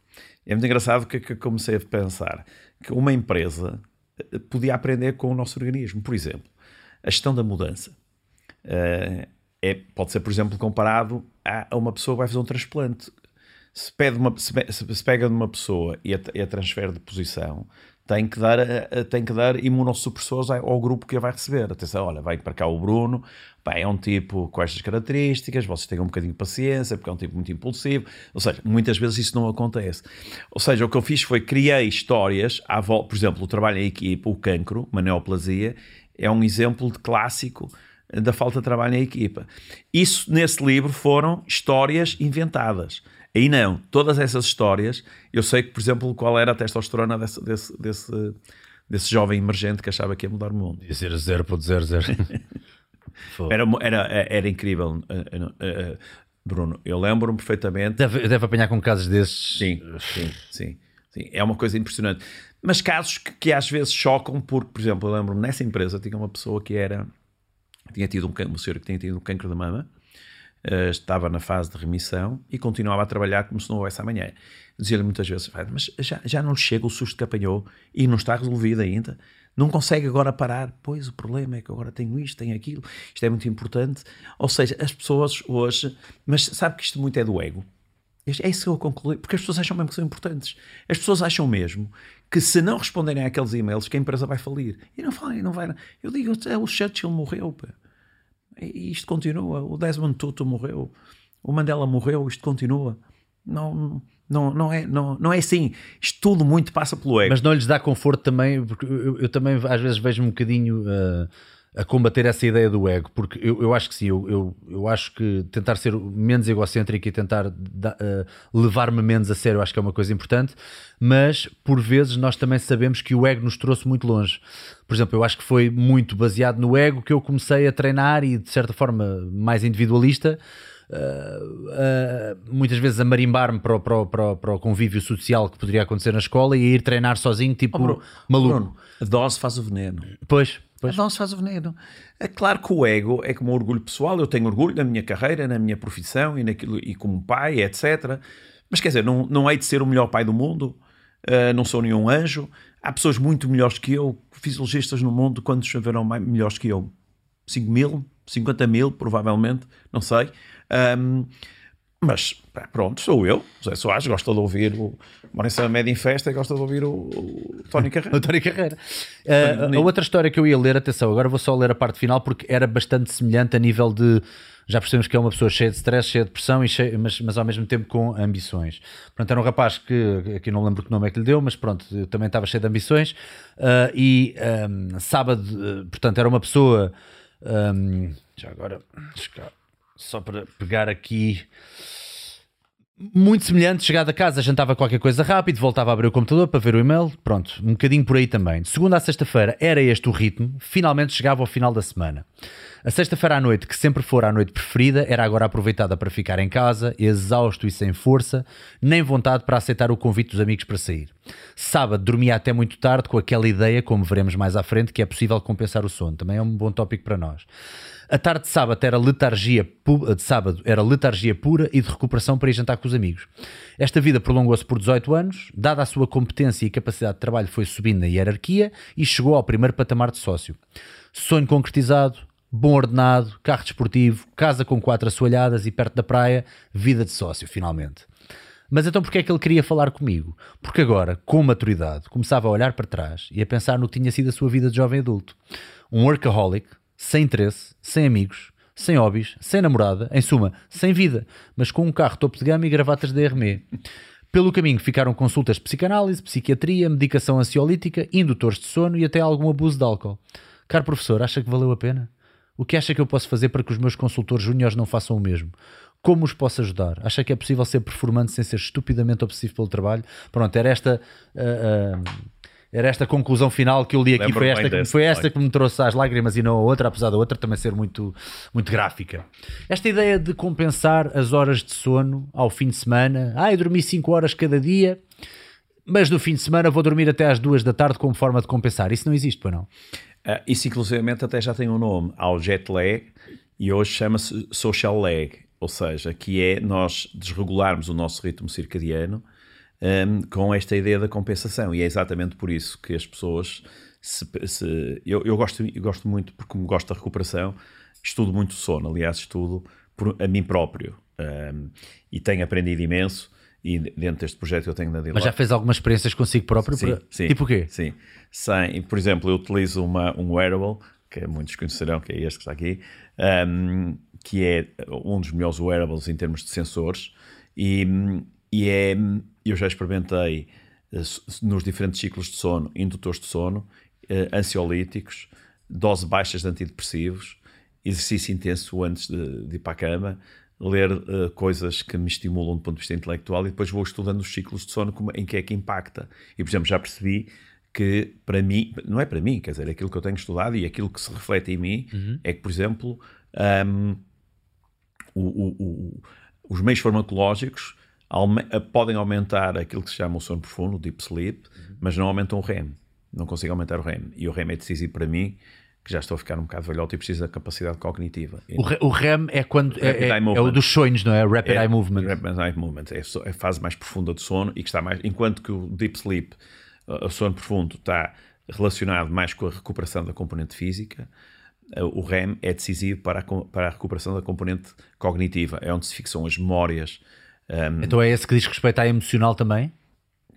[SPEAKER 2] É muito engraçado que, que comecei a pensar que uma empresa eh, podia aprender com o nosso organismo. Por exemplo, a gestão da mudança. Uh, é, pode ser, por exemplo, comparado a, uma pessoa que vai fazer um transplante. Se, pede uma, se, se pega numa pessoa e a, e a transfere de posição, tem que dar, tem que dar imunossupressores ao grupo que a vai receber. Atenção, olha, vai para cá o Bruno, é um tipo com estas características, vocês tenham um bocadinho de paciência, porque é um tipo muito impulsivo. Ou seja, muitas vezes isso não acontece. Ou seja, o que eu fiz foi criei histórias, à volta, por exemplo, o trabalho em equipa, o cancro, uma neoplasia, é um exemplo de clássico da falta de trabalho em equipa. Isso, nesse livro, foram histórias inventadas. Aí não, todas essas histórias, eu sei que, por exemplo, qual era a testosterona desse, desse, desse, desse jovem emergente que achava que ia mudar o mundo.
[SPEAKER 1] Ia ser 0.00. <laughs>
[SPEAKER 2] era, era, era incrível, uh, uh, uh, Bruno. Eu lembro-me perfeitamente.
[SPEAKER 1] Deve, deve apanhar com casos desses.
[SPEAKER 2] Sim, sim, sim. Sim, é uma coisa impressionante. Mas casos que, que às vezes chocam, porque, por exemplo, eu lembro-me nessa empresa tinha uma pessoa que era. Tinha tido um, uma senhora que tinha tido um cancro da mama, eh, estava na fase de remissão e continuava a trabalhar como se não houvesse amanhã. Dizia-lhe muitas vezes: "Vai, Mas já, já não chega o susto que apanhou e não está resolvido ainda. Não consegue agora parar. Pois o problema é que agora tenho isto, tenho aquilo, isto é muito importante. Ou seja, as pessoas hoje. Mas sabe que isto muito é do ego. É isso que eu concluí, porque as pessoas acham mesmo que são importantes. As pessoas acham mesmo que se não responderem àqueles e-mails, que a empresa vai falir. E não vai, não vai. Eu digo, "É, o Churchill morreu, pá. E isto continua. O Desmond Tutu morreu. O Mandela morreu, isto continua. Não, não, não, é, não, não é assim. Isto tudo muito passa pelo ego.
[SPEAKER 1] Mas não lhes dá conforto também, porque eu, eu também às vezes vejo um bocadinho uh, a combater essa ideia do ego, porque eu, eu acho que sim, eu, eu, eu acho que tentar ser menos egocêntrico e tentar da- uh, levar-me menos a sério, acho que é uma coisa importante, mas por vezes nós também sabemos que o ego nos trouxe muito longe. Por exemplo, eu acho que foi muito baseado no ego que eu comecei a treinar e de certa forma mais individualista. Uh, uh, muitas vezes a marimbar-me para, o- para, para, para o convívio social que poderia acontecer na escola e a ir treinar sozinho, tipo
[SPEAKER 2] Bruno,
[SPEAKER 1] maluco.
[SPEAKER 2] Bruno, a dose faz o veneno.
[SPEAKER 1] Pois, Pois.
[SPEAKER 2] dose faz o veneno. É claro que o ego é como o orgulho pessoal. Eu tenho orgulho na minha carreira, na minha profissão e, naquilo, e como pai, etc. Mas quer dizer, não, não hei de ser o melhor pai do mundo. uh, não sou nenhum anjo. Há pessoas muito melhores que eu, fisiologistas no mundo, quantos haverão mais, melhores que eu? 5 mil? 50 mil, provavelmente, não sei. Um, mas pronto, sou eu, José Soares, gosta de ouvir o Maurício Média em Festa e gosta de ouvir o, o Tony Carreira. <laughs>
[SPEAKER 1] António Carreira. Uh, a outra história que eu ia ler, atenção, agora vou só ler a parte final porque era bastante semelhante a nível de. Já percebemos que é uma pessoa cheia de stress, cheia de pressão, e cheia, mas, mas ao mesmo tempo com ambições. Pronto, era um rapaz que, aqui não lembro que nome é que lhe deu, mas pronto, também estava cheio de ambições. Uh, e um, sábado, uh, portanto, era uma pessoa. um, já agora, só para pegar aqui muito semelhante, chegado a casa, jantava qualquer coisa rápido, voltava a abrir o computador para ver o e-mail, pronto, um bocadinho por aí também. De segunda a sexta-feira era este o ritmo, finalmente chegava ao final da semana. A sexta-feira à noite, que sempre fora a noite preferida, era agora aproveitada para ficar em casa, exausto e sem força, nem vontade para aceitar o convite dos amigos para sair. Sábado dormia até muito tarde com aquela ideia, como veremos mais à frente, que é possível compensar o sono. Também é um bom tópico para nós. A tarde de sábado era letargia pu- de sábado era letargia pura e de recuperação para ir jantar com os amigos. Esta vida prolongou-se por 18 anos, dada a sua competência e capacidade de trabalho, foi subindo na hierarquia e chegou ao primeiro patamar de sócio. Sonho concretizado, bom ordenado, carro desportivo, casa com quatro assoalhadas e perto da praia, vida de sócio, finalmente. Mas então porquê é que ele queria falar comigo? Porque agora, com maturidade, começava a olhar para trás e a pensar no que tinha sido a sua vida de jovem adulto. Um workaholic, sem interesse, sem amigos, sem hobbies, sem namorada, em suma, sem vida, mas com um carro topo de gama e gravatas da Hermé. Pelo caminho ficaram consultas de psicanálise, psiquiatria, medicação ansiolítica, indutores de sono e até algum abuso de álcool. Caro professor, acha que valeu a pena? O que acha que eu posso fazer para que os meus consultores júniores não façam o mesmo? Como os posso ajudar? Acha que é possível ser performante sem ser estupidamente obsessivo pelo trabalho? Pronto, era esta, ah, ah, era esta conclusão final que eu li aqui. Foi esta, que, foi esta que me trouxe às lágrimas e não a outra, apesar da outra também ser muito, muito gráfica. Esta ideia de compensar as horas de sono ao fim de semana. Ah, eu dormi 5 horas cada dia, mas no fim de semana vou dormir até às 2 da tarde como forma de compensar. Isso não existe, pois não?
[SPEAKER 2] Ah, isso, inclusivamente, até já tem um nome. Há o jet lag e hoje chama-se social lag. Ou seja, que é nós desregularmos o nosso ritmo circadiano hum, com esta ideia da compensação. E é exatamente por isso que as pessoas. Se, se- eu, eu gosto, eu gosto muito, porque como gosto da recuperação, estudo muito sono. Aliás, estudo por, a mim próprio. hum, e tenho aprendido imenso. E dentro deste projeto que eu tenho na
[SPEAKER 1] Mas já fez algumas experiências consigo próprio?
[SPEAKER 2] Sim,
[SPEAKER 1] para-
[SPEAKER 2] sim.
[SPEAKER 1] Tipo o quê?
[SPEAKER 2] Sim. Sem, por exemplo, eu utilizo uma, um wearable, que muitos conhecerão, que é este que está aqui, um, que é um dos melhores wearables em termos de sensores, e, e é, eu já experimentei eh, nos diferentes ciclos de sono, indutores de sono, eh, ansiolíticos, dose baixas de antidepressivos, exercício intenso antes de, de ir para a cama, ler eh, coisas que me estimulam do ponto de vista intelectual e depois vou estudando os ciclos de sono como, em que é que impacta. E, por exemplo, já percebi que para mim, não é para mim, quer dizer, aquilo que eu tenho estudado e aquilo que se reflete em mim é que, por exemplo, hum, o- o- o- os meios farmacológicos podem aumentar aquilo que se chama o sono profundo, o deep sleep, uhum. mas não aumentam o REM. Não consigo aumentar o REM. E o REM é decisivo para mim, que já estou a ficar um bocado velhote e preciso da capacidade cognitiva.
[SPEAKER 1] O, REM é quando é, é, é, o dos sonhos, não é? Rapid é, Eye Movement.
[SPEAKER 2] Rapid Eye Movement é, é a fase mais profunda do sono e que está mais. Enquanto que o Deep Sleep, o sono profundo, está relacionado mais com a recuperação da componente física, o REM é decisivo para a, para a recuperação da componente cognitiva. É onde se fixam as memórias.
[SPEAKER 1] Um... Então é esse que diz respeito à emocional também?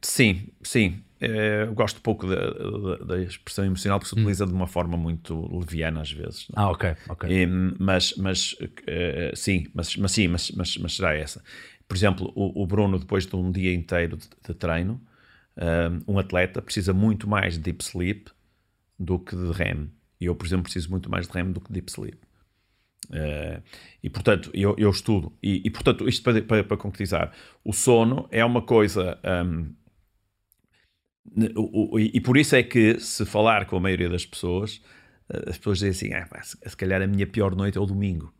[SPEAKER 2] Sim, sim. É, eu gosto pouco da, expressão emocional porque se hum. utiliza de uma forma muito leviana às vezes.
[SPEAKER 1] Não? Ah, ok, ok.
[SPEAKER 2] E, mas, mas uh, sim, mas, mas sim, mas, mas, mas será essa. Por exemplo, o, o Bruno, depois de um dia inteiro de, de treino, um, um atleta precisa muito mais de deep sleep do que de REM. E eu, por exemplo, preciso muito mais de REM do que de deep sleep. Uh, e portanto, eu, eu estudo. E, e, portanto, isto para, para, para, concretizar, o sono é uma coisa um, e por isso é que, se falar com a maioria das pessoas, eh, as pessoas dizem assim: ah, se calhar a minha pior noite é o domingo.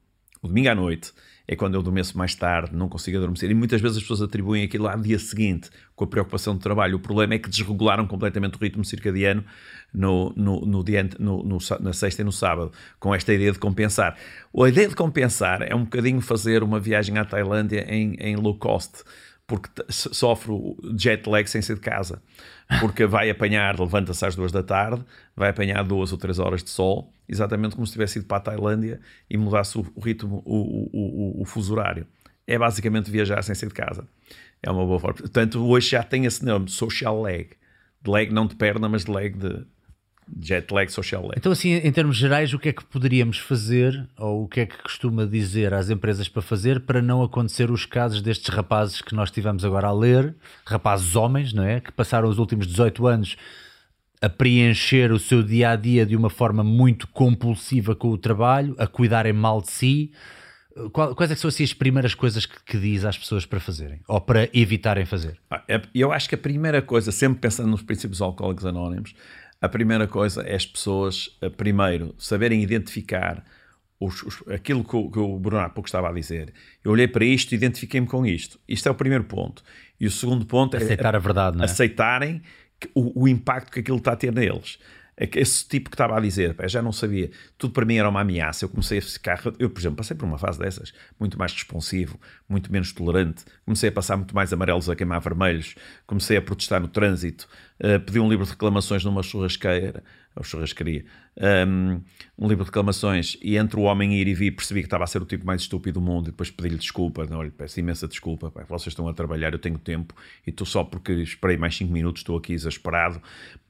[SPEAKER 2] O domingo à noite é quando eu adormeço mais tarde, não consigo adormecer. E muitas vezes as pessoas atribuem aquilo ao dia seguinte, com a preocupação do trabalho. O problema é que desregularam completamente o ritmo circadiano no, no, no dia, no, no, na sexta e no sábado, com esta ideia de compensar. A ideia de compensar é um bocadinho fazer uma viagem à Tailândia em, em low cost porque sofre jet lag sem ser de casa. Porque vai apanhar, levanta-se às duas da tarde, vai apanhar duas ou três horas de sol, exatamente como se tivesse ido para a Tailândia e mudasse o, ritmo, o, o, o, o fuso horário. É basicamente viajar sem sair de casa. É uma boa forma. Portanto, hoje já tem esse nome, social lag. De lag não de perna, mas de lag de, jet lag, social lag.
[SPEAKER 1] Então, assim, em termos gerais, o que é que poderíamos fazer, ou o que é que costuma dizer às empresas para fazer, para não acontecer os casos destes rapazes que nós tivemos agora a ler, rapazes homens, não é? Que passaram os últimos 18 anos a preencher o seu dia a dia de uma forma muito compulsiva com o trabalho, a cuidarem mal de si. Quais é são assim, as primeiras coisas que, que, diz às pessoas para fazerem ou para evitarem fazer?
[SPEAKER 2] Ah, é, eu acho que a primeira coisa, sempre pensando nos princípios alcoólicos anónimos, a primeira coisa é as pessoas, eh, primeiro, saberem identificar os, os, aquilo que o, que o Bruno há pouco estava a dizer. Eu olhei para isto e identifiquei-me com isto. Isto é o primeiro ponto. E o segundo ponto
[SPEAKER 1] é aceitar é a verdade, não é?
[SPEAKER 2] aceitarem o, o impacto que aquilo está a ter neles. É esse tipo que estava a dizer, pá, já não sabia, tudo para mim era uma ameaça. Eu comecei a ficar, eu, por exemplo, passei por uma fase dessas, muito mais responsivo, muito menos tolerante. Comecei a passar muito mais amarelos a queimar vermelhos, comecei a protestar no trânsito, uh, pedi um livro de reclamações numa churrasqueira, ou churrascaria, um, um, livro de reclamações, e entre o homem ir e vir percebi que estava a ser o tipo mais estúpido do mundo, e depois pedi-lhe desculpa, não, lhe peço imensa desculpa, vocês estão a trabalhar, eu tenho tempo, e tu só porque esperei mais 5 minutos estou aqui exasperado,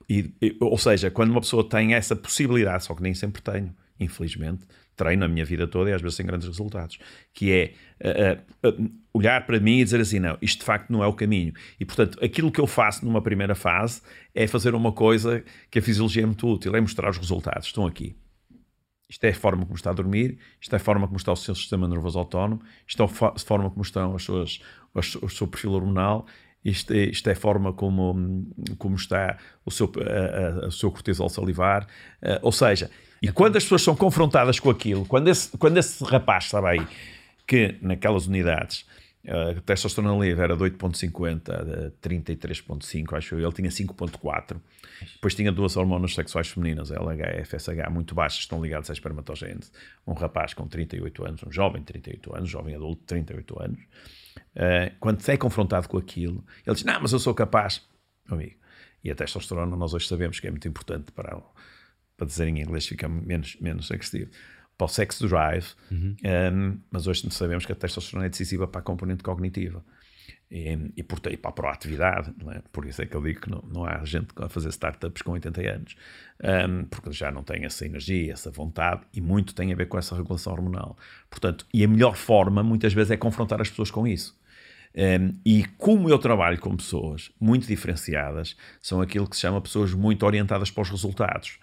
[SPEAKER 2] e, ou seja, quando uma pessoa tem essa possibilidade, só que nem sempre tenho, infelizmente, treino a minha vida toda e às vezes sem grandes resultados, que é uh, uh, olhar para mim e dizer assim, não, isto de facto não é o caminho. E portanto, aquilo que eu faço numa primeira fase é fazer uma coisa que a fisiologia é muito útil, é mostrar os resultados, estão aqui. Isto é a forma como está a dormir, isto é a forma como está o seu sistema nervoso autónomo, isto é a forma como estão as suas, o seu perfil hormonal, isto é, isto é a forma como, como está o seu, a, a, o seu cortisol salivar. Uh, ou seja, e então, quando as pessoas são confrontadas com aquilo, quando esse, quando esse rapaz estava aí, que naquelas unidades uh, a testosterona livre era de 8.50 a 33.5, acho eu, ele tinha 5.4. Depois tinha duas hormonas sexuais femininas, LH e FSH, muito baixas, estão ligadas à espermatogênese. Um rapaz com 38 anos, um jovem de 38 anos, jovem adulto de 38 anos Uh, quando é confrontado com aquilo, ele diz: Não, mas eu sou capaz. Amigo. E a testosterona, nós hoje sabemos que é muito importante para, para dizer em inglês, fica menos, menos agressivo. Para o sex drive, uhum. um, ehm, mas hoje sabemos que a testosterona é decisiva para a componente cognitiva e, e, por, e para a proatividade. É? Por isso é que eu digo que não, não há gente a fazer startups com 80 anos, um, porque já não tem essa energia, essa vontade, e muito tem a ver com essa regulação hormonal. Portanto, e a melhor forma, muitas vezes, é confrontar as pessoas com isso. Um, e como eu trabalho com pessoas muito diferenciadas, são aquilo que se chama pessoas muito orientadas para os resultados.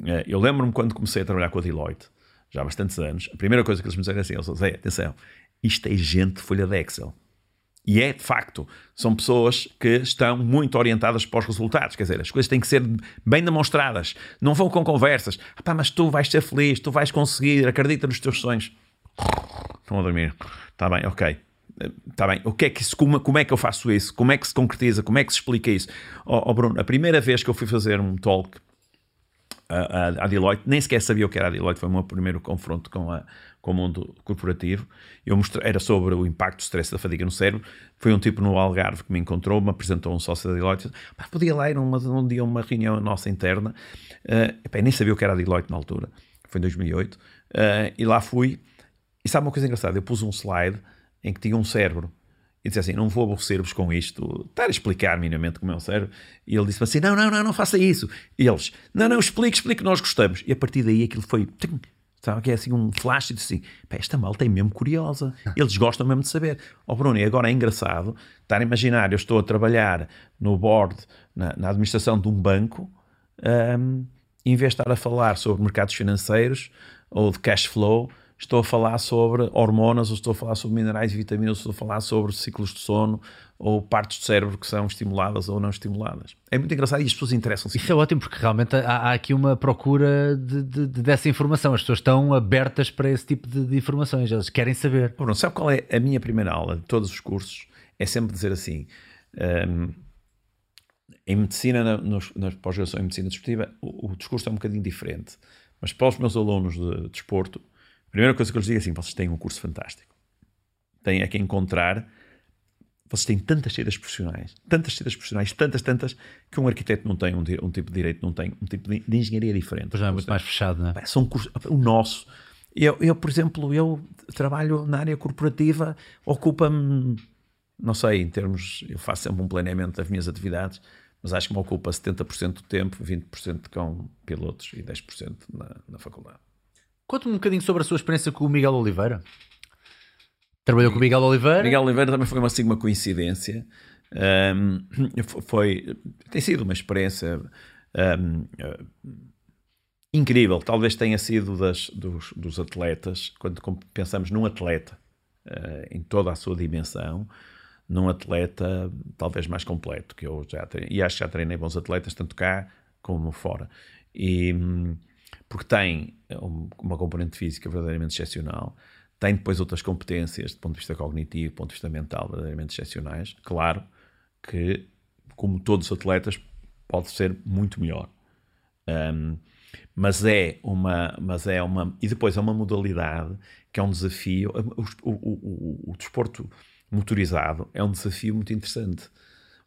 [SPEAKER 2] Uh, eu lembro-me quando comecei a trabalhar com a Deloitte, já há bastantes anos, a primeira coisa que eles me disseram é assim: Zé, atenção, isto é gente de folha de Excel. E é de facto, são pessoas que estão muito orientadas para os resultados, quer dizer, as coisas têm que ser bem demonstradas, não vão com conversas. Ah, mas tu vais ser feliz, tu vais conseguir, acredita nos teus sonhos. Estão a dormir. Está bem, ok. Está bem, o que é que isso, como, como, é que eu faço isso? Como é que se concretiza? Como é que se explica isso? Ó oh, oh Bruno, a primeira vez que eu fui fazer um talk à, Deloitte, nem sequer sabia o que era a Deloitte, foi o meu primeiro confronto com, a, com o mundo corporativo. Eu mostrei, era sobre o impacto do stress da fadiga no cérebro. Foi um tipo no Algarve que me encontrou, me apresentou um sócio da Deloitte. Podia lá ir uma, um dia uma reunião nossa interna. Uh, nem sabia o que era a Deloitte na altura, foi em 2008. Uh, eh, e lá fui. E sabe uma coisa engraçada? Eu pus um slide em que tinha um cérebro e disse assim: Não vou aborrecer-vos com isto, estar a explicar minimamente como é o cérebro. E ele disse assim: Não, não, não, não faça isso. E eles: Não, não, explique, explique, nós gostamos. E a partir daí aquilo foi. Sabe que é assim um flash e disse assim: Esta malta é mesmo curiosa. <laughs> Eles gostam mesmo de saber. Ó oh, Bruno, e agora é engraçado estar a imaginar: eu estou a trabalhar no board, na, na administração de um banco, um, em vez de estar a falar sobre mercados financeiros ou de cash flow estou a falar sobre hormonas, ou estou a falar sobre minerais e vitaminas, ou estou a falar sobre ciclos de sono, ou partes do cérebro que são estimuladas ou não estimuladas. É muito engraçado e as pessoas interessam-se.
[SPEAKER 1] Isso é ótimo, porque realmente há, há aqui uma procura de, de, de, dessa informação. As pessoas estão abertas para esse tipo de, de informações, elas querem saber.
[SPEAKER 2] Bruno, sabe qual é a minha primeira aula de todos os cursos? É sempre dizer assim. Um, em medicina, na, na pós-graduação em medicina desportiva, o, o, discurso é um bocadinho diferente. Mas para os meus alunos de desporto, de primeira coisa que eu lhes digo é assim: vocês têm um curso fantástico. Têm a que encontrar. Vocês têm tantas saídas profissionais, tantas saídas profissionais, tantas, tantas, que um arquiteto não tem, um, um tipo de direito não tem, um tipo de, de engenharia diferente.
[SPEAKER 1] Pois é muito mais fechado, não é?
[SPEAKER 2] São cursos, o nosso. Eu, eu, por exemplo, eu trabalho na área corporativa, ocupa-me, não sei, em termos, eu faço sempre um planeamento das minhas atividades, mas acho que me ocupa 70% do tempo, 20% com pilotos e 10% na, na faculdade.
[SPEAKER 1] Conta-me um bocadinho sobre a sua experiência com o Miguel Oliveira. Trabalhou com o Miguel Oliveira?
[SPEAKER 2] Miguel Oliveira também foi uma, assim, uma coincidência. Um, foi, tem sido uma experiência um, uh, incrível. Talvez tenha sido das, dos, dos atletas, quando pensamos num atleta uh, em toda a sua dimensão, num atleta talvez mais completo, que eu já treinei, e acho que já treinei bons atletas, tanto cá como fora. E, hum, porque tem uma componente física verdadeiramente excepcional, tem depois outras competências, do ponto de vista cognitivo, do ponto de vista mental, verdadeiramente excepcionais. Claro que, como todos os atletas, pode ser muito melhor. Um, mas é uma mas é uma e depois é uma modalidade que é um desafio o, o, o, o desporto motorizado é um desafio muito interessante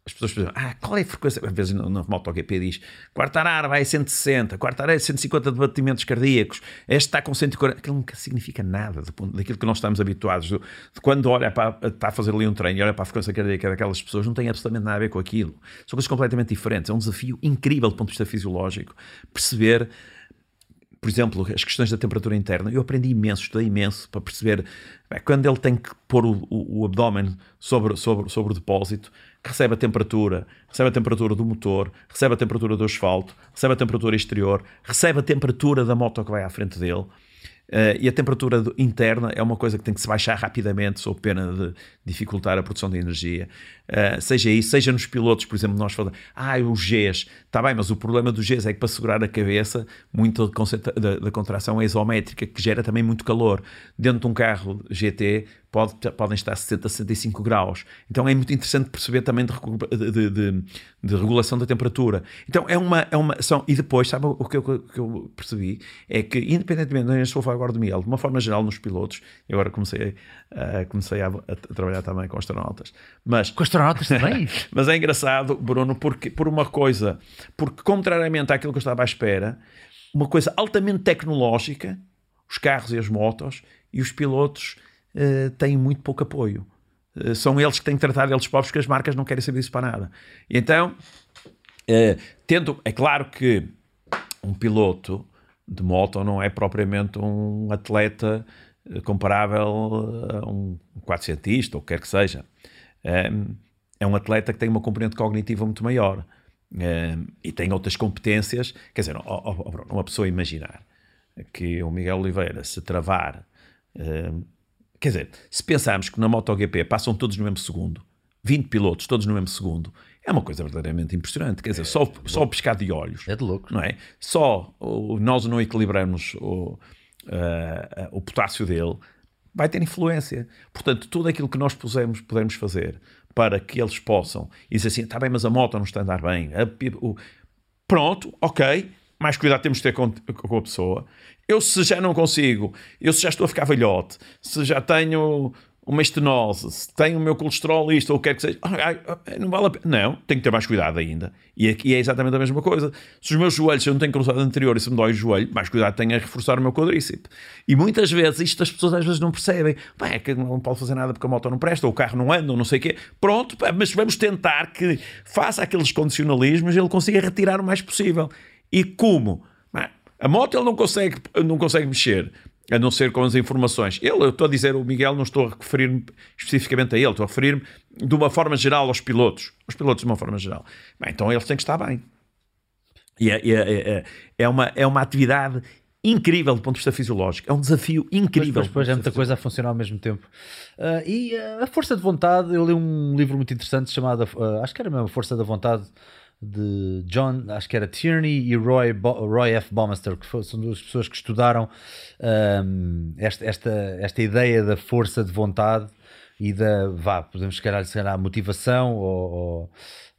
[SPEAKER 2] as pessoas pensam, ah, qual é a frequência? Às vezes no, no MotoGP diz, quarta arar vai a 160, quarta arar é 150 de batimentos cardíacos, este está com 140. Aquilo nunca significa nada do ponto, daquilo que nós estamos habituados. De, de quando olha para, está a fazer ali um treino e olha para a frequência cardíaca daquelas pessoas, não tem absolutamente nada a ver com aquilo. São coisas completamente diferentes. É um desafio incrível do ponto de vista fisiológico perceber por exemplo, as questões da temperatura interna, eu aprendi imenso, estudei imenso para perceber bem, quando ele tem que pôr o, o, o abdômen sobre, sobre, sobre o depósito, recebe a temperatura, recebe a temperatura do motor, recebe a temperatura do asfalto, recebe a temperatura exterior, recebe a temperatura da moto que vai à frente dele. Uh, e a temperatura interna é uma coisa que tem que se baixar rapidamente, sob pena de dificultar a produção de energia. Uh, seja isso, seja nos pilotos, por exemplo, nós falamos, ah, os Gs, está bem, mas o problema dos Gs é que para segurar a cabeça, muito da, da contração é isométrica, que gera também muito calor. Dentro de um carro GT, pode, podem estar a 60, 65 graus. Então é muito interessante perceber também de, de, de, de, regulação da temperatura. Então é uma. É uma são, e depois, sabe o que eu, que eu percebi? É que, independentemente, não estou a falar agora do Miguel, de uma forma geral, nos pilotos, eu agora comecei, uh, comecei a, a, trabalhar também com astronautas. Mas,
[SPEAKER 1] com astronautas também? <laughs>
[SPEAKER 2] mas é engraçado, Bruno, porque, por uma coisa, porque contrariamente àquilo que eu estava à espera, uma coisa altamente tecnológica, os carros e as motos, e os pilotos uh, têm muito pouco apoio. Uh, são eles que têm que tratar deles próprios, porque as marcas não querem saber disso para nada. E então, uh, tendo, é claro que um piloto de moto não é propriamente um atleta comparável a um quatrocentista, ou quer que seja. é um atleta que tem uma componente cognitiva muito maior. e tem outras competências. Quer dizer, uma pessoa imaginar que o Miguel Oliveira se travar Quer dizer, se pensarmos que na MotoGP passam todos no mesmo segundo, 20 pilotos todos no mesmo segundo, é uma coisa verdadeiramente impressionante. Quer dizer, é, só, só o pescar de olhos.
[SPEAKER 1] É de louco.
[SPEAKER 2] Não é? Só o, nós não equilibramos o, uh, o potássio dele, vai ter influência. Portanto, tudo aquilo que nós pusemos, pudermos fazer para que eles possam e dizer assim, está bem, mas a moto não está a andar bem. o... Pronto, ok, mais cuidado temos de ter com, com a pessoa. Eu se já não consigo, eu se já estou a ficar velhote, se já tenho uma estenose, se tenho o meu colesterol isto ou o que quer que seja, ai, ai, não vale a pena. Não, tenho que ter mais cuidado ainda. E aqui é exatamente a mesma coisa. Se os meus joelhos, se eu não tenho cruzado anterior e se me dói o joelho, mais cuidado tenho a reforçar o meu quadríceps. E muitas vezes, isto as pessoas às vezes não percebem. Pá, é que não pode fazer nada porque a moto não presta, ou o carro não anda, ou não sei o quê. Pronto, mas vamos tentar que faça aqueles condicionalismos ele consiga retirar o mais possível. E como? A moto ele não consegue, não consegue mexer a não ser com as informações. Ele, eu estou a dizer, o Miguel, não estou a referir-me especificamente a ele, estou a referir-me de uma forma geral aos pilotos. Os pilotos de uma forma geral. Bem, então eles têm que estar bem. E é, é, é, é, uma, é uma atividade incrível do ponto de vista fisiológico. É um desafio incrível.
[SPEAKER 1] Pois, pois, pois é muita coisa a funcionar ao mesmo tempo. Uh, e uh, a força de vontade, eu li um livro muito interessante chamado, uh, acho que era mesmo a Força da Vontade, de John, acho que era Tierney e Roy, Roy F. Baumeister, que são duas pessoas que estudaram um, esta, esta, esta ideia da força de vontade e da, vá, podemos chegar a, a motivação ou,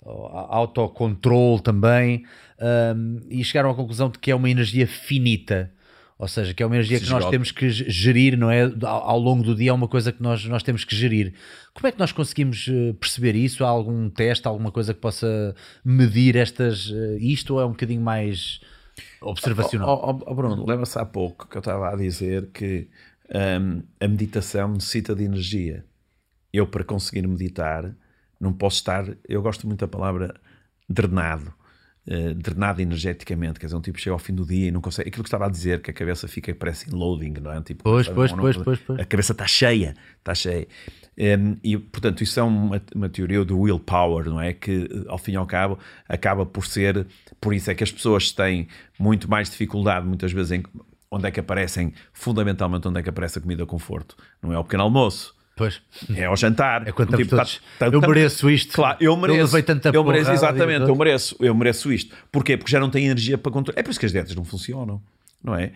[SPEAKER 1] ou autocontrole também, um, e chegaram à conclusão de que é uma energia finita ou seja, que é uma energia que nós temos que gerir, não é? Ao, longo do dia é uma coisa que nós, nós temos que gerir. Como é que nós conseguimos eh, perceber isso? Há algum teste, alguma coisa que possa medir estas, eh, isto ou é um bocadinho mais observacional?
[SPEAKER 2] Oh, oh, oh Bruno, lembra-se há pouco que eu estava a dizer que um, a meditação necessita de energia. Eu, para conseguir meditar, não posso estar. Eu gosto muito da palavra drenado uh, drenado energeticamente, quer dizer, um tipo chega ao fim do dia e não consegue. Aquilo que estava a dizer, que a cabeça fica, parece loading, não é? Tipo,
[SPEAKER 1] pois, pois, não, pois, pois,
[SPEAKER 2] pois, A cabeça está cheia, está cheia. Um, e, portanto, isso é uma, uma teoria do willpower, não é? Que, ao fim e ao cabo, acaba por ser. Por isso é que as pessoas têm muito mais dificuldade, muitas vezes, em onde é que aparecem, fundamentalmente, onde é que aparece a comida conforto. Não é ao pequeno almoço
[SPEAKER 1] Pois.
[SPEAKER 2] É ao jantar.
[SPEAKER 1] É quando tipo, todos, tá, tá, eu mereço isto.
[SPEAKER 2] Claro, eu mereço. Eu, tanta eu mereço, exatamente, eu mereço, eu mereço isto. Porquê? Porque já não tenho energia para controlar. É por isso que as dietas não funcionam, não é?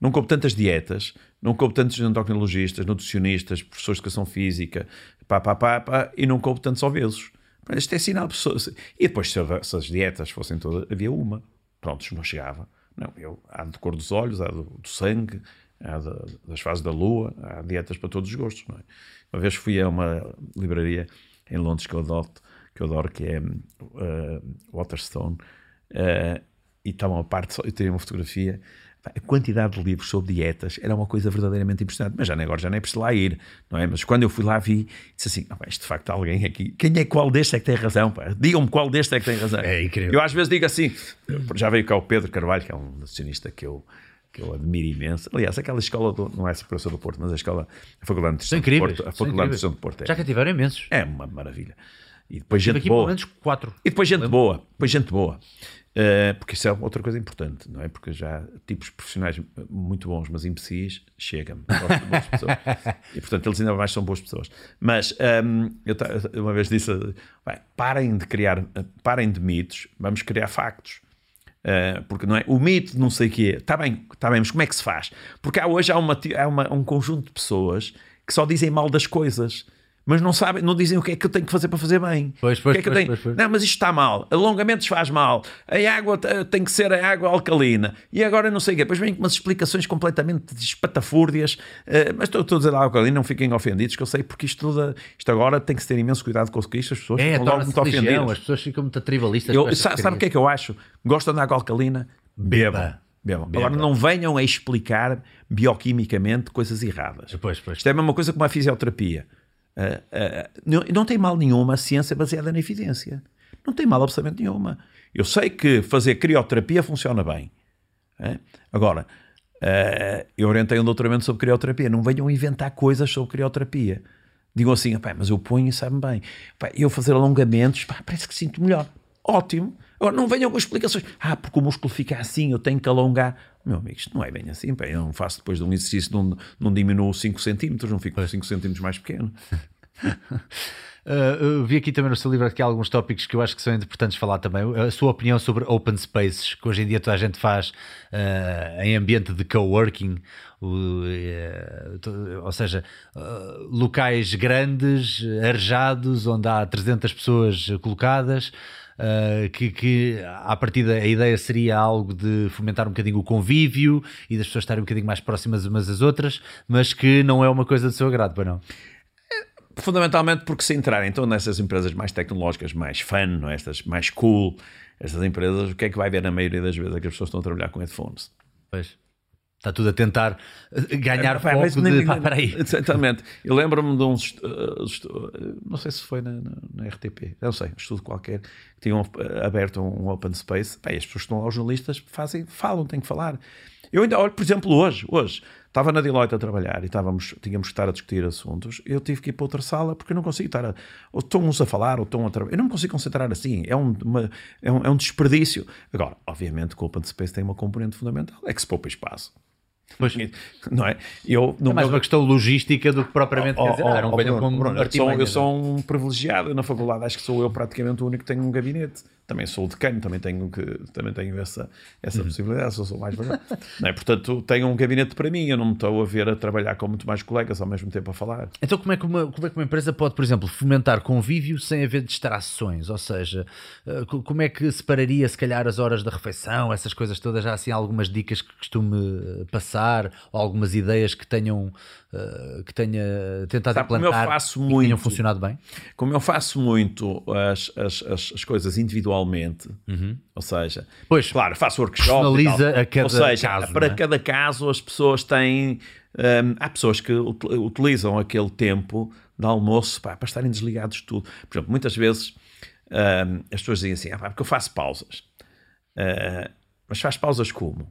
[SPEAKER 2] Não coube tantas dietas, não coube tantos endocrinologistas, nutricionistas, professores de educação física, pá, pá, pá, pá, e não coube tantos obesos. Isto é sinal de pessoas. E depois, se, se, as dietas fossem todas, havia uma. Pronto, não chegava. Não, eu, há de cor dos olhos, há do, do sangue, há de, das fases da lua, há dietas para todos os gostos, é? Uma vez fui a uma livraria em Londres que eu adoro, que, eu adoro, que é uh, Waterstone, uh, e estava uma parte, eu tirei uma fotografia, a quantidade de livros sobre dietas era uma coisa verdadeiramente impressionante, mas já nem, agora já nem é preciso lá ir, não é? Mas quando eu fui lá vi, disse assim, oh, isto de facto alguém aqui, quem é qual deste é que tem razão, digam-me qual deste é que tem razão.
[SPEAKER 1] É incrível.
[SPEAKER 2] Eu às vezes digo assim, já veio cá o Pedro Carvalho, que é um nutricionista que eu que eu admiro imenso. Aliás, aquela escola, do, não é a Professor do Porto, mas a escola, a Faculdade de Nutrição do Porto. A Faculdade de Nutrição do Porto. É,
[SPEAKER 1] Já que tiveram imensos.
[SPEAKER 2] É uma maravilha. E depois gente aqui boa. Pelo
[SPEAKER 1] menos quatro.
[SPEAKER 2] E depois gente boa. Depois gente boa. Uh, porque isso é outra coisa importante, não é? Porque já tipos profissionais muito bons, mas imbecis, chega-me. <laughs> e portanto eles ainda mais são boas pessoas. Mas um, ehm, eu uma vez disse: parem de criar, parem de mitos, vamos criar factos. Uh, porque não é? O mito de não sei o quê, está bem, está bem, mas como é que se faz? Porque há, hoje há, uma, há uma, um conjunto de pessoas que só dizem mal das coisas mas não sabem, não dizem o que é que eu tenho que fazer para fazer bem.
[SPEAKER 1] Pois, pois,
[SPEAKER 2] o que é que
[SPEAKER 1] pois,
[SPEAKER 2] eu tenho? Pois, não, mas isto está mal. Alongamentos faz mal. A água tem que ser a água alcalina. E agora não sei o quê. Depois com umas explicações completamente espatafúrdias. Uh, mas estou, estou a dizer água alcalina, não fiquem ofendidos, que eu sei, porque isto, tudo, isto agora tem que se ter imenso cuidado com isto. As pessoas
[SPEAKER 1] é, ficam logo muito religião, ofendidas. As pessoas ficam muito tribalistas.
[SPEAKER 2] Eu, sabe, sabe o que é que eu acho? Gostam de água alcalina? Beba. Bebam. Agora não venham a explicar bioquimicamente coisas erradas.
[SPEAKER 1] Pois, pois.
[SPEAKER 2] Isto é a mesma coisa que uma fisioterapia. Uh, uh, não, não, tem mal nenhuma a ciência baseada na evidência. Não tem mal absolutamente nenhuma. Eu sei que fazer crioterapia funciona bem. É? Agora, uh, eu orientei um doutoramento sobre crioterapia. Não venham inventar coisas sobre crioterapia. Digam assim, mas eu ponho e sabe bem. Pá, eu fazer alongamentos, pá, parece que sinto melhor. Ótimo. Agora, não venham com explicações. Ah, porque o músculo fica assim, eu tenho que alongar. Meu amigo, isto não é bem assim. Pá, eu não faço depois de um exercício, não, não diminuo 5 centímetros, não fico 5 centímetros mais pequeno. <laughs>
[SPEAKER 1] Uh, vi aqui também no seu livro aqui alguns tópicos que eu acho que são importantes falar também. A sua opinião sobre open spaces, que hoje em dia toda a gente faz uh, em ambiente de coworking, uh, ou seja, locais grandes, arejados, onde há 300 pessoas colocadas. Uh, que, que à partida a ideia seria algo de fomentar um bocadinho o convívio e das pessoas estarem um bocadinho mais próximas umas das outras, mas que não é uma coisa do seu agrado, para não?
[SPEAKER 2] Fundamentalmente porque se entrarem então nessas empresas mais tecnológicas, mais fun, não é? estas mais cool, estas empresas, o que é que vai ver na maioria das vezes é que as pessoas estão a trabalhar com headphones?
[SPEAKER 1] Pois. Está tudo a tentar eh, ganhar é, foco mas, de... Nem, pá, peraí.
[SPEAKER 2] Exatamente. Eu lembro-me de um... Uh, não sei se foi na, na, na, RTP, não sei, um estudo qualquer, que tinham aberto um open space. Pá, as pessoas que estão lá, os jornalistas, fazem, falam, têm que falar. Eu ainda olho, por exemplo, hoje, hoje, estava na Deloitte a trabalhar e estávamos, tínhamos que estar a discutir assuntos. Eu tive que ir para outra sala porque eu não consigo estar a. Ou estão uns a falar, ou estão a trabalhar. Eu não me consigo concentrar assim. É um, uma, é um, é um desperdício. Agora, obviamente, que o Open Space tem uma componente fundamental: é que se poupa espaço. Pois. Não é?
[SPEAKER 1] Eu, é mais uma questão logística do que propriamente oh, quer dizer, um oh,
[SPEAKER 2] como eu sou um privilegiado na faculdade, acho que sou eu praticamente o único que tenho um gabinete. Também sou decano, também tenho, que, também tenho essa, essa uhum. possibilidade, sou, sou mais <laughs> não é? Portanto, tenho um gabinete para mim, eu não me estou a ver a trabalhar com muito mais colegas ao mesmo tempo a falar.
[SPEAKER 1] Então, como é que uma, como é que uma empresa pode, por exemplo, fomentar convívio sem haver distrações? Ou seja, eh, como é que separaria, se calhar, as horas da refeição, essas coisas todas? Já assim, algumas dicas que costume passar, ou algumas ideias que tenham eh, que tenha tentado Sabe, implantar como eu faço muito, tenham funcionado bem?
[SPEAKER 2] Como eu faço muito as, as, as, as coisas individualmente, uhum. ou seja,
[SPEAKER 1] pois,
[SPEAKER 2] claro, faço workshop.
[SPEAKER 1] Personaliza a cada
[SPEAKER 2] ou seja,
[SPEAKER 1] caso.
[SPEAKER 2] Para
[SPEAKER 1] é?
[SPEAKER 2] cada caso, as pessoas têm. Um, há pessoas que utilizam aquele tempo de almoço pá, para estarem desligados de tudo. Por exemplo, muitas vezes um, as pessoas dizem assim: ah, pá, porque eu faço pausas. Uh, mas faz pausas como?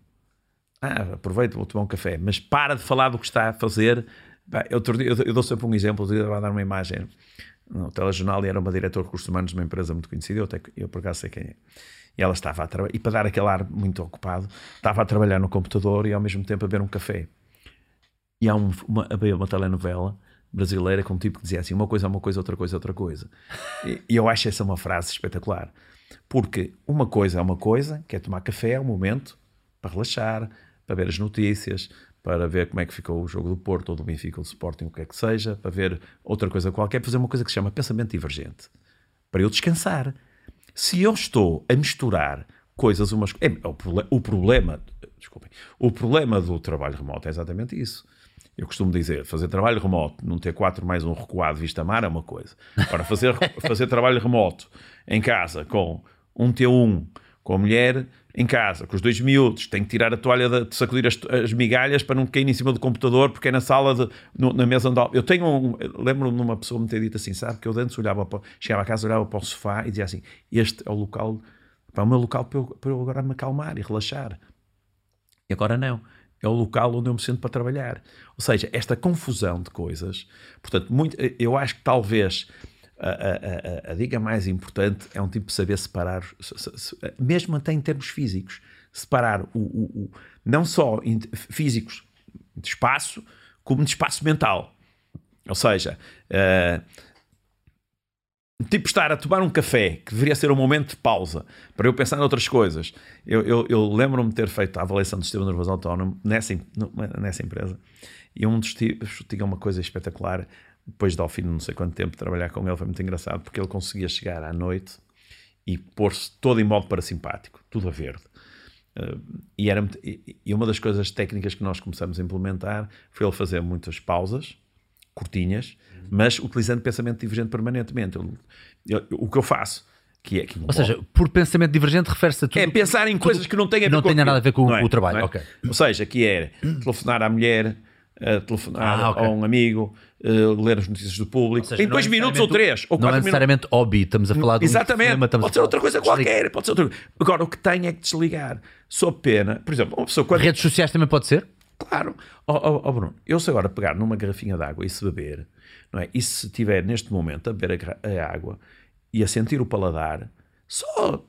[SPEAKER 2] Ah, aproveita, vou tomar um café, mas para de falar do que está a fazer. Eu, eu, eu dou sempre um exemplo, vou dar uma imagem no telejornal e era uma diretora de recursos humanos de uma empresa muito conhecida, eu, até, eu por acaso sei quem é. E ela estava a trabalhar, e para dar aquele ar muito ocupado, estava a trabalhar no computador e ao mesmo tempo a beber um café. E há um, uma, uma telenovela brasileira com um tipo que dizia assim: uma coisa é uma coisa, outra coisa é outra coisa. E, e eu acho essa uma frase espetacular. Porque uma coisa é uma coisa, que é tomar café, é um momento para relaxar, para ver as notícias, para ver como é que ficou o jogo do Porto ou do Benfica ou do Sporting, o que é que seja, para ver outra coisa qualquer, fazer uma coisa que se chama pensamento divergente, para eu descansar. Se eu estou a misturar coisas umas é, o, o problema, desculpem, o problema do trabalho remoto é exatamente isso. Eu costumo dizer, fazer trabalho remoto, não ter 4 mais um recuado vista mar é uma coisa. Agora, fazer, <laughs> fazer trabalho remoto em casa com um T1, com a mulher em casa, com os dois miúdos, tem que tirar a toalha de, de sacudir as, as, migalhas para não cair em cima do computador, porque é na sala, de, no, na mesa onde... Eu tenho um... Lembro-me de uma pessoa me ter dito assim, sabe, que eu antes olhava para, chegava a casa, olhava para o sofá e dizia assim, este é o local, é o meu local para eu, para eu agora me acalmar e relaxar. E agora não. É o local onde eu me sinto para trabalhar. Ou seja, esta confusão de coisas, portanto, muito, eu acho que talvez a, a, a, dica mais importante é um tipo de saber separar, mesmo até em termos físicos, separar o, o, o não só físicos de espaço, como de espaço mental. Ou seja, uh, tipo estar a tomar um café, que deveria ser um momento de pausa, para eu pensar noutras coisas. Eu, eu, eu lembro-me de ter feito a avaliação do sistema nervoso autónomo nessa, nessa empresa, e um dos tipos tinha uma coisa espetacular depois de ao fim de não sei quanto tempo trabalhar com ele foi muito engraçado porque ele conseguia chegar à noite e pôr-se todo em modo parasimpático, tudo a verde. Uh, e, era, e uma das coisas técnicas que nós começamos a implementar foi ele fazer muitas pausas, curtinhas, uhum. mas utilizando pensamento divergente permanentemente. Eu, eu, o que eu faço, que é... Que
[SPEAKER 1] Ou seja, por pensamento divergente refere-se a tudo...
[SPEAKER 2] É pensar em coisas que não têm a ver
[SPEAKER 1] não
[SPEAKER 2] com...
[SPEAKER 1] Não nada a ver com é, o trabalho,
[SPEAKER 2] é?
[SPEAKER 1] ok.
[SPEAKER 2] Ou seja, que é telefonar à mulher, a telefonar ah, okay. a um amigo, uh, ler as notícias do público, seja, em dois é minutos ou três, ou
[SPEAKER 1] Não é necessariamente hobby, estamos a falar de
[SPEAKER 2] Exatamente,
[SPEAKER 1] um
[SPEAKER 2] pode ser outra coisa qualquer, pode ser outra Agora, o que tem é que desligar. Sou pena, por exemplo, uma pessoa...
[SPEAKER 1] Quando... Redes sociais também pode ser?
[SPEAKER 2] Claro. Oh, oh, oh, Bruno, eu se agora pegar numa garrafinha de água e se beber, não é? E se estiver neste momento a beber a, a água e a sentir o paladar, só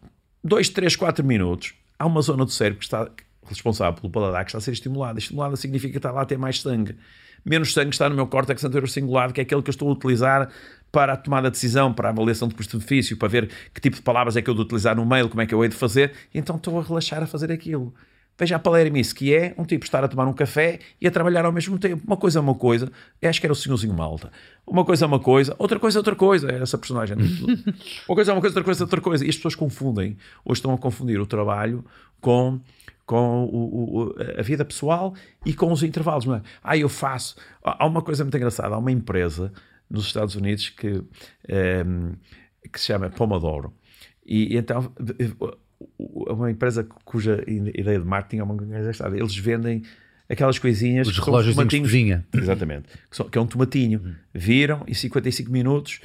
[SPEAKER 2] dois, três, quatro minutos, há uma zona do cérebro que está responsável pelo paladar que está a ser estimulada. Estimulada significa que está lá a ter mais sangue. menos sangue está no meu córtex anterior cingulado, que é aquele que eu estou a utilizar para a tomada de decisão, para a avaliação de custo-benefício, para ver que tipo de palavras é que eu de utilizar no mail, como é que eu hei de fazer, então estou a relaxar a fazer aquilo. Veja a Palermice, que é um tipo estar a tomar um café e a trabalhar ao mesmo tempo. Uma coisa é uma coisa, acho que era o senhorzinho malta. Uma coisa é uma coisa, outra coisa é outra coisa. Era essa personagem. <laughs> uma coisa é uma coisa, outra coisa é outra coisa. E as pessoas confundem, hoje estão a confundir o trabalho com, com o, o, a vida pessoal e com os intervalos. Não é? Ah, eu faço. Há uma coisa muito engraçada. Há uma empresa nos Estados Unidos que, é, que se chama Pomodoro. E, e então uma empresa cuja ideia de marketing é uma coisa engraçada. Eles vendem aquelas coisinhas.
[SPEAKER 1] Os relógios de cozinha.
[SPEAKER 2] Exatamente. Que, são, que, é um tomatinho. Hum. Viram em 55 minutos.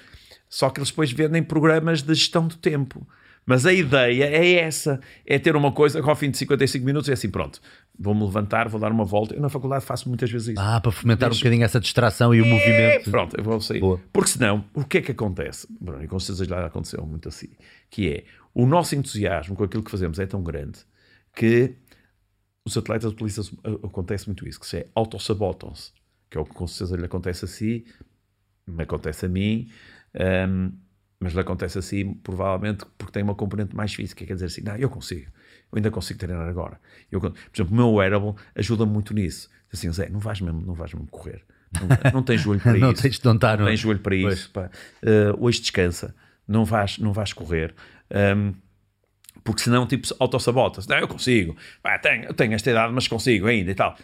[SPEAKER 2] Só que eles depois vendem programas de gestão do tempo. Mas a ideia é essa: é ter uma coisa que ao fim de 55 minutos é assim, pronto, vou-me levantar, vou dar uma volta. Eu na faculdade faço muitas vezes isso.
[SPEAKER 1] Ah, para fomentar Deixo... um bocadinho essa distração e é, o movimento.
[SPEAKER 2] Pronto, eu vou sair. Boa. Porque senão, o que é que acontece? Bruno, e com certeza já aconteceu muito assim: que é o nosso entusiasmo com aquilo que fazemos é tão grande que os atletas utilizam, acontece muito isso, que se é autossabotam-se, que é o que com certeza lhe acontece a si, me acontece a mim, um, mas lhe acontece assim provavelmente porque tem uma componente mais física, quer dizer assim, não, eu consigo, eu ainda consigo treinar agora. Eu, por exemplo, o meu wearable ajuda muito nisso. Assim, Zé, não vais mesmo, não vais mesmo correr. Não, não tens joelho para <laughs>
[SPEAKER 1] não
[SPEAKER 2] isso.
[SPEAKER 1] Tens de não, estar,
[SPEAKER 2] não, tens joelho para pois. isso. Uh, hoje descansa. Não vais, não vais correr. Um, porque senão, tipo, autossabota-se. Não, eu consigo. Pá, tenho, eu tenho esta idade, mas consigo ainda e tal.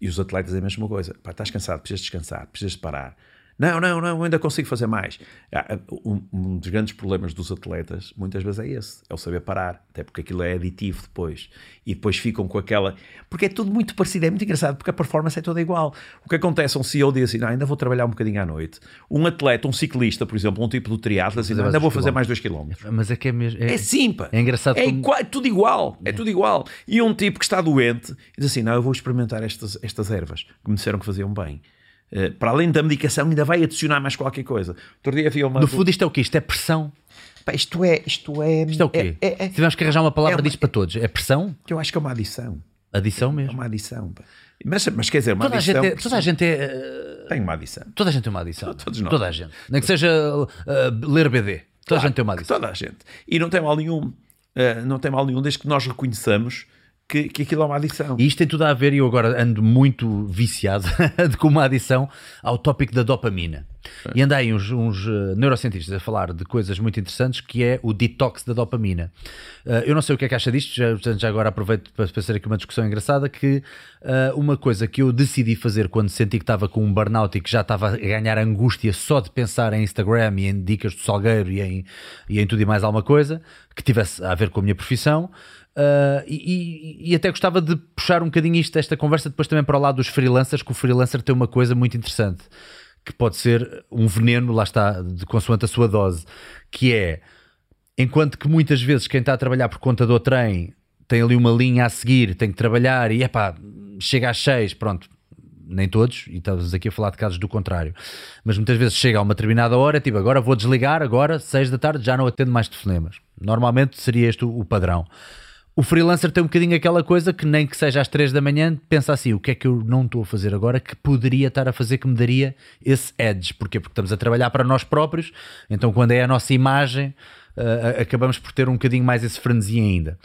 [SPEAKER 2] E os atletas é a mesma coisa. Pá, estás cansado, precisas descansar, precisas parar. Não, não, não, ainda consigo fazer mais. Ah, um, um, dos grandes problemas dos atletas, muitas vezes, é esse: é o saber parar. Até porque aquilo é aditivo depois. E depois ficam com aquela. Porque é tudo muito parecido, é muito engraçado, porque a performance é toda igual. O que acontece, um CEO diz assim: não, ainda vou trabalhar um bocadinho à noite. Um atleta, um ciclista, por exemplo, um tipo do triatlo, assim, ainda vou fazer mais dois quilómetros.
[SPEAKER 1] Mas é que é mesmo.
[SPEAKER 2] É, é simples.
[SPEAKER 1] É engraçado.
[SPEAKER 2] É, como... igual, é tudo igual. É. é tudo igual. E um tipo que está doente diz assim: não, eu vou experimentar estas, estas ervas que me disseram que faziam bem. Uh, para além da medicação, ainda vai adicionar mais qualquer coisa. Outro dia havia uma.
[SPEAKER 1] No fundo, isto é o quê? Isto é pressão?
[SPEAKER 2] Pá, isto é. Isto é,
[SPEAKER 1] isto é o quê? É, é, é, Tivemos que arranjar uma palavra é uma, disto para todos. É pressão?
[SPEAKER 2] Que eu acho que é uma adição.
[SPEAKER 1] Adição mesmo?
[SPEAKER 2] É uma adição. Mas, mas quer dizer, uma
[SPEAKER 1] toda
[SPEAKER 2] adição.
[SPEAKER 1] A gente é, toda a gente é.
[SPEAKER 2] Uh, tem uma adição.
[SPEAKER 1] Toda a gente tem uma adição.
[SPEAKER 2] Todos nós.
[SPEAKER 1] Toda a gente. Nem que seja uh, ler BD. Toda claro, a gente tem uma adição.
[SPEAKER 2] Toda a gente. E não tem mal nenhum. Não tem mal nenhum desde que nós reconheçamos que, que aquilo é uma adição.
[SPEAKER 1] E isto tem tudo a ver, e eu agora ando muito viciado <laughs> com uma adição ao tópico da dopamina. É. E andei uns, uns uh, neurocientistas a falar de coisas muito interessantes que é o detox da dopamina. Uh, eu não sei o que é que acha disto, já, já agora aproveito para fazer aqui uma discussão engraçada que uh, uma coisa que eu decidi fazer quando senti que estava com um burnout e que já estava a ganhar angústia só de pensar em Instagram e em dicas do Salgueiro e em, e em tudo e mais alguma coisa que tivesse a ver com a minha profissão Uh, e, e, até gostava de puxar um bocadinho isto, esta conversa depois também para o lado dos freelancers, que o freelancer tem uma coisa muito interessante, que pode ser um veneno, lá está, de consoante a sua dose, que é, enquanto que muitas vezes quem está a trabalhar por conta do trem tem ali uma linha a seguir, tem que trabalhar e é pá, chega às seis, pronto, nem todos, e estamos aqui a falar de casos do contrário, mas muitas vezes chega a uma determinada hora, tipo, agora vou desligar, agora, seis da tarde, já não atendo mais telefonemas. Normalmente seria este o padrão. O freelancer tem um bocadinho aquela coisa que nem que seja às 3 da manhã, pensa assim, o que é que eu não estou a fazer agora que poderia estar a fazer que me daria esse edge. Porquê? Porque estamos a trabalhar para nós próprios, então quando é a nossa imagem, uh, acabamos por ter um bocadinho mais esse frenesi ainda.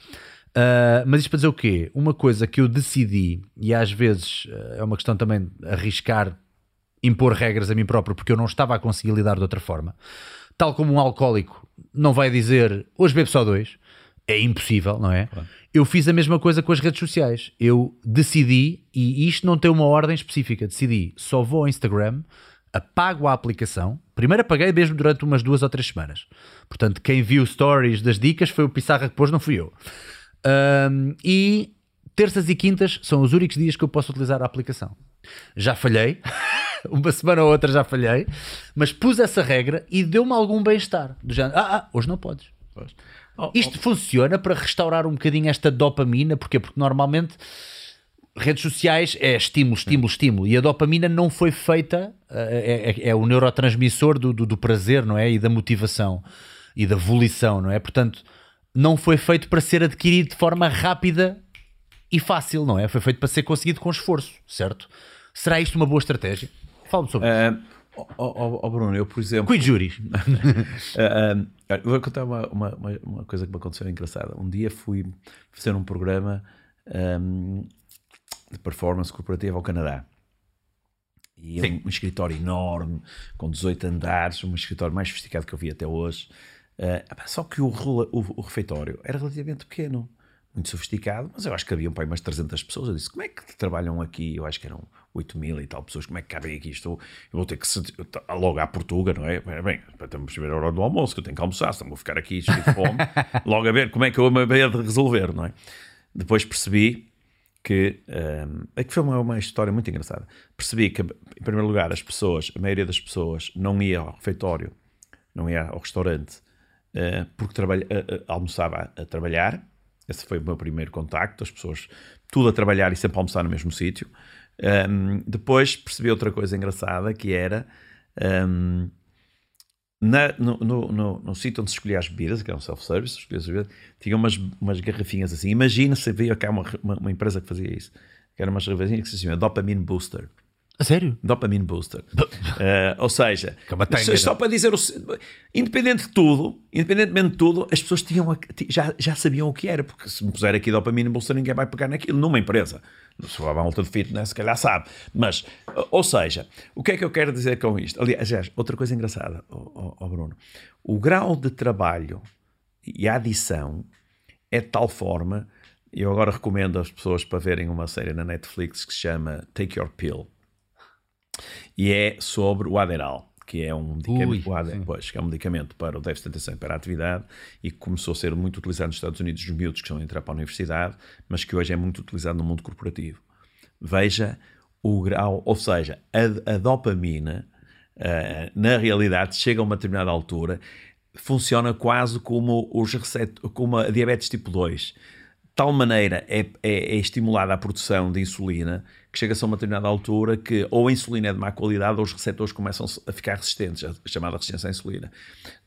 [SPEAKER 1] Uh, mas isto para dizer o quê? Uma coisa que eu decidi, e às vezes uh, é uma questão também arriscar, impor regras a mim próprio, porque eu não estava a conseguir lidar de outra forma. Tal como um alcoólico não vai dizer hoje bebo só dois, é impossível, não é? Claro. Eu fiz a mesma coisa com as redes sociais. Eu decidi, e isto não tem uma ordem específica, decidi só vou ao Instagram, apago a aplicação. Primeiro apaguei mesmo durante umas duas ou três semanas. Portanto, quem viu stories das dicas foi o Pissarra que pôs, não fui eu. Um, e terças e quintas são os únicos dias que eu posso utilizar a aplicação. Já falhei, <laughs> uma semana ou outra já falhei, mas pus essa regra e deu-me algum bem-estar. Do género, ah, ah, hoje não podes. Pois. Oh, Isto oh. funciona para restaurar um bocadinho esta dopamina, porquê? Porque normalmente redes sociais é estímulo, estímulo, estímulo, e a dopamina não foi feita, eh, é, é, é o neurotransmissor do, do, do, prazer, não é? E da motivação e da volição, não é? Portanto, não foi feito para ser adquirido de forma rápida e fácil, não é? Foi feito para ser conseguido com esforço, certo? Será isto uma boa estratégia? Fala-me sobre
[SPEAKER 2] Uh, ó- ó- ó, Bruno, eu, por exemplo,
[SPEAKER 1] Cuide júris. <laughs>
[SPEAKER 2] Uh, vou contar uma, uma, uma- coisa que me aconteceu engraçada. Um dia fui fazer um programa um, de performance corporativa ao Canadá. E é um, um escritório enorme, com 18 andares, um escritório mais sofisticado que eu vi até hoje. Uh, só que o, o- o refeitório era relativamente pequeno, muito sofisticado, mas eu acho que havia para aí umas 300 pessoas. Eu disse: como é que trabalham aqui? Eu acho que eram 8 mil e tal pessoas. Como é que cabem aqui? Estou, eu vou ter que logo à Portuga, não é? Bem, Bem, estamos a hora do almoço, que eu tenho que almoçar, senão vou ficar aqui cheio de fome. <laughs> logo a ver como é que eu me havia de resolver, não é? Depois percebi que hum, é que foi uma, uma história muito engraçada. Percebi que, em primeiro lugar, as pessoas, a maioria das pessoas, não ia ao refeitório, não ia ao restaurante, eh, porque trabalha, eh, eh, almoçava a, a trabalhar. Esse foi o meu primeiro contacto. As pessoas, tudo a trabalhar e sempre a almoçar no mesmo sítio. Hum, depois percebi outra coisa engraçada que era. hum, na- no, no, no, no sítio onde se escolhia as bebidas, que era um self-service, bebidas, tinha umas, umas garrafinhas assim. Imagina se havia cá uma, uma, uma empresa que fazia isso. Que eram umas garrafinhas que se chama Dopamine Booster.
[SPEAKER 1] A sério?
[SPEAKER 2] Dopamine Booster. Eh, ou seja,
[SPEAKER 1] é
[SPEAKER 2] só, só
[SPEAKER 1] não?
[SPEAKER 2] para dizer, o, independente de tudo, independentemente de tudo, as pessoas tinham, a- ti- já, já sabiam o que era, porque se me puser aqui Dopamine Booster, ninguém vai pegar naquilo numa empresa. Se for à volta de fitness, se calhar sabe. Mas, ou seja, o que é que eu quero dizer com isto? Aliás, outra coisa engraçada, ó- ó Bruno, o grau de trabalho e a adição é de tal forma, eu agora recomendo às pessoas para verem uma série na Netflix que se chama Take Your Pill e é sobre o Aderal, que é um medicamento,
[SPEAKER 1] Ui,
[SPEAKER 2] pois, que é um medicamento para o déficit de atenção e para a atividade e que começou a ser muito utilizado nos Estados Unidos nos miúdos que estão a entrar para a universidade, mas que hoje é muito utilizado no mundo corporativo. Veja o grau, ou seja, a, a dopamina, eh, na realidade, chega a uma determinada altura, funciona quase como, os recet como a diabetes tipo 2 tal maneira é, é, é estimulada a produção de insulina que chega-se a uma determinada altura que ou a insulina é de má qualidade ou os receptores começam a ficar resistentes, a chamada resistência à insulina.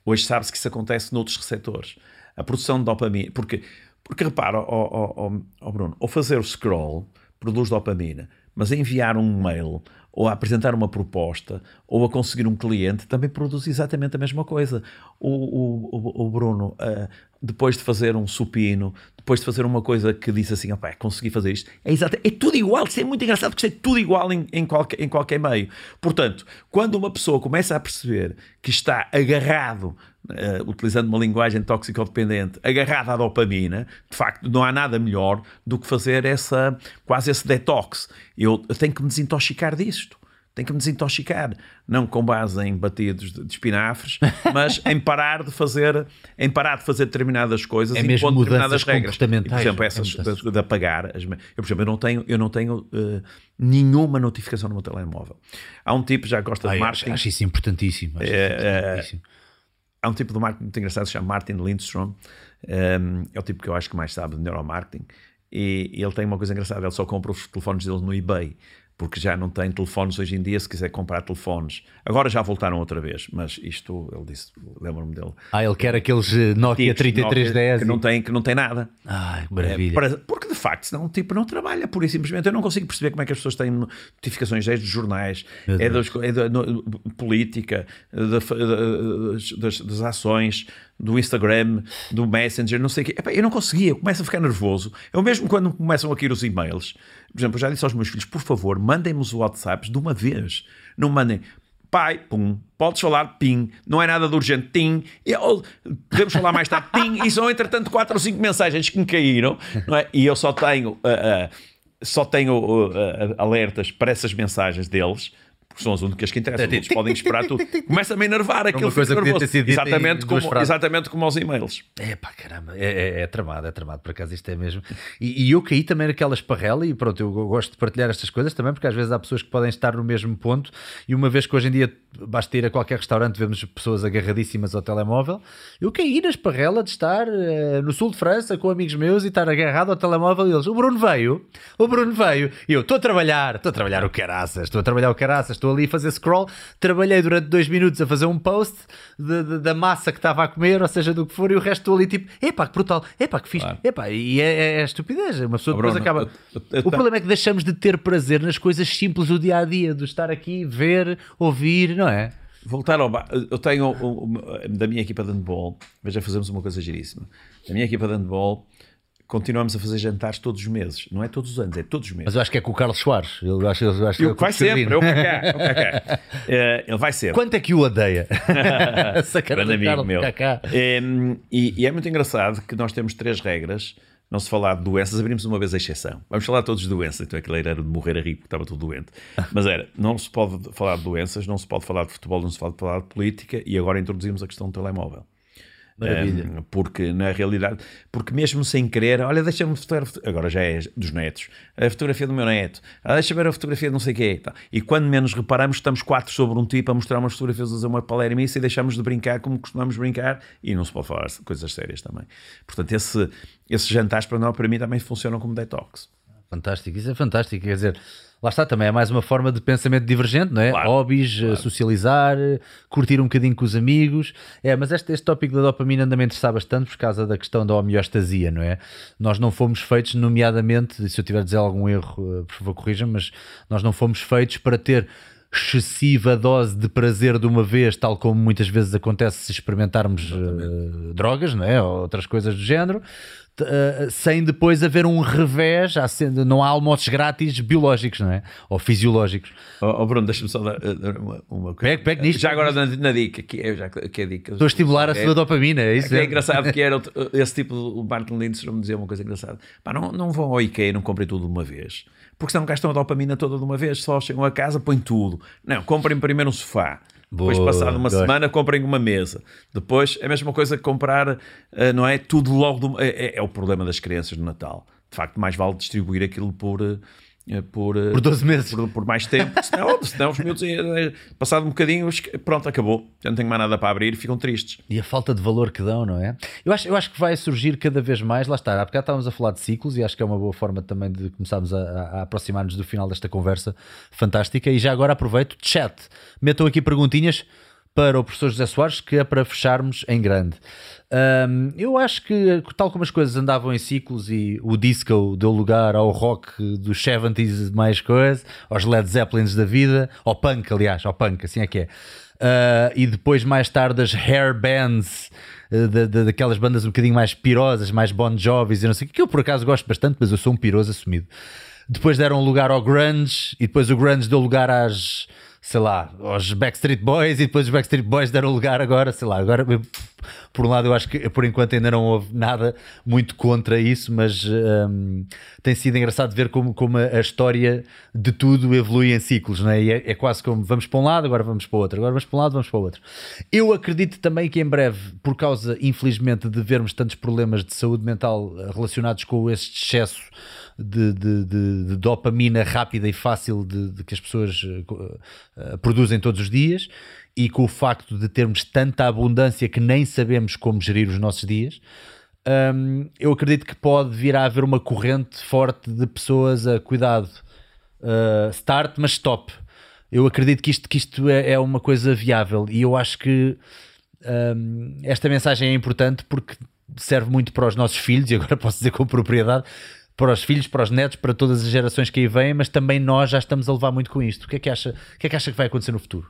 [SPEAKER 2] Hoje sabe-se que isso acontece noutros receptores. A produção de dopamina, porque, porque repara, ó, ó Bruno, ao fazer o scroll produz dopamina, mas enviar um mail ou a apresentar uma proposta ou a conseguir um cliente também produz exatamente a mesma coisa. O, o, o- Bruno, ah, depois de fazer um supino, depois de fazer uma coisa que disse assim, opá, consegui fazer isto, é, exato, é tudo igual, isso é muito engraçado porque isso é tudo igual em, em, qualquer, em qualquer meio. Portanto, quando uma pessoa começa a perceber que está agarrado, ah, utilizando uma linguagem toxicodependente, agarrado à dopamina, de facto não há nada melhor do que fazer essa, quase esse detox. Eu, eu tenho que me desintoxicar disto. Tenho que me desintoxicar, não com base em batidos de, de espinafres, <laughs> mas em parar de fazer, em parar de fazer determinadas coisas
[SPEAKER 1] É
[SPEAKER 2] e
[SPEAKER 1] mesmo
[SPEAKER 2] impor determinadas regras. E, por exemplo,
[SPEAKER 1] é
[SPEAKER 2] essas
[SPEAKER 1] mudanças.
[SPEAKER 2] de, de apagar, as, eu por exemplo, eu não tenho, eu não tenho eh, nenhuma notificação no meu telemóvel. Há um tipo que já gosta de
[SPEAKER 1] Ai, acho,
[SPEAKER 2] marketing,
[SPEAKER 1] acho isso importantíssimo. acho isso
[SPEAKER 2] É,
[SPEAKER 1] importantíssimo.
[SPEAKER 2] Há um tipo de marketing muito engraçado que se chama Martin Lindstrom. Um, é o tipo que eu acho que mais sabe de neuromarketing. E ele tem uma coisa engraçada: ele só compra os telefones dele no eBay. Porque já não tem telefones hoje em dia. Se quiser comprar telefones, agora já voltaram outra vez. Mas isto, ele disse, lembro-me dele.
[SPEAKER 1] Ah, ele quer aqueles eh, Nokia
[SPEAKER 2] Tipos de
[SPEAKER 1] 3310.
[SPEAKER 2] Nokia que não tem, que não tem nada.
[SPEAKER 1] Ai, que
[SPEAKER 2] É,
[SPEAKER 1] maravilha.
[SPEAKER 2] para- porque de facto, senão o tipo não trabalha, pura e simplesmente. Eu não consigo perceber como é que as pessoas têm notificações desde os jornais,
[SPEAKER 1] Meu
[SPEAKER 2] é, das, é da no- política, da- da- das, das- das ações, do Instagram, do Messenger, não sei o quê. Epá, eu não conseguia, eu começo a ficar nervoso. Eu mesmo quando começam a cair os e-mails, por exemplo, eu já disse aos meus filhos, por favor, mandem-me os WhatsApps de uma vez. Não mandem. Pai, pum, podes falar, pim, não é nada de urgente, tim, e, ou, podemos falar mais tarde, tim, e são entretanto quatro ou cinco mensagens que me caíram, não é? E eu só tenho, ah, ah, só tenho ah, alertas para essas mensagens deles, porque são as únicas que interessam, os outros podem esperar tudo. Começa-me a enervar aquilo,
[SPEAKER 1] coisa
[SPEAKER 2] fico
[SPEAKER 1] que podia ter sido
[SPEAKER 2] exatamente, como, exatamente como aos e-mails.
[SPEAKER 1] É pá, caramba, é, é, é tramado, é tramado, por acaso isto é mesmo. E, e eu caí também naquela esparrela e pronto, eu gosto de partilhar estas coisas também, porque às vezes há pessoas que podem estar no mesmo ponto e uma vez que hoje em dia basta ir a qualquer restaurante, vemos pessoas agarradíssimas ao telemóvel, eu caí na esparrela de estar eh, no sul de França com amigos meus e estar agarrado ao telemóvel e eles, o Bruno veio, o Bruno veio, e eu estou a trabalhar, estou a trabalhar o caraças, estou a trabalhar o caraças, estou estou ali a fazer scroll, trabalhei durante dois minutos a fazer um post de, de, da massa que estava a comer, ou seja, do que for, e o resto estou ali tipo, epá, que brutal, epá, que fixe, claro. epá, e é, é, é estupidez. Uma pessoa depois Bruno, acaba. Eu, eu, eu, o problema é que deixamos de ter prazer nas coisas simples do dia a dia, de estar aqui, ver, ouvir, não é?
[SPEAKER 2] Voltar ao. Eu tenho da minha equipa de handball, veja, fazemos uma coisa giríssima. Da minha equipa de handball continuamos a fazer jantares todos os meses. Não é todos os anos, é todos os meses.
[SPEAKER 1] Mas eu acho que é com o Carlos Soares. Eu acho, eu acho
[SPEAKER 2] eu, que <laughs> vai sempre, eu cá, uh, ele vai ser.
[SPEAKER 1] Quanto é que o odeia? <laughs>
[SPEAKER 2] Grande amigo meu. Um, e, e, é muito engraçado que nós temos três regras. Não se falar de doenças, abrimos uma vez a exceção. Vamos falar todos de doenças, então aquele era de morrer a rir porque estava tudo doente. <laughs> Mas era, não se pode falar de doenças, não se pode falar de futebol, não se pode falar de política e agora introduzimos a questão do telemóvel.
[SPEAKER 1] Maravilha.
[SPEAKER 2] Um, porque na realidade, porque mesmo sem querer, olha, deixa-me fotografar, agora já é dos netos, a fotografia do meu neto, ah, deixa-me ver a fotografia de não sei o quê. Tá. E quando menos reparamos, estamos quatro sobre um tipo a mostrar umas fotografias, a fazer uma palermice e deixamos de brincar como costumamos brincar e não se pode falar de coisas sérias também. Portanto, esse, esses jantares para nós, para mim, também funcionam como detox.
[SPEAKER 1] Fantástico, isso é fantástico. Quer dizer, Lá está, também é mais uma forma de pensamento divergente, não é? Claro, Hobbies, claro. socializar, curtir um bocadinho com os amigos. É, mas este, este tópico da dopamina ainda me interessa bastante por causa da questão da homeostasia, não é? Nós não fomos feitos, nomeadamente, se eu tiver a dizer algum erro, eh, por favor corrija mas nós não fomos feitos para ter excessiva dose de prazer de uma vez, tal como muitas vezes acontece se experimentarmos uh, drogas, não é? Ou outras coisas do género. Uh, sem depois haver um revés, não há almoços grátis biológicos, não é? Ou fisiológicos.
[SPEAKER 2] Oh, oh Bruno, deixa-me só dar uh, uma, uma
[SPEAKER 1] coisa. Pega, pega nisto.
[SPEAKER 2] Já agora na, na dica, que é, já, que é dica.
[SPEAKER 1] Estou a estimular a é, sua dopamina, é isso?
[SPEAKER 2] É, é engraçado que era esse tipo, o Martin Lindstrom me dizia uma coisa engraçada. Pá, não, não vão ao IKEA e não comprem tudo de uma vez. Porque senão gastam a dopamina toda de uma vez, só chegam a casa, põem tudo. Não, comprem primeiro um sofá Boa, Depois, passado uma gosto. semana, comprem uma mesa. Depois, é a mesma coisa que comprar, uh, não é? Tudo logo. Do, é, é, é, o problema das crianças no Natal. De facto, mais vale distribuir aquilo por. Uh, por,
[SPEAKER 1] por 12 meses.
[SPEAKER 2] Por, por mais tempo. senão, senão os miúdos, passado um bocadinho, pronto, acabou. Já não tenho mais nada para abrir, ficam tristes.
[SPEAKER 1] E a falta de valor que dão, não é? Eu acho, eu acho que vai surgir cada vez mais, lá está, há bocado estávamos a falar de ciclos e acho que é uma boa forma também de começarmos a, a aproximar-nos do final desta conversa fantástica. E já agora aproveito, chat, metam aqui perguntinhas para o professor José Soares, que é para fecharmos em grande. Um, eu acho que, tal como as coisas andavam em ciclos e o disco deu lugar ao rock dos 70s e mais coisas, aos Led Zeppelins da vida, ao punk, aliás, ao punk, assim é que é. Uh, e depois, mais tarde, as hair bands. Uh, de, daquelas bandas um bocadinho mais pirosas, mais Bon Jovis e não sei o que, que eu por acaso gosto bastante, mas eu sou um piroso assumido. Depois deram lugar ao grunge e depois o grunge deu lugar às, sei lá, aos Backstreet Boys e depois os Backstreet Boys deram lugar agora, sei lá, agora por um lado eu acho que por enquanto ainda não houve nada muito contra isso, mas um, tem sido engraçado ver como, como a, história de tudo evolui em ciclos, não é? E é, é quase como vamos para um lado, agora vamos para o outro, agora vamos para um lado, vamos para o outro. Eu acredito também que em breve, por causa, infelizmente, de vermos tantos problemas de saúde mental relacionados com este excesso de, de, de, de dopamina rápida e fácil de, que as pessoas uh, produzem todos os dias e com o facto de termos tanta abundância que nem sabemos como gerir os nossos dias, um, eu acredito que pode vir a haver uma corrente forte de pessoas a cuidado, uh, start, mas stop. Eu acredito que isto, que isto é, é uma coisa viável e eu acho que um, esta mensagem é importante porque serve muito para os nossos filhos, e agora <laughs> posso dizer com propriedade, para os filhos, para os netos, para todas as gerações que aí vêm, mas também nós já estamos a levar muito com isto. O que é que acha, o que, é que, acha que vai acontecer no futuro?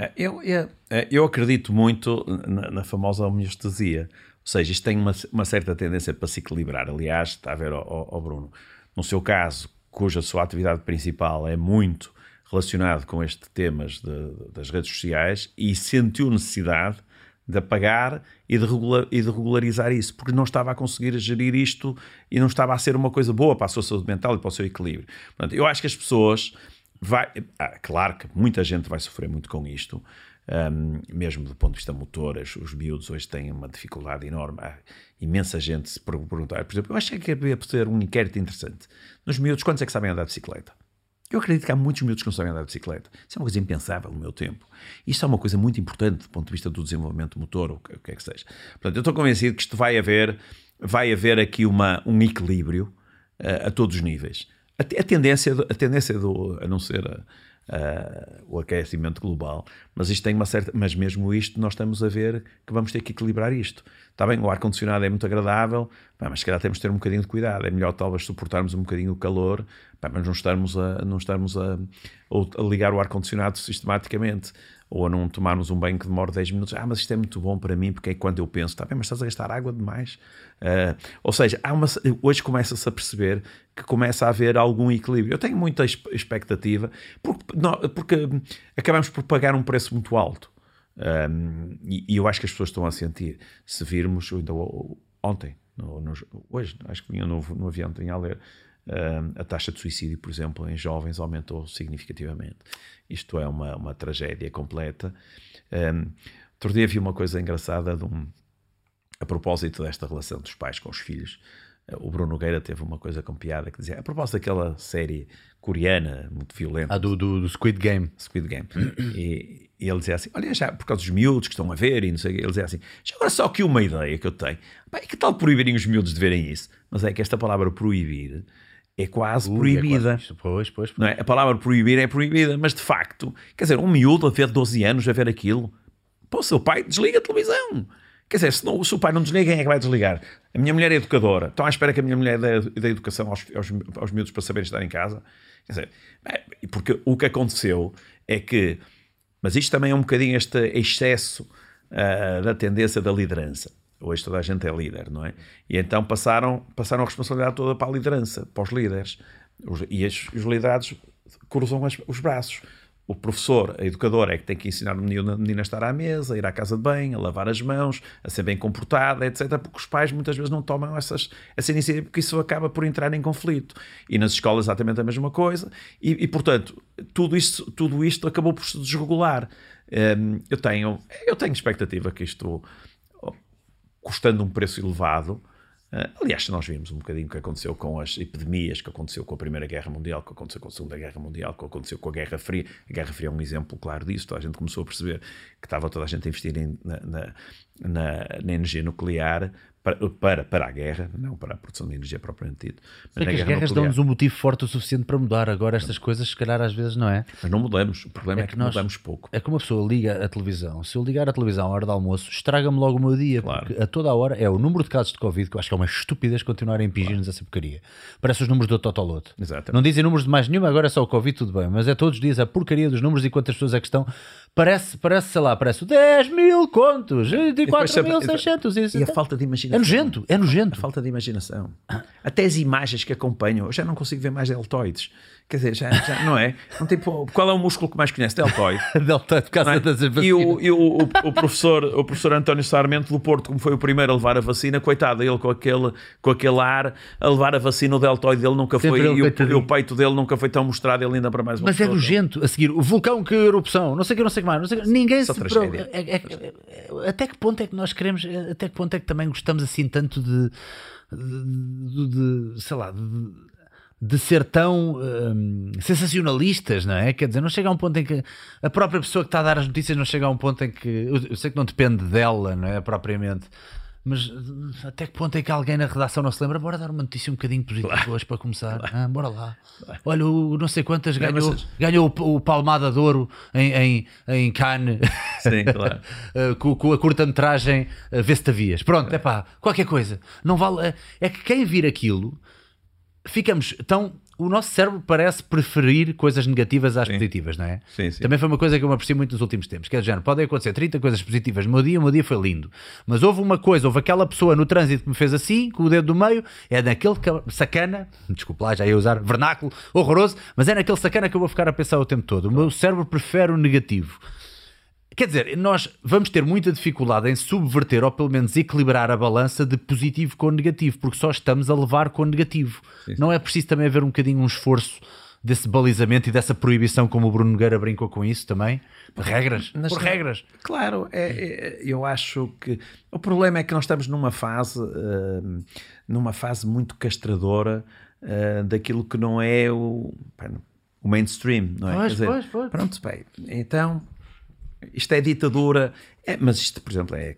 [SPEAKER 2] É, eu, eu, é, eu acredito muito na, na famosa homeostasia, ou seja, isto tem uma, uma, certa tendência para se equilibrar. Aliás, está a ver, o Bruno, no seu caso, cuja sua atividade principal é muito relacionado com este temas de, das redes sociais e sentiu necessidade de apagar e de, regular, e de regularizar isso, porque não estava a conseguir gerir isto e não estava a ser uma coisa boa para a sua saúde mental e para o seu equilíbrio. Portanto, eu acho que as pessoas. Vai, ah, claro que muita gente vai sofrer muito com isto, um, mesmo do ponto de vista motor, os, os miúdos hoje têm uma dificuldade enorme. Há imensa gente se perguntar, por exemplo, eu acho que é ser um inquérito interessante. Nos miúdos, quantos é que sabem andar de bicicleta? Eu acredito que há muitos miúdos que não sabem andar de bicicleta. Isso é uma coisa impensável no meu tempo. Isto é uma coisa muito importante do ponto de vista do desenvolvimento motor, ou o que é que seja. Portanto, eu estou convencido que isto vai haver, vai haver aqui uma, um equilíbrio uh, a todos os níveis. A, a, tendência, a tendência do, a não ser uh, o aquecimento global, mas isto tem uma certa. Mas mesmo isto, nós estamos a ver que vamos ter que equilibrar isto. Está bem, o ar-condicionado é muito agradável, pá, mas se calhar temos de ter um bocadinho de cuidado. É melhor talvez suportarmos um bocadinho o calor, pá, mas não estarmos a, não estarmos a, a ligar o ar-condicionado sistematicamente ou a não tomarmos um banho que demora 10 minutos. Ah, mas isto é muito bom para mim, porque é quando eu penso, está bem, mas estás a gastar água demais. Uh, ou seja, uma, hoje começa-se a perceber que começa a haver algum equilíbrio. Eu tenho muita expectativa, porque, não, porque acabamos por pagar um preço muito alto. Um, e, e, eu acho que as pessoas estão a sentir. Se virmos, ainda ontem, no, no, hoje, acho que vinha no, no avião, tinha a ler, a taxa de suicídio, por exemplo, em jovens aumentou significativamente. Isto é uma, uma tragédia completa. Um, outro dia vi uma coisa engraçada um, a propósito desta relação dos pais com os filhos. O Bruno Nogueira teve uma coisa com piada que dizia, a propósito daquela série coreana muito violenta.
[SPEAKER 1] Ah, do, do, do Squid Game.
[SPEAKER 2] Squid Game. e, e, ele dizia assim: Olha, já por causa dos miúdos que estão a ver e não sei ele dizia assim: Já agora só que uma ideia que eu tenho. Bem, que tal proibirem os miúdos de verem isso? Mas é que esta palavra proibir é quase Ui, proibida. É quase,
[SPEAKER 1] pois, pois, pois.
[SPEAKER 2] Não é? A palavra proibir é proibida, mas de facto, quer dizer, um miúdo a ver 12 anos a ver aquilo, pô, seu pai desliga a televisão. Quer dizer, se, não, se o pai não desliga, quem é que vai desligar? A minha mulher é educadora. Estão à espera que a minha mulher dê, dê educação aos, aos, aos miúdos para saberem estar em casa? Quer dizer, porque o que aconteceu é que. Mas isto também é um bocadinho este excesso uh, da tendência da liderança. Hoje toda a gente é líder, não é? E então passaram, passaram a responsabilidade toda para a liderança, para os líderes. Os, e os, os liderados cruzam as, os braços. O professor, a educadora, é que tem que ensinar o menino, a menina a estar à mesa, a ir à casa de banho, a lavar as mãos, a ser bem comportada, etc. Porque os pais muitas vezes não tomam essas, essa iniciativa, porque isso acaba por entrar em conflito. E nas escolas exatamente a mesma coisa. E, e portanto, tudo isto, tudo isto acabou por se desregular. Um, eu, tenho, eu tenho expectativa que isto custando um preço elevado. Uh, aliás, nós vimos um bocadinho o que aconteceu com as epidemias, que aconteceu com a Primeira Guerra Mundial, que aconteceu com a Segunda Guerra Mundial, que aconteceu com a Guerra Fria. A Guerra Fria é um exemplo claro disso. Toda a gente começou a perceber que estava toda a gente a investir em, na, na, na, na energia nuclear para, para, para a guerra, não para a produção de energia propriamente dita.
[SPEAKER 1] Mas é que as guerras dão-nos um motivo forte o suficiente para mudar. Agora estas coisas, se calhar, às vezes não é.
[SPEAKER 2] Mas não mudamos. O problema é, é que, que nós, mudamos pouco.
[SPEAKER 1] É que uma pessoa liga a televisão. Se eu ligar a televisão à hora do almoço, estraga-me logo o meu dia. Claro. Porque a toda a hora é o número de casos de Covid, que eu acho que é uma estupidez continuar a impingir-nos claro. essa porcaria. Parece os números do Totoloto.
[SPEAKER 2] Exatamente.
[SPEAKER 1] Não dizem números de mais nenhuma, agora é só o Covid, tudo bem. Mas é todos os dias a porcaria dos números e quantas pessoas é que estão Parece, parece, sei lá, parece 10 mil contos, de 4.600.
[SPEAKER 2] E, e a falta de imaginação.
[SPEAKER 1] É nojento, é nojento.
[SPEAKER 2] A falta de imaginação. Até as imagens que acompanham, eu já não consigo ver mais deltoides. Quer dizer, já, já não é? Não tem, qual é o músculo que mais conhece? Deltoide. <laughs>
[SPEAKER 1] Deltoide, por causa é? das
[SPEAKER 2] vacinas. E, o, e o, o, o, professor, o professor António Sarmento do Porto, como foi o primeiro a levar a vacina, coitado, ele com aquele, com aquele ar a levar a vacina, o deltoide dele nunca Sempre foi, e o, e o, peito dele nunca foi tão mostrado, ele ainda para mais
[SPEAKER 1] uma Mas é nojento, a seguir, o vulcão que erupção, não sei o que, não sei o que mais, não sei que, ninguém Essa se... É, é, é, até que ponto é que nós queremos, até que ponto é que também gostamos assim tanto de, de, de, de sei lá, de de ser tão um, sensacionalistas, não é? Quer dizer, não chega a um ponto em que a própria pessoa que está a dar as notícias não chega a um ponto em que eu, sei que não depende dela, não é? Propriamente. Mas hum, até que ponto é que alguém na redação não se lembra? Bora dar uma notícia um bocadinho positiva claro. hoje para começar. Claro. Ah, bora lá. Claro. Olha, o não sei quantas ganhou, mas... ganhou o, o Palmada de Ouro em, em, em Cannes.
[SPEAKER 2] Sim, claro. <laughs>
[SPEAKER 1] Eh, com, com, a curta-metragem uh, Vestavias. Pronto, é pá, qualquer coisa. Não vale. É que quem vir aquilo ficamos tão. O nosso cérebro parece preferir coisas negativas às sim. positivas, não é?
[SPEAKER 2] Sim, sim.
[SPEAKER 1] Também foi uma coisa que eu me aprecio muito nos últimos tempos. Quer dizer, podem acontecer 30 coisas positivas no meu dia, o meu dia foi lindo. Mas houve uma coisa, houve aquela pessoa no trânsito que me fez assim, com o dedo do meio, é naquele sacana, desculpa lá, já ia usar vernáculo, horroroso, mas é naquele sacana que eu vou ficar a pensar o tempo todo. O meu cérebro prefere o negativo. Quer dizer, nós vamos ter muita dificuldade em subverter ou pelo menos equilibrar a balança de positivo com negativo, porque só estamos a levar com negativo. Sim. Não é preciso também haver um bocadinho um esforço desse balizamento e dessa proibição, como o Bruno Nogueira brincou com isso também? Regras, Mas, por regras.
[SPEAKER 2] Claro, é, é, eu acho que o problema é que nós estamos numa fase, uh, numa fase muito castradora uh, daquilo que não é o, o mainstream, não é?
[SPEAKER 1] Pois, dizer, pois, pois.
[SPEAKER 2] Pronto, bem, então isto é ditadura, é, mas isto, por exemplo, é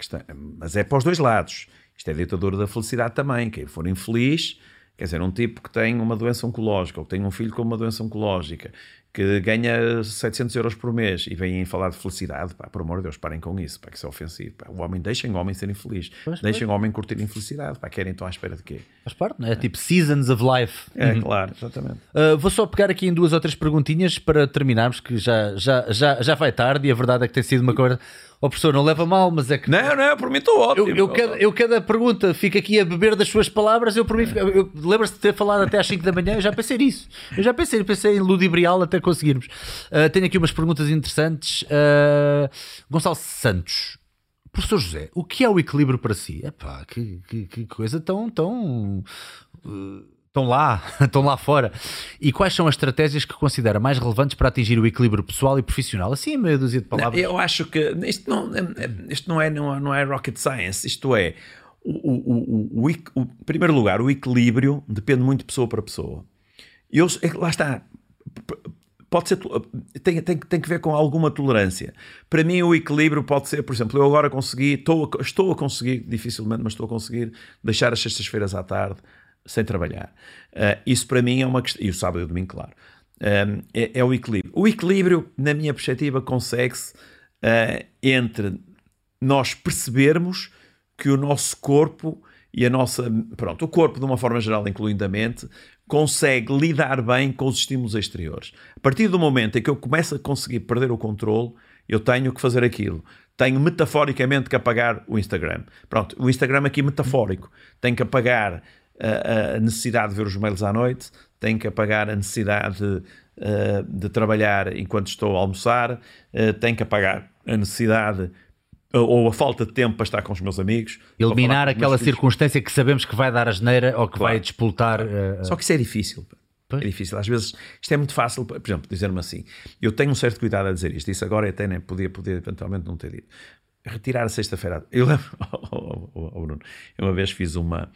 [SPEAKER 2] mas é para os dois lados. Isto é ditadura da felicidade também. Quem for infeliz, quer dizer, um tipo que tem uma doença oncológica, ou que tem um filho com uma doença oncológica, que ganha 700 euros por mês e vêm falar de felicidade, pá, por amor de Deus, parem com isso, pá, que isso é ofensivo. Pá. O homem, deixem o homem ser infeliz,
[SPEAKER 1] Pois,
[SPEAKER 2] deixem o homem curtir infelicidade, pá, querem então à espera de quê?
[SPEAKER 1] Faz parte, não é? Tipo Seasons of Life.
[SPEAKER 2] É, claro, exatamente.
[SPEAKER 1] Uh, vou só pegar aqui em duas ou três perguntinhas para terminarmos, que já, já, já, já vai tarde e a verdade é que tem sido uma coisa. O professor não leva mal, mas é que.
[SPEAKER 2] Não, não, por mim estou ótimo.
[SPEAKER 1] Eu, eu, cada, eu cada pergunta fico aqui a beber das suas palavras. Eu, por mim, lembro-se de ter falado até às 5 da manhã. Eu já pensei nisso. Eu já pensei, pensei em ludibrial até conseguirmos. Uh, tenho aqui umas perguntas interessantes. Uh, Gonçalo Santos, professor José, o que é o equilíbrio para si? Epá, que, que, que coisa tão. tão uh, Estão lá, <laughs> estão lá fora. E quais são as estratégias que considera mais relevantes para atingir o equilíbrio pessoal e profissional? Assim, meia dúzia de palavras.
[SPEAKER 2] Eu acho que isto não, isto não, é, não, é, não é rocket science, isto é, o, o, o, o, em primeiro lugar, o equilíbrio depende muito de pessoa para pessoa. Eu, é lá está, pode ser, tem, tem, tem que ver com alguma tolerância. Para mim, o equilíbrio pode ser, por exemplo, eu agora consegui, estou estou a conseguir, dificilmente, mas estou a conseguir deixar as sextas-feiras à tarde sem trabalhar. Ah, isso para mim é uma questão, e o sábado e o domingo, claro. Um, é, é o equilíbrio. O equilíbrio, na minha perspectiva, consegue-se uh, entre nós percebermos que o nosso corpo e a nossa. Pronto, o corpo, de uma forma geral, incluindo a mente, consegue lidar bem com os estímulos exteriores. A partir do momento em que eu começo a conseguir perder o controle, eu tenho que fazer aquilo. Tenho metaforicamente que apagar o Instagram. Pronto, o Instagram aqui metafórico. Tenho que apagar a, a necessidade de ver os mails à noite, tenho que apagar a necessidade de, eh, de trabalhar enquanto estou a almoçar, eh, tenho que apagar a necessidade ou- a falta de tempo para estar com os meus amigos.
[SPEAKER 1] Eliminar aquela circunstância que sabemos que vai dar asneira ou que vai
[SPEAKER 2] Claro.
[SPEAKER 1] despoltar. uh,
[SPEAKER 2] Só que isso é difícil.
[SPEAKER 1] Pois.
[SPEAKER 2] É difícil. Às vezes, isto é muito fácil, por exemplo, dizer-me assim. Eu tenho um certo cuidado a dizer isto. Isso agora até nem podia, podia eventualmente não ter dito. Retirar a sexta-feira. Eu lembro, <laughs> oh, oh, oh, Bruno, eu uma vez fiz uma,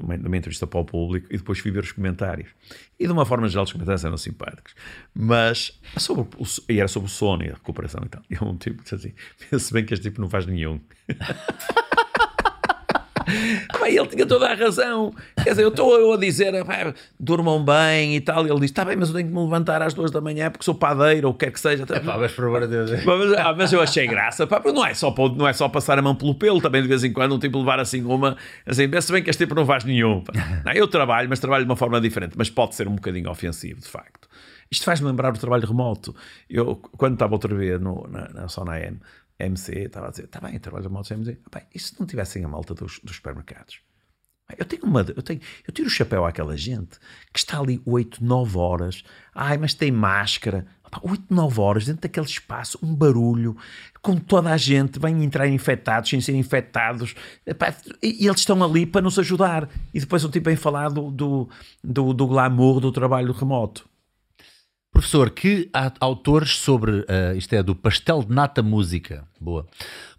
[SPEAKER 2] uma, entrevista para o público e depois fui ver os comentários. E de uma forma geral, os comentários eram simpáticos. Mas sobre o, e era sobre o sono e a recuperação e tal. E um tipo disse assim: <laughs> penso bem que este tipo não faz nenhum. <laughs> <laughs> Pá, ele tinha toda a razão. Quer dizer, eu estou a dizer, durmam bem e tal. E ele diz: está bem, mas eu tenho que me levantar às duas da manhã porque sou padeiro ou o que quer que seja.
[SPEAKER 1] Pá, mas por amor de Deus.
[SPEAKER 2] Mas, ah, mas eu achei graça, pá, não, é só, não é só passar a mão pelo pelo, também de vez em quando um tipo levar assim uma, assim, se bem que este tipo não faz nenhum. pá. <laughs> Não, eu trabalho, mas trabalho de uma forma diferente, mas pode ser um bocadinho ofensivo, de facto. Isto faz-me lembrar o trabalho remoto. Eu, quando estava outra vez no, na, na Sona M, MC, estava a dizer, está bem, trabalho remoto sem MC. Bem, e se não tivessem a malta dos, dos supermercados? Eu tenho uma, eu tenho, eu tiro o chapéu àquela gente que está ali 8, 9 horas. Ai, mas tem máscara. Opa, 8, 9 horas dentro daquele espaço, um barulho, com toda a gente, vêm entrar infectados, sem ser infectados. E, eles estão ali para nos ajudar. E depois o tipo vem falar do, do, do, do glamour do trabalho remoto.
[SPEAKER 1] Professor, que autores sobre. ah, isto é do Pastel de Nata Música. Boa.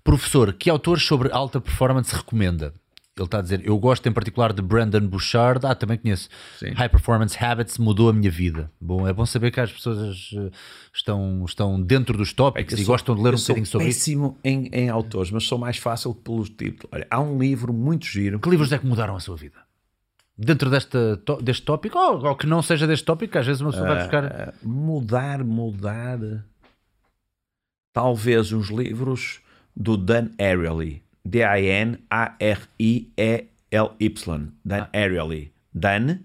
[SPEAKER 1] Professor, que autores sobre alta performance recomenda? Ele está a dizer, eu gosto em particular de Brandon Bouchard. Ah, também conheço.
[SPEAKER 2] Sim.
[SPEAKER 1] High Performance Habits mudou a minha vida. Bom, é bom saber que as pessoas eh, estão, estão dentro dos tópicos
[SPEAKER 2] Eu
[SPEAKER 1] e
[SPEAKER 2] sou-
[SPEAKER 1] gostam de ler
[SPEAKER 2] eu
[SPEAKER 1] um
[SPEAKER 2] sou
[SPEAKER 1] bocadinho sobre isso.
[SPEAKER 2] péssimo em, em autores, mas sou mais fácil pelos títulos. Olha, há um livro muito giro.
[SPEAKER 1] Que livros é que mudaram a sua vida? Dentro desta, deste tópico, ou, ou que não seja deste tópico, às vezes uma pessoa vai buscar.
[SPEAKER 2] Ah, mudar, mudar. Talvez uns livros do Dan Ariely. D-A-N-A-R-I-E-L-Y. Dan Ariely. Dan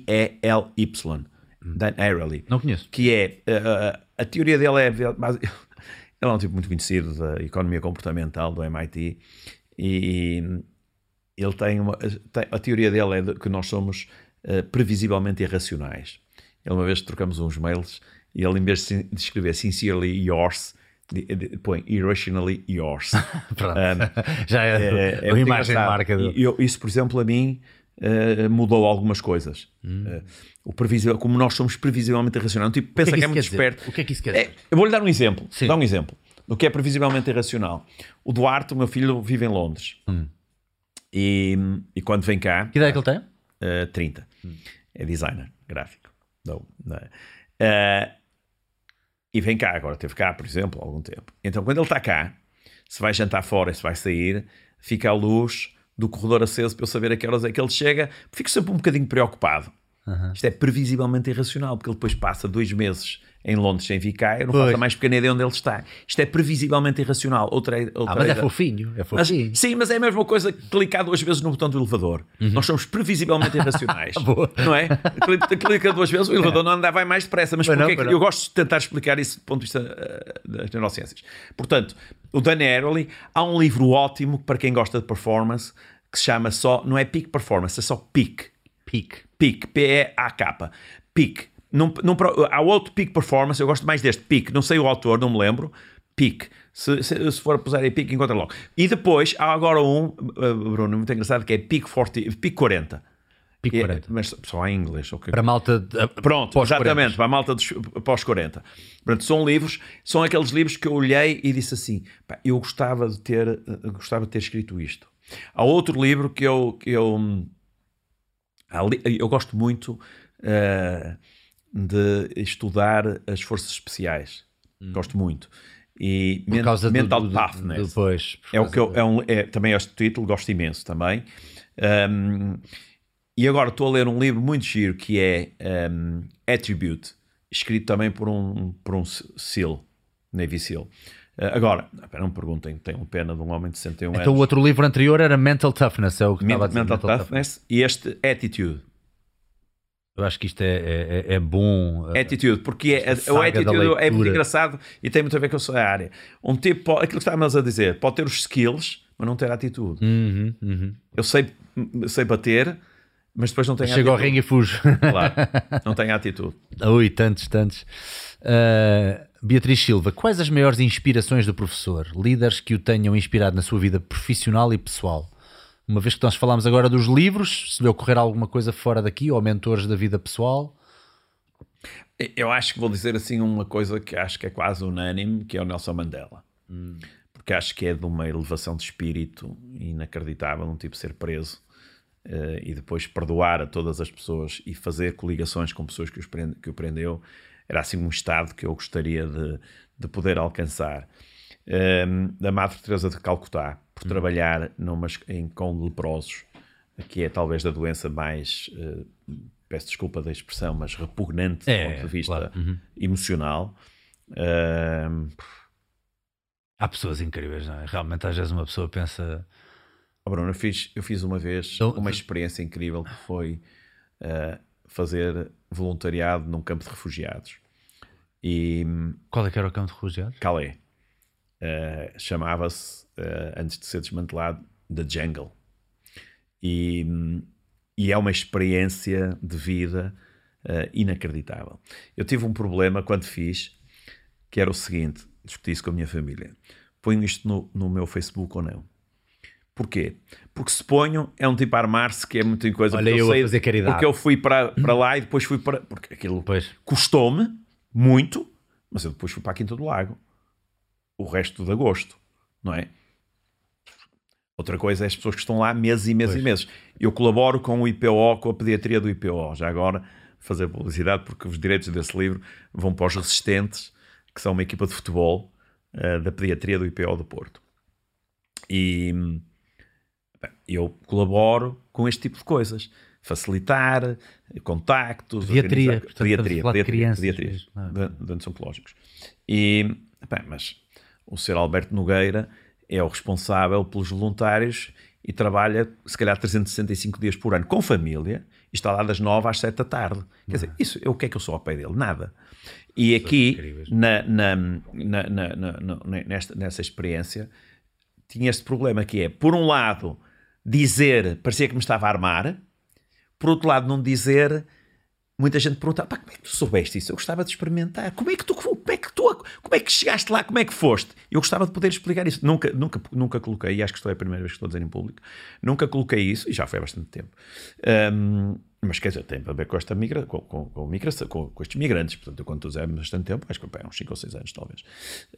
[SPEAKER 2] A-R-I-E-L-Y. Dan Ariely.
[SPEAKER 1] Não conheço.
[SPEAKER 2] Que é. ah, a teoria dele é. mas- <laughs> Ele é um tipo muito conhecido da economia comportamental do MIT. E ele tem uma. tem- a teoria dele é de que nós somos eh, previsivelmente irracionais. Ele uma vez trocamos uns mails e ele, em vez de de escrever sincerely yours, de- de- põe irrationally yours. <laughs>
[SPEAKER 1] Pronto.
[SPEAKER 2] Um, <laughs>
[SPEAKER 1] Já é,
[SPEAKER 2] é,
[SPEAKER 1] a
[SPEAKER 2] muito
[SPEAKER 1] imagem
[SPEAKER 2] engraçado.
[SPEAKER 1] marca do.
[SPEAKER 2] Eu- isso, por exemplo, a mim eh, mudou algumas coisas.
[SPEAKER 1] Hum.
[SPEAKER 2] Eh, o previsível, como nós somos previsivelmente irracionais, um tipo pensa
[SPEAKER 1] O que é
[SPEAKER 2] é
[SPEAKER 1] que isso
[SPEAKER 2] muito
[SPEAKER 1] dizer?
[SPEAKER 2] esperto.
[SPEAKER 1] O que é que isso quer dizer?
[SPEAKER 2] É, eu vou-lhe dar um exemplo.
[SPEAKER 1] Sim.
[SPEAKER 2] Dar um exemplo do que é previsivelmente irracional. O Duarte, o meu filho, vive em Londres. E, e quando vem cá,
[SPEAKER 1] Que idade é que ele tem?
[SPEAKER 2] Uh, 30. É designer gráfico. Não, não é? Uh, e vem cá, agora teve cá, por exemplo, há algum tempo. Então, quando ele está cá, se vai jantar fora e se vai sair, fica a luz do corredor aceso para eu saber a que horas é que ele chega. Fico sempre um bocadinho preocupado. Isto é previsivelmente irracional, porque ele depois passa dois meses em Londres sem ficar, eu não
[SPEAKER 1] Pois.
[SPEAKER 2] faço a mais pequena ideia onde ele está. Isto é previsivelmente irracional. Outra, outra
[SPEAKER 1] Ah, mas é fofinho. É
[SPEAKER 2] mas-
[SPEAKER 1] fofinho.
[SPEAKER 2] sim, mas é a mesma coisa que clicar duas vezes no botão do elevador. Nós somos previsivelmente irracionais.
[SPEAKER 1] Uhum. <laughs> Boa.
[SPEAKER 2] Não é? Cli- Clica duas vezes, o elevador não anda, vai mais depressa. Mas
[SPEAKER 1] não, não.
[SPEAKER 2] eu gosto de tentar explicar isso do ponto de vista eh, das neurociências. Portanto, o Dan Ariely, há um livro ótimo para quem gosta de performance que se chama só, não é Peak Performance, é só Peak.
[SPEAKER 1] Pique.
[SPEAKER 2] Peak, P-E-A-K. Peak. Não, pro- há outro Peak Performance, eu gosto mais deste Peak, não sei o autor, não me lembro. Peak. Se, se, se for puser aí Peak, encontra logo. E depois há agora um, uh, Bruno, muito engraçado, que é Peak, 40, Peak 40.
[SPEAKER 1] Pique
[SPEAKER 2] É,
[SPEAKER 1] 40.
[SPEAKER 2] mas só em inglês. ok?
[SPEAKER 1] Para a malta. de-
[SPEAKER 2] Pronto,
[SPEAKER 1] pós 40.
[SPEAKER 2] exatamente, para a malta dos pós 40. Portanto, são livros, são aqueles livros que eu olhei e disse assim: "Pá, eu gostava de ter, eh, gostava de ter escrito isto. Há outro livro que eu, que eu, hum, eu gosto muito eh, de estudar as forças especiais. Gosto muito. E
[SPEAKER 1] Por
[SPEAKER 2] men-
[SPEAKER 1] causa
[SPEAKER 2] Mental
[SPEAKER 1] do, do,
[SPEAKER 2] Toughness.
[SPEAKER 1] Depois.
[SPEAKER 2] É o que eu, é um, é, também este título, gosto imenso também. Um, e agora estou a ler um livro muito giro que é um, Attribute, escrito também por um, por um SEAL, Navy SEAL. Uh, agora, não me perguntem, tenho pena de um homem de 61
[SPEAKER 1] Então o
[SPEAKER 2] anos.
[SPEAKER 1] outro livro anterior era Mental Toughness, é o que
[SPEAKER 2] Men-
[SPEAKER 1] estava a dizer.
[SPEAKER 2] Mental Toughness e este Attitude.
[SPEAKER 1] Eu acho que isto é, é, é- é bom. eh,
[SPEAKER 2] Attitude, porque é, o attitude é muito engraçado e tem muito a ver com a sua área. Um tipo, pode- aquilo que estávamos a dizer, pode ter os skills, mas não ter atitude.
[SPEAKER 1] Uhum, uhum.
[SPEAKER 2] Eu sei, sei bater, mas depois não tenho
[SPEAKER 1] Chega ao
[SPEAKER 2] atitude.
[SPEAKER 1] ringue e fujo.
[SPEAKER 2] Claro, não tenho atitude. <laughs>
[SPEAKER 1] Ui, tantos, tantos. Uh, Beatriz Silva, quais as maiores inspirações do professor? Líderes que o tenham inspirado na sua vida profissional e pessoal? Uma vez que nós falámos agora dos livros, se lhe ocorrer alguma coisa fora daqui, ou mentores da vida pessoal,
[SPEAKER 2] Eu acho que vou dizer assim uma coisa que acho que é quase unânime, que é o Nelson Mandela. Porque acho que é de uma elevação de espírito inacreditável um tipo ser preso eh, e depois perdoar a todas as pessoas e fazer coligações com pessoas que, prende- que o prendeu. Era assim um estado que eu gostaria de, de poder alcançar. Um, da Madre Teresa de Calcutá, por trabalhar numa, em, com leprosos, que é talvez da doença mais, eh, peço desculpa da expressão, mas repugnante do
[SPEAKER 1] É,
[SPEAKER 2] ponto de vista
[SPEAKER 1] claro. Uhum.
[SPEAKER 2] emocional. Um,
[SPEAKER 1] há pessoas incríveis, não é? Realmente, às vezes, uma pessoa pensa.
[SPEAKER 2] oh, Bruno, eu fiz, eu fiz uma vez
[SPEAKER 1] Então,
[SPEAKER 2] uma experiência incrível que foi eh, fazer voluntariado num campo de refugiados. E hum,
[SPEAKER 1] Qual é que era o campo de refugiados?
[SPEAKER 2] Calais. Uh, chamava-se, uh, antes de ser desmantelado, The Jungle. E, e é uma experiência de vida uh, inacreditável. Eu tive um problema quando fiz, que era o seguinte: discuti isso com a minha família. Ponho isto no, no meu Facebook ou não? Porquê? Porque se ponho, é um tipo armar-se que é muita coisa.
[SPEAKER 1] Olha, eu a
[SPEAKER 2] sei-
[SPEAKER 1] fazer caridade.
[SPEAKER 2] Porque eu fui para, para lá e depois fui para. Porque aquilo custou-me muito, mas eu depois fui para a Quinta do Lago o resto de agosto, não é? Outra coisa é as pessoas que estão lá meses e meses
[SPEAKER 1] Pois.
[SPEAKER 2] e meses. Eu colaboro com o IPO, com a pediatria do IPO, já agora fazer publicidade, porque os direitos desse livro vão para os resistentes, que são uma equipa de futebol eh, da pediatria do IPO do Porto. E bem, eu colaboro com este tipo de coisas. Facilitar eh, contactos,
[SPEAKER 1] Pediatria, portanto,
[SPEAKER 2] pediatria, pediatria,
[SPEAKER 1] crianças
[SPEAKER 2] pediatria,
[SPEAKER 1] mesmo, não é?
[SPEAKER 2] de- doentes oncológicos. E, bem, mas o Sr. Alberto Nogueira é o responsável pelos voluntários e trabalha, se calhar, 365 dias por ano com família e está lá das 9 às 7 da tarde. Quer dizer, isso, eu, o que é que eu sou ao pé dele? Nada. E aqui, na, na, na- na- na- nesta, nessa experiência, tinha este problema que é, por um lado, dizer, parecia que me estava a armar, por outro lado, não dizer. Muita gente pergunta: pá, como é que tu soubeste isso? Eu gostava de experimentar. Como é que tu, como é que tu, como é que chegaste lá? Como é que foste? Eu gostava de poder explicar isso. Nunca, nunca, nunca coloquei, e acho que isto é a primeira vez que estou a dizer em público, nunca coloquei isso, e já foi há bastante tempo. Ahm, mas quer dizer, tem a ver com esta migra, com, com, com, migração, com, com estes migrantes. Portanto, eu quando usei há bastante tempo, acho que pá, uns 5 ou 6 anos talvez.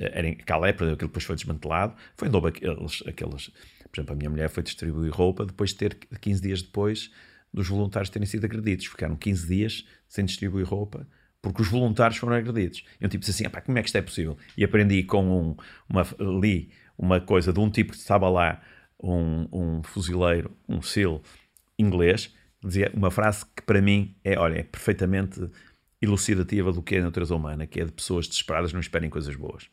[SPEAKER 2] Eh, Era em Calais, aquilo depois foi desmantelado. Foi em Lobo aqueles, aqueles. Por exemplo, a minha mulher foi distribuir roupa depois de ter 15 dias depois dos voluntários terem sido agredidos. Ficaram 15 dias sem distribuir roupa porque os voluntários foram agredidos. E um tipo disse assim: "Epá, como é que isto é possível? E aprendi com um, uma, li uma coisa de um tipo que estava lá, um, um fuzileiro, um SEAL inglês, dizia uma frase que para mim é, olha, é perfeitamente elucidativa do que é a natureza humana, que é de pessoas desesperadas não esperem coisas boas.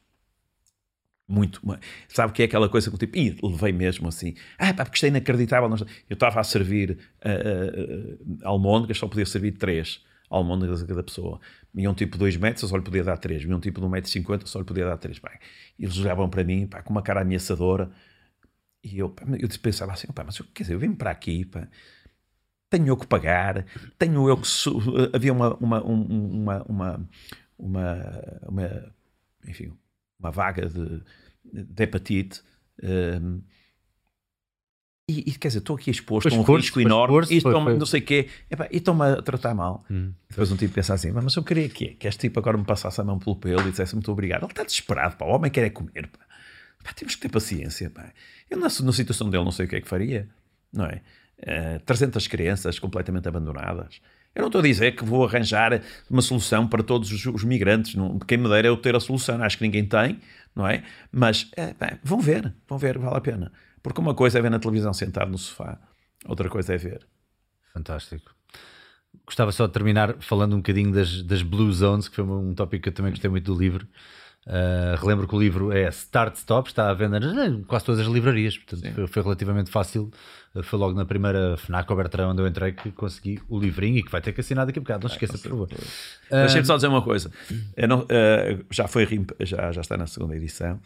[SPEAKER 2] Muito. Sabe que é aquela coisa que tipo, ih, levei mesmo assim. Ah, pá, porque isto é inacreditável. Eu estava a servir uh, uh, almôndegas, só podia servir três almôndegas a cada pessoa. Vinha um tipo de 2 metros, só lhe podia dar 3. Vinha um tipo de 1,50m, só lhe podia dar 3. Pá. Eles olhavam para mim pá, com uma cara ameaçadora. E eu, eu pensava assim, pá, mas eu, quer dizer, eu vim para aqui, pá, tenho eu que pagar, tenho eu que... Havia uma, uma, uma, uma, uma, uma, enfim, uma vaga de, de hepatite. Um, e, e, quer dizer, estou aqui exposto a um risco enorme, e não sei o quê, e estão-me a tratar mal. Hum. Depois um tipo pensa assim, mas eu queria que que este tipo agora me passasse a mão pelo pelo e dissesse muito obrigado. Ele está desesperado, pá, o homem quer é comer, pá. pá temos que ter paciência, pá. Eu na, na, situação dele não sei o que é que faria, não é? Uh, eh, 300 crianças completamente abandonadas. Eu não estou a dizer que vou arranjar uma solução para todos os, os migrantes, não, quem me dera eu ter a solução, acho que ninguém tem, não é? Mas, é, bem, vão ver, vão ver, vale a pena. Porque uma coisa é ver na televisão sentado no sofá, outra coisa é ver.
[SPEAKER 1] Fantástico. Gostava só de terminar falando um bocadinho das, das Blue Zones, que foi um tópico que eu também gostei muito do livro. Uh, relembro que o livro é Start Stop, está à venda em quase todas as livrarias, portanto foi, foi, relativamente fácil. Uh, foi logo na primeira FNAC ou Bertrand onde eu entrei que consegui o livrinho e que vai ter que assinar daqui a bocado, não se esqueça, por favor. Uh,
[SPEAKER 2] Deixa-me só dizer uma coisa: não, já, foi, já, já está na segunda edição,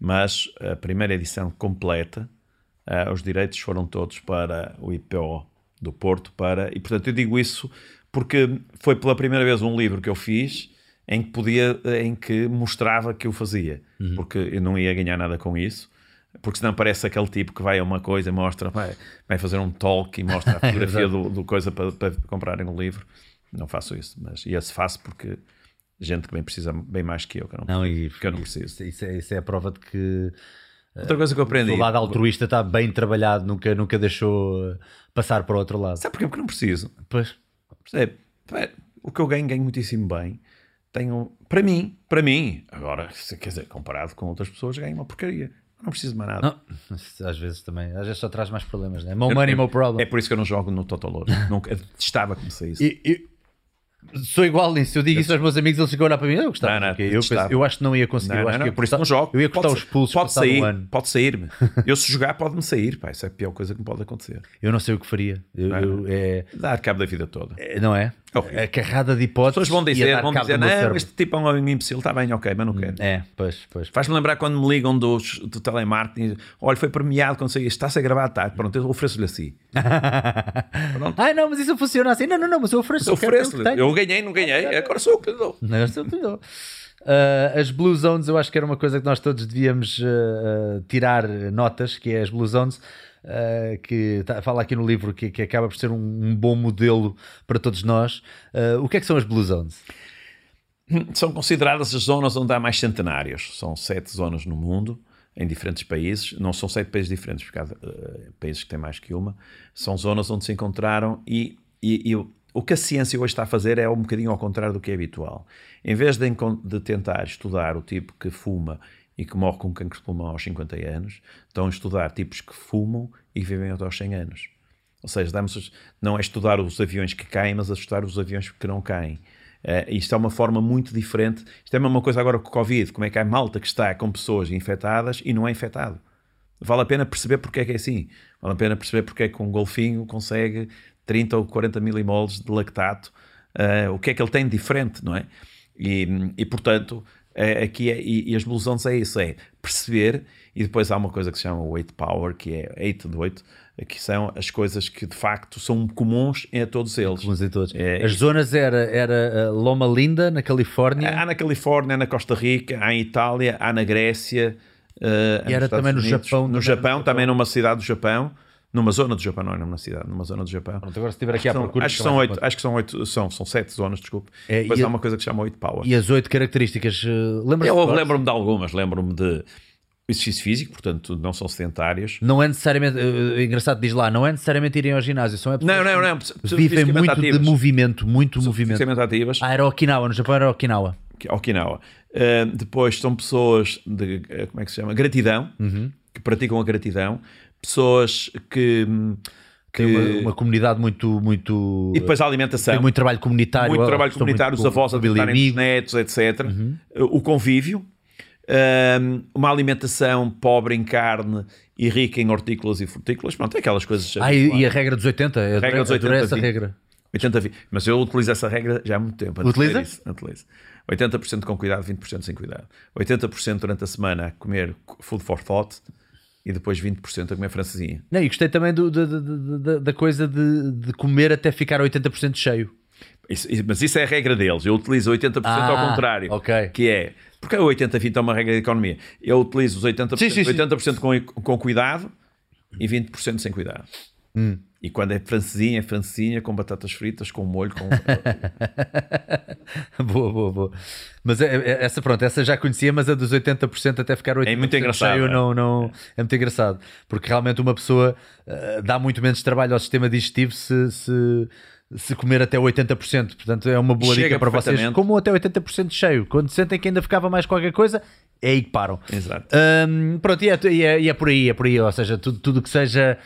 [SPEAKER 2] mas a primeira edição completa, uh, os direitos foram todos para o IPO do Porto, para, e portanto eu digo isso porque foi pela primeira vez um livro que eu fiz em que podia, em que mostrava que eu fazia, uhum. porque eu não ia ganhar nada com isso, porque senão parece aquele tipo que vai a uma coisa e mostra, vai, vai fazer um talk e mostra a <laughs> fotografia do, do, coisa para, para comprarem um livro. Não faço isso, mas e esse faço porque gente que bem precisa bem mais que eu, que eu não, não e, que eu não preciso.
[SPEAKER 1] Isso é, isso é a prova de que
[SPEAKER 2] Outra coisa que eu aprendi.
[SPEAKER 1] O lado altruísta está bem trabalhado, nunca, nunca deixou passar para o outro lado.
[SPEAKER 2] Sabe porquê? Porque não preciso.
[SPEAKER 1] Pois.
[SPEAKER 2] Percebe? O que eu ganho, ganho muitíssimo bem. Tenho, para mim, para mim, agora, quer dizer, comparado com outras pessoas, ganho uma porcaria. Não preciso de mais nada.
[SPEAKER 1] Não, às vezes também, às vezes só traz mais problemas, né? More money, more problem.
[SPEAKER 2] É por isso que eu não jogo no Totolor. <laughs> Nunca, estava se isso.
[SPEAKER 1] E, Sou igual nisso. Eu digo isso aos meus amigos, eles ficam a olhar para mim. Eu gostava. Não, não, eu, eu, acho que não ia conseguir.
[SPEAKER 2] Não,
[SPEAKER 1] eu acho
[SPEAKER 2] não,
[SPEAKER 1] que ia
[SPEAKER 2] por isso não jogo.
[SPEAKER 1] Eu ia cortar os pulsos.
[SPEAKER 2] Pode sair. Um pode sair-me. <laughs> eu, se jogar, pode-me sair. Pá, isso é a pior coisa que me pode acontecer.
[SPEAKER 1] Eu não sei o que faria. Eu, eu é...
[SPEAKER 2] Dar cabo da vida toda.
[SPEAKER 1] É, não é? A carrada de hipóteses.
[SPEAKER 2] As pessoas vão dizer, vão dizer não, este tipo é um imbecil, está bem, ok, mas não quero.
[SPEAKER 1] É, pois, pois.
[SPEAKER 2] Faz-me lembrar quando me ligam dos, do telemarketing, olha, foi premiado quando saiu, está-se a gravar à tarde, pronto, eu ofereço-lhe assim. <laughs>
[SPEAKER 1] Ai, não, mas isso funciona assim. Não, não, não, mas eu ofereço. Eu,
[SPEAKER 2] ofereço eu, eu ganhei, não ganhei, agora sou eu que lhe dou.
[SPEAKER 1] Não, sou eu que lhe dou. Uh, as Blue Zones, eu acho que era uma coisa que nós todos devíamos uh, tirar notas, que é as Blue Zones uh, que tá, fala aqui no livro que, que, acaba por ser um, um bom modelo para todos nós. Uh, o que é que são as Blue Zones?
[SPEAKER 2] São consideradas as zonas onde há mais centenários. São sete zonas no mundo, em diferentes países. Não são sete países diferentes, porque há uh, países que têm mais que uma. São zonas onde se encontraram e, e, e o que a ciência hoje está a fazer é um bocadinho ao contrário do que é habitual. Em vez de, de tentar estudar o tipo que fuma e que morre com cancro de pulmão aos 50 anos, estão a estudar tipos que fumam e vivem até aos 100 anos. Ou seja, damos, não é estudar os aviões que caem, mas estudar os aviões que não caem. Uh, isto é uma forma muito diferente. Isto é a mesma coisa agora com o Covid. Como é que há malta que está com pessoas infectadas e não é infectado? Vale a pena perceber porque é que é assim. Vale a pena perceber porque é que um golfinho consegue 30 ou 40 milimoles de lactato. Uh, o que é que ele tem de diferente, não é? E, e portanto, é, aqui é, e, e, as blusões é isso, é perceber, e depois há uma coisa que se chama weight power, que é 8 de 8, que são as coisas que de facto são comuns em todos eles.
[SPEAKER 1] Comuns em todos. É, as zonas era, era eh, Loma Linda, na Califórnia?
[SPEAKER 2] Há na Califórnia, na Costa Rica, há em Itália, há na Grécia.
[SPEAKER 1] Uh, e era também no Unidos. Japão.
[SPEAKER 2] No Japão, também numa cidade do Japão numa zona do Japão, não é numa cidade, numa zona do Japão.
[SPEAKER 1] Pronto, agora se estiver aqui à procura.
[SPEAKER 2] Acho que são oito, acho que são oito, são, são sete zonas, desculpe. É, Depois há a, uma coisa que se chama oito power.
[SPEAKER 1] E as oito características, uh,
[SPEAKER 2] lembra Eu lembro-me de algumas, lembro-me de exercício físico, portanto não são sedentários.
[SPEAKER 1] Não é necessariamente, uh, engraçado diz lá, não é necessariamente irem ao ginásio, são é
[SPEAKER 2] Não, não, não.
[SPEAKER 1] Vivem muito ativas. de movimento, muito são movimento.
[SPEAKER 2] Ativas.
[SPEAKER 1] Ah, era Okinawa, no Japão era Okinawa.
[SPEAKER 2] Okinawa. Uh, depois são pessoas de, como é que se chama? Gratidão, uhum. que praticam a gratidão. Pessoas que... Que-
[SPEAKER 1] uma, uma comunidade muito, muito.
[SPEAKER 2] E depois a alimentação.
[SPEAKER 1] tem muito trabalho comunitário.
[SPEAKER 2] muito trabalho comunitário, os avós a
[SPEAKER 1] amigos.
[SPEAKER 2] netos, etc. O convívio, um, uma alimentação pobre em carne e rica em hortícolas e frutícolas. Pronto, é aquelas coisas.
[SPEAKER 1] Ah, e, e a regra dos 80? Eu adorei-
[SPEAKER 2] regra dos
[SPEAKER 1] adorei
[SPEAKER 2] 80,
[SPEAKER 1] essa
[SPEAKER 2] 20.
[SPEAKER 1] regra.
[SPEAKER 2] 80 vi- Mas eu utilizo essa regra já há muito tempo.
[SPEAKER 1] Utiliza?
[SPEAKER 2] isso. Utilizo. 80% com cuidado, 20% sem cuidado. 80% durante a semana a comer food for thought e depois 20% a comer francesinha.
[SPEAKER 1] Não, e gostei também do- da- da- da- da coisa de, de comer até ficar 80% cheio.
[SPEAKER 2] Isso- mas isso é a regra deles. Eu utilizo 80%
[SPEAKER 1] Ah,
[SPEAKER 2] ao contrário.
[SPEAKER 1] ok.
[SPEAKER 2] Que é. Porque o 80-20 é uma regra de economia. Eu utilizo os 80%,
[SPEAKER 1] Sim, sim, sim.
[SPEAKER 2] 80 com, com cuidado e 20% sem cuidado.
[SPEAKER 1] Hum.
[SPEAKER 2] E quando é francesinha, é francesinha com batatas fritas, com molho, com. <laughs>
[SPEAKER 1] boa, boa, boa. Mas é- é- essa, pronto, essa já conhecia, mas a dos 80% até ficar 80%
[SPEAKER 2] É muito engraçado,
[SPEAKER 1] cheio
[SPEAKER 2] é.
[SPEAKER 1] não, não, é muito engraçado. Porque realmente uma pessoa ah, dá muito menos trabalho ao sistema digestivo se, se, se comer até 80%. Portanto, é uma boa
[SPEAKER 2] Chega
[SPEAKER 1] dica para vocês. Como até 80% cheio. Quando sentem que ainda ficava mais qualquer coisa, é aí que param.
[SPEAKER 2] Exato.
[SPEAKER 1] Hum, pronto, e é, e, é, e é por aí, é por aí. Ou seja, tudo, tudo que seja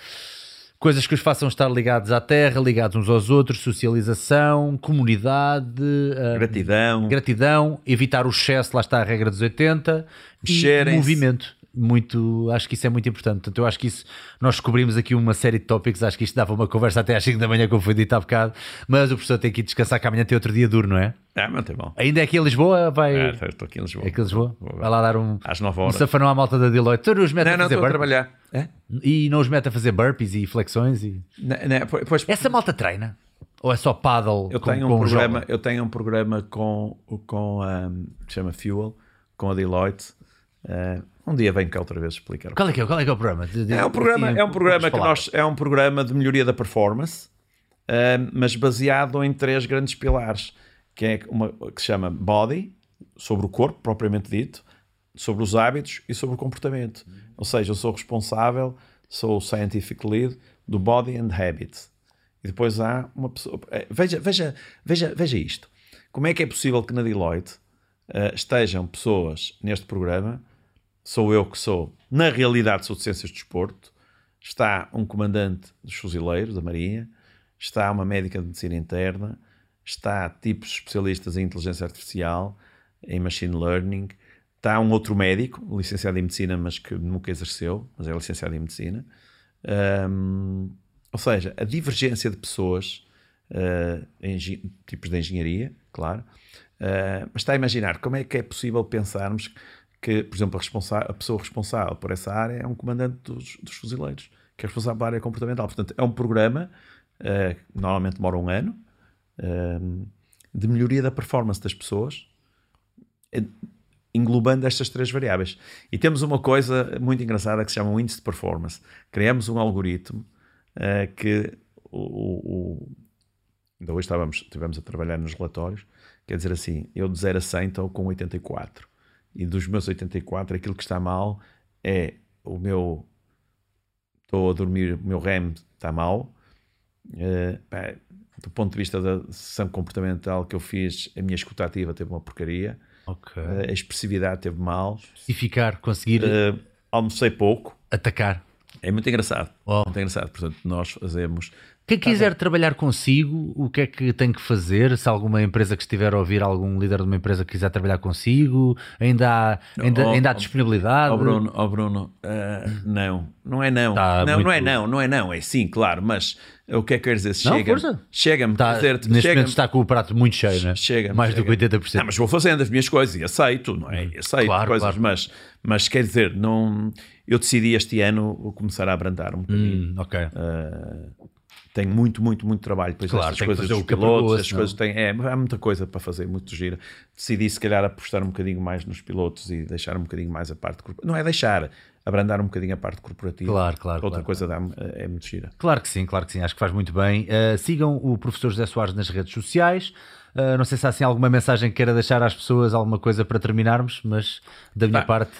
[SPEAKER 1] coisas que os façam estar ligados à terra, ligados uns aos outros, socialização, comunidade, hum,
[SPEAKER 2] Gratidão.
[SPEAKER 1] gratidão, evitar o excesso, lá está a regra dos 80 e
[SPEAKER 2] Mexerem-se.
[SPEAKER 1] movimento. Muito, acho que isso é muito importante. Portanto, eu acho que isso nós descobrimos aqui uma série de tópicos. Acho que isto dava uma conversa até às 5 da manhã, como foi dito há bocado. Mas o professor tem que ir descansar, que amanhã tem outro dia duro, não é?
[SPEAKER 2] Ah, mas tem bom.
[SPEAKER 1] Ainda é aqui em Lisboa? Vai.
[SPEAKER 2] É, estou aqui em Lisboa.
[SPEAKER 1] É aqui em Lisboa?
[SPEAKER 2] Vou-
[SPEAKER 1] Vai lá dar um,
[SPEAKER 2] Às 9
[SPEAKER 1] um
[SPEAKER 2] horas.
[SPEAKER 1] safanão à malta da Deloitte. Tu não os metes
[SPEAKER 2] Não,
[SPEAKER 1] a
[SPEAKER 2] não,
[SPEAKER 1] fazer
[SPEAKER 2] a
[SPEAKER 1] burpees?
[SPEAKER 2] trabalhar. É?
[SPEAKER 1] E não os mete a fazer burpees e flexões? E...
[SPEAKER 2] Não, não, pois,
[SPEAKER 1] Essa malta treina? Ou é só paddle
[SPEAKER 2] eu,
[SPEAKER 1] com,
[SPEAKER 2] tenho
[SPEAKER 1] com
[SPEAKER 2] um programa,
[SPEAKER 1] jola?
[SPEAKER 2] eu tenho um programa com, com um, que se chama Fuel, com a Deloitte. Uh, um dia venho cá outra vez explicar.
[SPEAKER 1] Qual é que é, qual é, que é o programa? De- de-
[SPEAKER 2] É um programa,
[SPEAKER 1] assim,
[SPEAKER 2] é um programa que nós é um programa de melhoria da performance, um, mas baseado em três grandes pilares, que é uma que se chama body, sobre o corpo propriamente dito, sobre os hábitos e sobre o comportamento. Ou seja, eu sou responsável, sou o scientific lead do body and habit. E depois há uma pessoa. eh, Veja, veja, veja, veja isto. Como é que é possível que na Deloitte eh, estejam pessoas neste programa? Sou eu que sou, na realidade, sou de Ciências do Desporto. Está um comandante dos fuzileiros da Marinha, está uma médica de medicina interna, está tipos especialistas em inteligência artificial, em machine learning, está um outro médico, licenciado em medicina, mas que nunca exerceu, mas é licenciado em medicina. Ahm, ou seja, a divergência de pessoas, engi- tipos de engenharia, claro, ah, mas está a imaginar como é que é possível pensarmos que, por exemplo, a, a pessoa responsável por essa área é um comandante dos, dos fuzileiros, que é responsável pela área comportamental. Portanto, é um programa ah, que normalmente demora um ano ah, de melhoria da performance das pessoas, eh, englobando estas três variáveis. E temos uma coisa muito engraçada que se chama o índice de performance. Criamos um algoritmo eh, que o- o- ainda hoje estávamos, estivemos a trabalhar nos relatórios, quer dizer assim, eu de 0 a 100 estou com 84. E dos meus 84, aquilo que está mal é o meu estou a dormir, o meu REM está mal. Eh, pá, do ponto de vista da sessão comportamental que eu fiz, a minha escutativa teve uma porcaria.
[SPEAKER 1] Ok.
[SPEAKER 2] A expressividade teve mal.
[SPEAKER 1] Especificar, conseguir
[SPEAKER 2] Uh, almocei pouco.
[SPEAKER 1] atacar.
[SPEAKER 2] É muito engraçado.
[SPEAKER 1] Oh.
[SPEAKER 2] Muito engraçado. Portanto, nós fazemos.
[SPEAKER 1] Quem quiser trabalhar consigo, o que é que tem que fazer? Se alguma empresa que estiver a ouvir, algum líder de uma empresa que quiser trabalhar consigo, ainda há, ainda,
[SPEAKER 2] Oh,
[SPEAKER 1] ainda há
[SPEAKER 2] oh,
[SPEAKER 1] disponibilidade?
[SPEAKER 2] Ó Bruno, ó Bruno, uh, não, não é não.
[SPEAKER 1] Tá
[SPEAKER 2] não,
[SPEAKER 1] muito-
[SPEAKER 2] não é não, não é não. É sim, claro, mas o que é que quer dizer? Chega-me. Chega-me.
[SPEAKER 1] Tá, neste
[SPEAKER 2] chega
[SPEAKER 1] momento está com o prato muito cheio, né?
[SPEAKER 2] Chega.
[SPEAKER 1] Mais do que
[SPEAKER 2] chega.
[SPEAKER 1] 80%.
[SPEAKER 2] Ah, mas vou fazendo as minhas coisas e aceito, não é? E Aceito
[SPEAKER 1] Claro,
[SPEAKER 2] coisas,
[SPEAKER 1] claro.
[SPEAKER 2] Mas, mas quer dizer, não, eu decidi este ano começar a abrandar um bocadinho.
[SPEAKER 1] Hum, ok.
[SPEAKER 2] Uh, tenho muito, muito, muito trabalho. Depois
[SPEAKER 1] Claro,
[SPEAKER 2] estas
[SPEAKER 1] tem
[SPEAKER 2] coisas dos pilotos,
[SPEAKER 1] senão-
[SPEAKER 2] coisas têm, é, há muita coisa para fazer, muito gira. Decidi se calhar apostar um bocadinho mais nos pilotos e deixar um bocadinho mais a parte corporativa. Não é deixar, abrandar um bocadinho a parte corporativa.
[SPEAKER 1] Claro, claro,
[SPEAKER 2] Outra
[SPEAKER 1] claro,
[SPEAKER 2] coisa dá é muito gira.
[SPEAKER 1] Claro que sim, claro que sim, acho que faz muito bem. Uh, sigam o professor José Soares nas redes sociais. Uh, não sei se há assim alguma mensagem que queira deixar às pessoas, alguma coisa para terminarmos, mas da minha
[SPEAKER 2] Pá,
[SPEAKER 1] parte,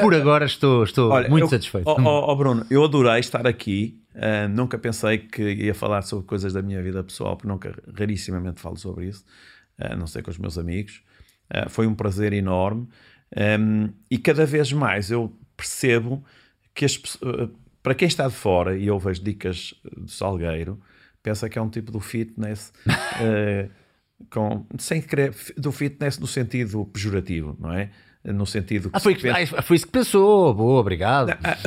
[SPEAKER 1] por agora estou, estou
[SPEAKER 2] Olha,
[SPEAKER 1] muito
[SPEAKER 2] eu-
[SPEAKER 1] satisfeito.
[SPEAKER 2] Ó ó, ó, Bruno, eu adorei estar aqui. Ah, nunca pensei que ia falar sobre coisas da minha vida pessoal, porque nunca, rarissimamente falo sobre isso, a não ser com os meus amigos. Ah, foi um prazer enorme. Ahm, e cada vez mais eu percebo que as, para quem está de fora e eu vejo dicas do Salgueiro, pensa que é um tipo do fitness. uh, <laughs> com, sem querer, do fitness no sentido pejorativo, não é? No sentido
[SPEAKER 1] que. Ah, foi, pensa... ah, foi isso que pensou, boa, obrigado.
[SPEAKER 2] Ah,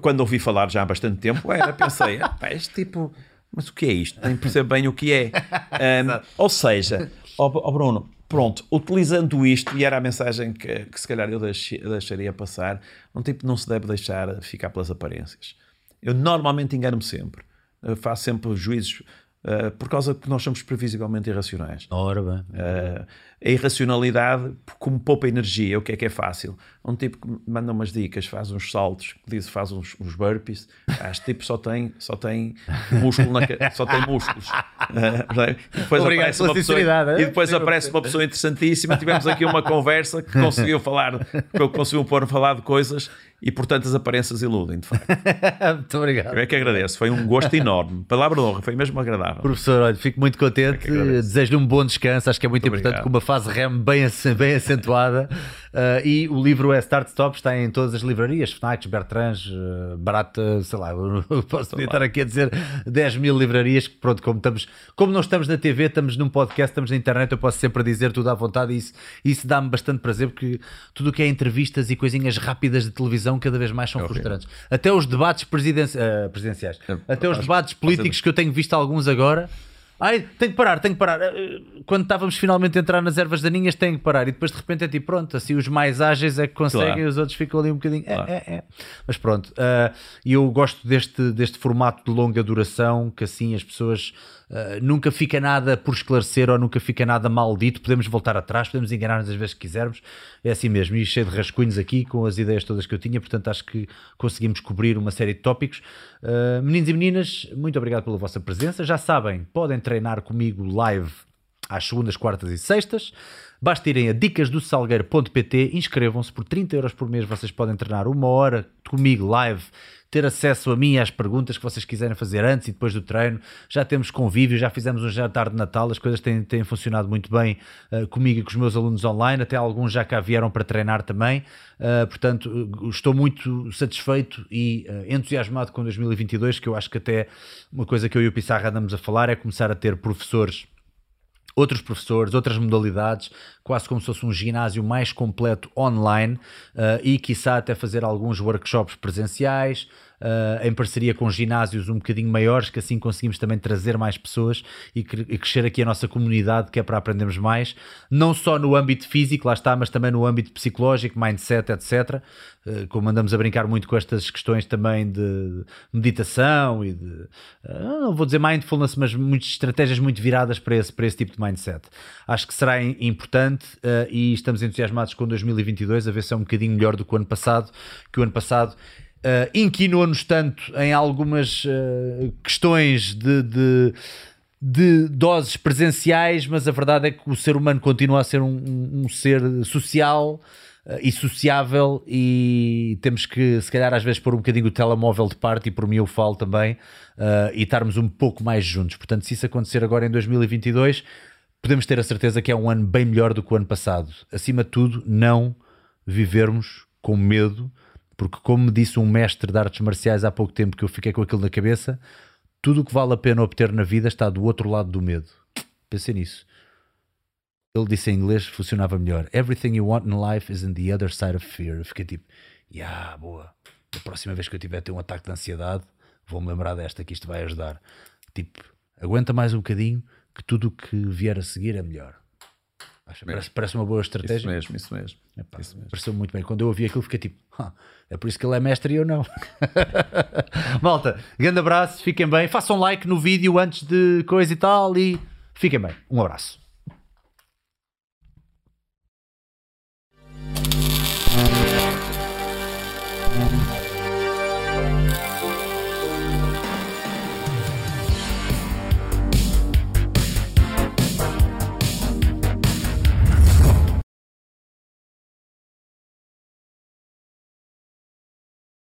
[SPEAKER 2] quando ouvi falar já há bastante tempo, era, pensei, ah, este tipo, mas o que é isto? Nem percebo bem o que é. <laughs> Um, ou seja, ó oh, oh Bruno, pronto, utilizando isto, e era a mensagem que, que se calhar eu deixaria passar, um tipo não se deve deixar ficar pelas aparências. Eu normalmente engano-me sempre. Eu faço sempre juízos uh, por causa que nós somos previsivelmente irracionais.
[SPEAKER 1] Ora bem.
[SPEAKER 2] Uh, a irracionalidade, como poupa energia, o que é que é fácil? Um tipo que manda umas dicas, faz uns saltos, diz faz uns, uns burpees, ah, este tipo só tem, só tem músculo na, só tem músculos. Uh, depois
[SPEAKER 1] Obrigado
[SPEAKER 2] aparece uma pessoa, e depois aparece uma pessoa interessantíssima. Tivemos aqui uma conversa que conseguiu falar, que conseguiu pôr falar de coisas e portanto as aparências iludem, de facto. <laughs>
[SPEAKER 1] muito obrigado.
[SPEAKER 2] Eu é que agradeço, foi um gosto enorme. Palavra de honra, foi mesmo agradável.
[SPEAKER 1] Professor, olha, fico muito contente, é desejo-lhe um bom descanso, acho que é muito, muito importante, com uma fase REM bem, bem acentuada. Uh, e o livro é Start Stop, está em todas as livrarias, Fnacs, Bertrands, uh, barata, sei lá, <laughs> posso estar aqui a dizer 10 mil livrarias, que pronto, como, estamos, como não estamos na TV, estamos num podcast, estamos na internet, eu posso sempre dizer tudo à vontade e isso, isso dá-me bastante prazer, porque tudo o que é entrevistas e coisinhas rápidas de televisão cada vez mais são é frustrantes. Até os debates presidenci uh, presidenciais, é, até os debates políticos que eu tenho visto alguns agora Ai, tenho que parar, tenho que parar. Eh, quando estávamos finalmente a entrar nas ervas daninhas, tenho que parar. E depois de repente é tipo, pronto, assim os mais ágeis é que conseguem claro. e os outros ficam ali um bocadinho. É, claro. É, é, é. Mas pronto, uh, eu gosto deste, deste formato de longa duração, que assim as pessoas uh, nunca fica nada por esclarecer ou nunca fica nada maldito. Podemos voltar atrás, podemos enganar-nos as vezes que quisermos. É assim mesmo. E cheio de rascunhos aqui com as ideias todas que eu tinha. Portanto, acho que conseguimos cobrir uma série de tópicos. Uh, meninos e meninas, muito obrigado pela vossa presença. Já sabem, podem treinar comigo live às segundas, quartas e sextas. Basta irem a dicasdosalgueiro.pt, inscrevam-se por 30 euros por mês. Vocês podem treinar uma hora comigo live ter acesso a mim e às perguntas que vocês quiserem fazer antes e depois do treino. Já temos convívio, já fizemos um jantar de Natal, as coisas têm, têm funcionado muito bem uh, comigo e com os meus alunos online, até alguns já cá vieram para treinar também. Uh, portanto, estou muito satisfeito e uh, entusiasmado com 2022, que eu acho que até uma coisa que eu e o Pissarra andamos a falar é começar a ter professores outros professores, outras modalidades, quase como se fosse um ginásio mais completo online uh, e, quiçá, até fazer alguns workshops presenciais, uh, em parceria com ginásios um bocadinho maiores, que assim conseguimos também trazer mais pessoas e, e, crescer aqui a nossa comunidade, que é para aprendermos mais, não só no âmbito físico, lá está, mas também no âmbito psicológico, mindset, etc. Uh, como andamos a brincar muito com estas questões também de meditação e de, uh, não vou dizer mindfulness, mas muitas estratégias muito viradas para esse, para esse tipo de mindset. Acho que será importante uh, e estamos entusiasmados com 2022 a ver se é um bocadinho melhor do que o ano passado, que o ano passado uh, inquinou-nos tanto em algumas uh, questões de, de, de, doses presenciais, mas a verdade é que o ser humano continua a ser um, um, um ser social uh, e sociável e temos que, se calhar, às vezes pôr um bocadinho o telemóvel de parte, e por mim eu falo também, e estarmos um pouco mais juntos. Portanto, se isso acontecer agora em 2022, podemos ter a certeza que é um ano bem melhor do que o ano passado. Acima de tudo, não vivermos com medo porque, como me disse um mestre de artes marciais há pouco tempo que eu fiquei com aquilo na cabeça, tudo o que vale a pena obter na vida está do outro lado do medo. Pensei nisso. Ele disse em inglês, funcionava melhor. Everything you want in life is in the other side of fear. Eu fiquei tipo, yeah, boa. Da próxima vez que eu tiver a ter um ataque de ansiedade, vou-me lembrar desta, que isto vai ajudar. Tipo, aguenta mais um bocadinho, que tudo o que vier a seguir é melhor. Parece, parece, uma boa estratégia.
[SPEAKER 2] Isso mesmo, isso mesmo.
[SPEAKER 1] Epá, isso mesmo. Pareceu muito bem. Quando eu ouvi aquilo, fiquei tipo, é por isso que ele é mestre e eu não. <laughs> Malta, grande abraço, fiquem bem. Façam like no vídeo antes de coisa e tal e fiquem bem. Um abraço.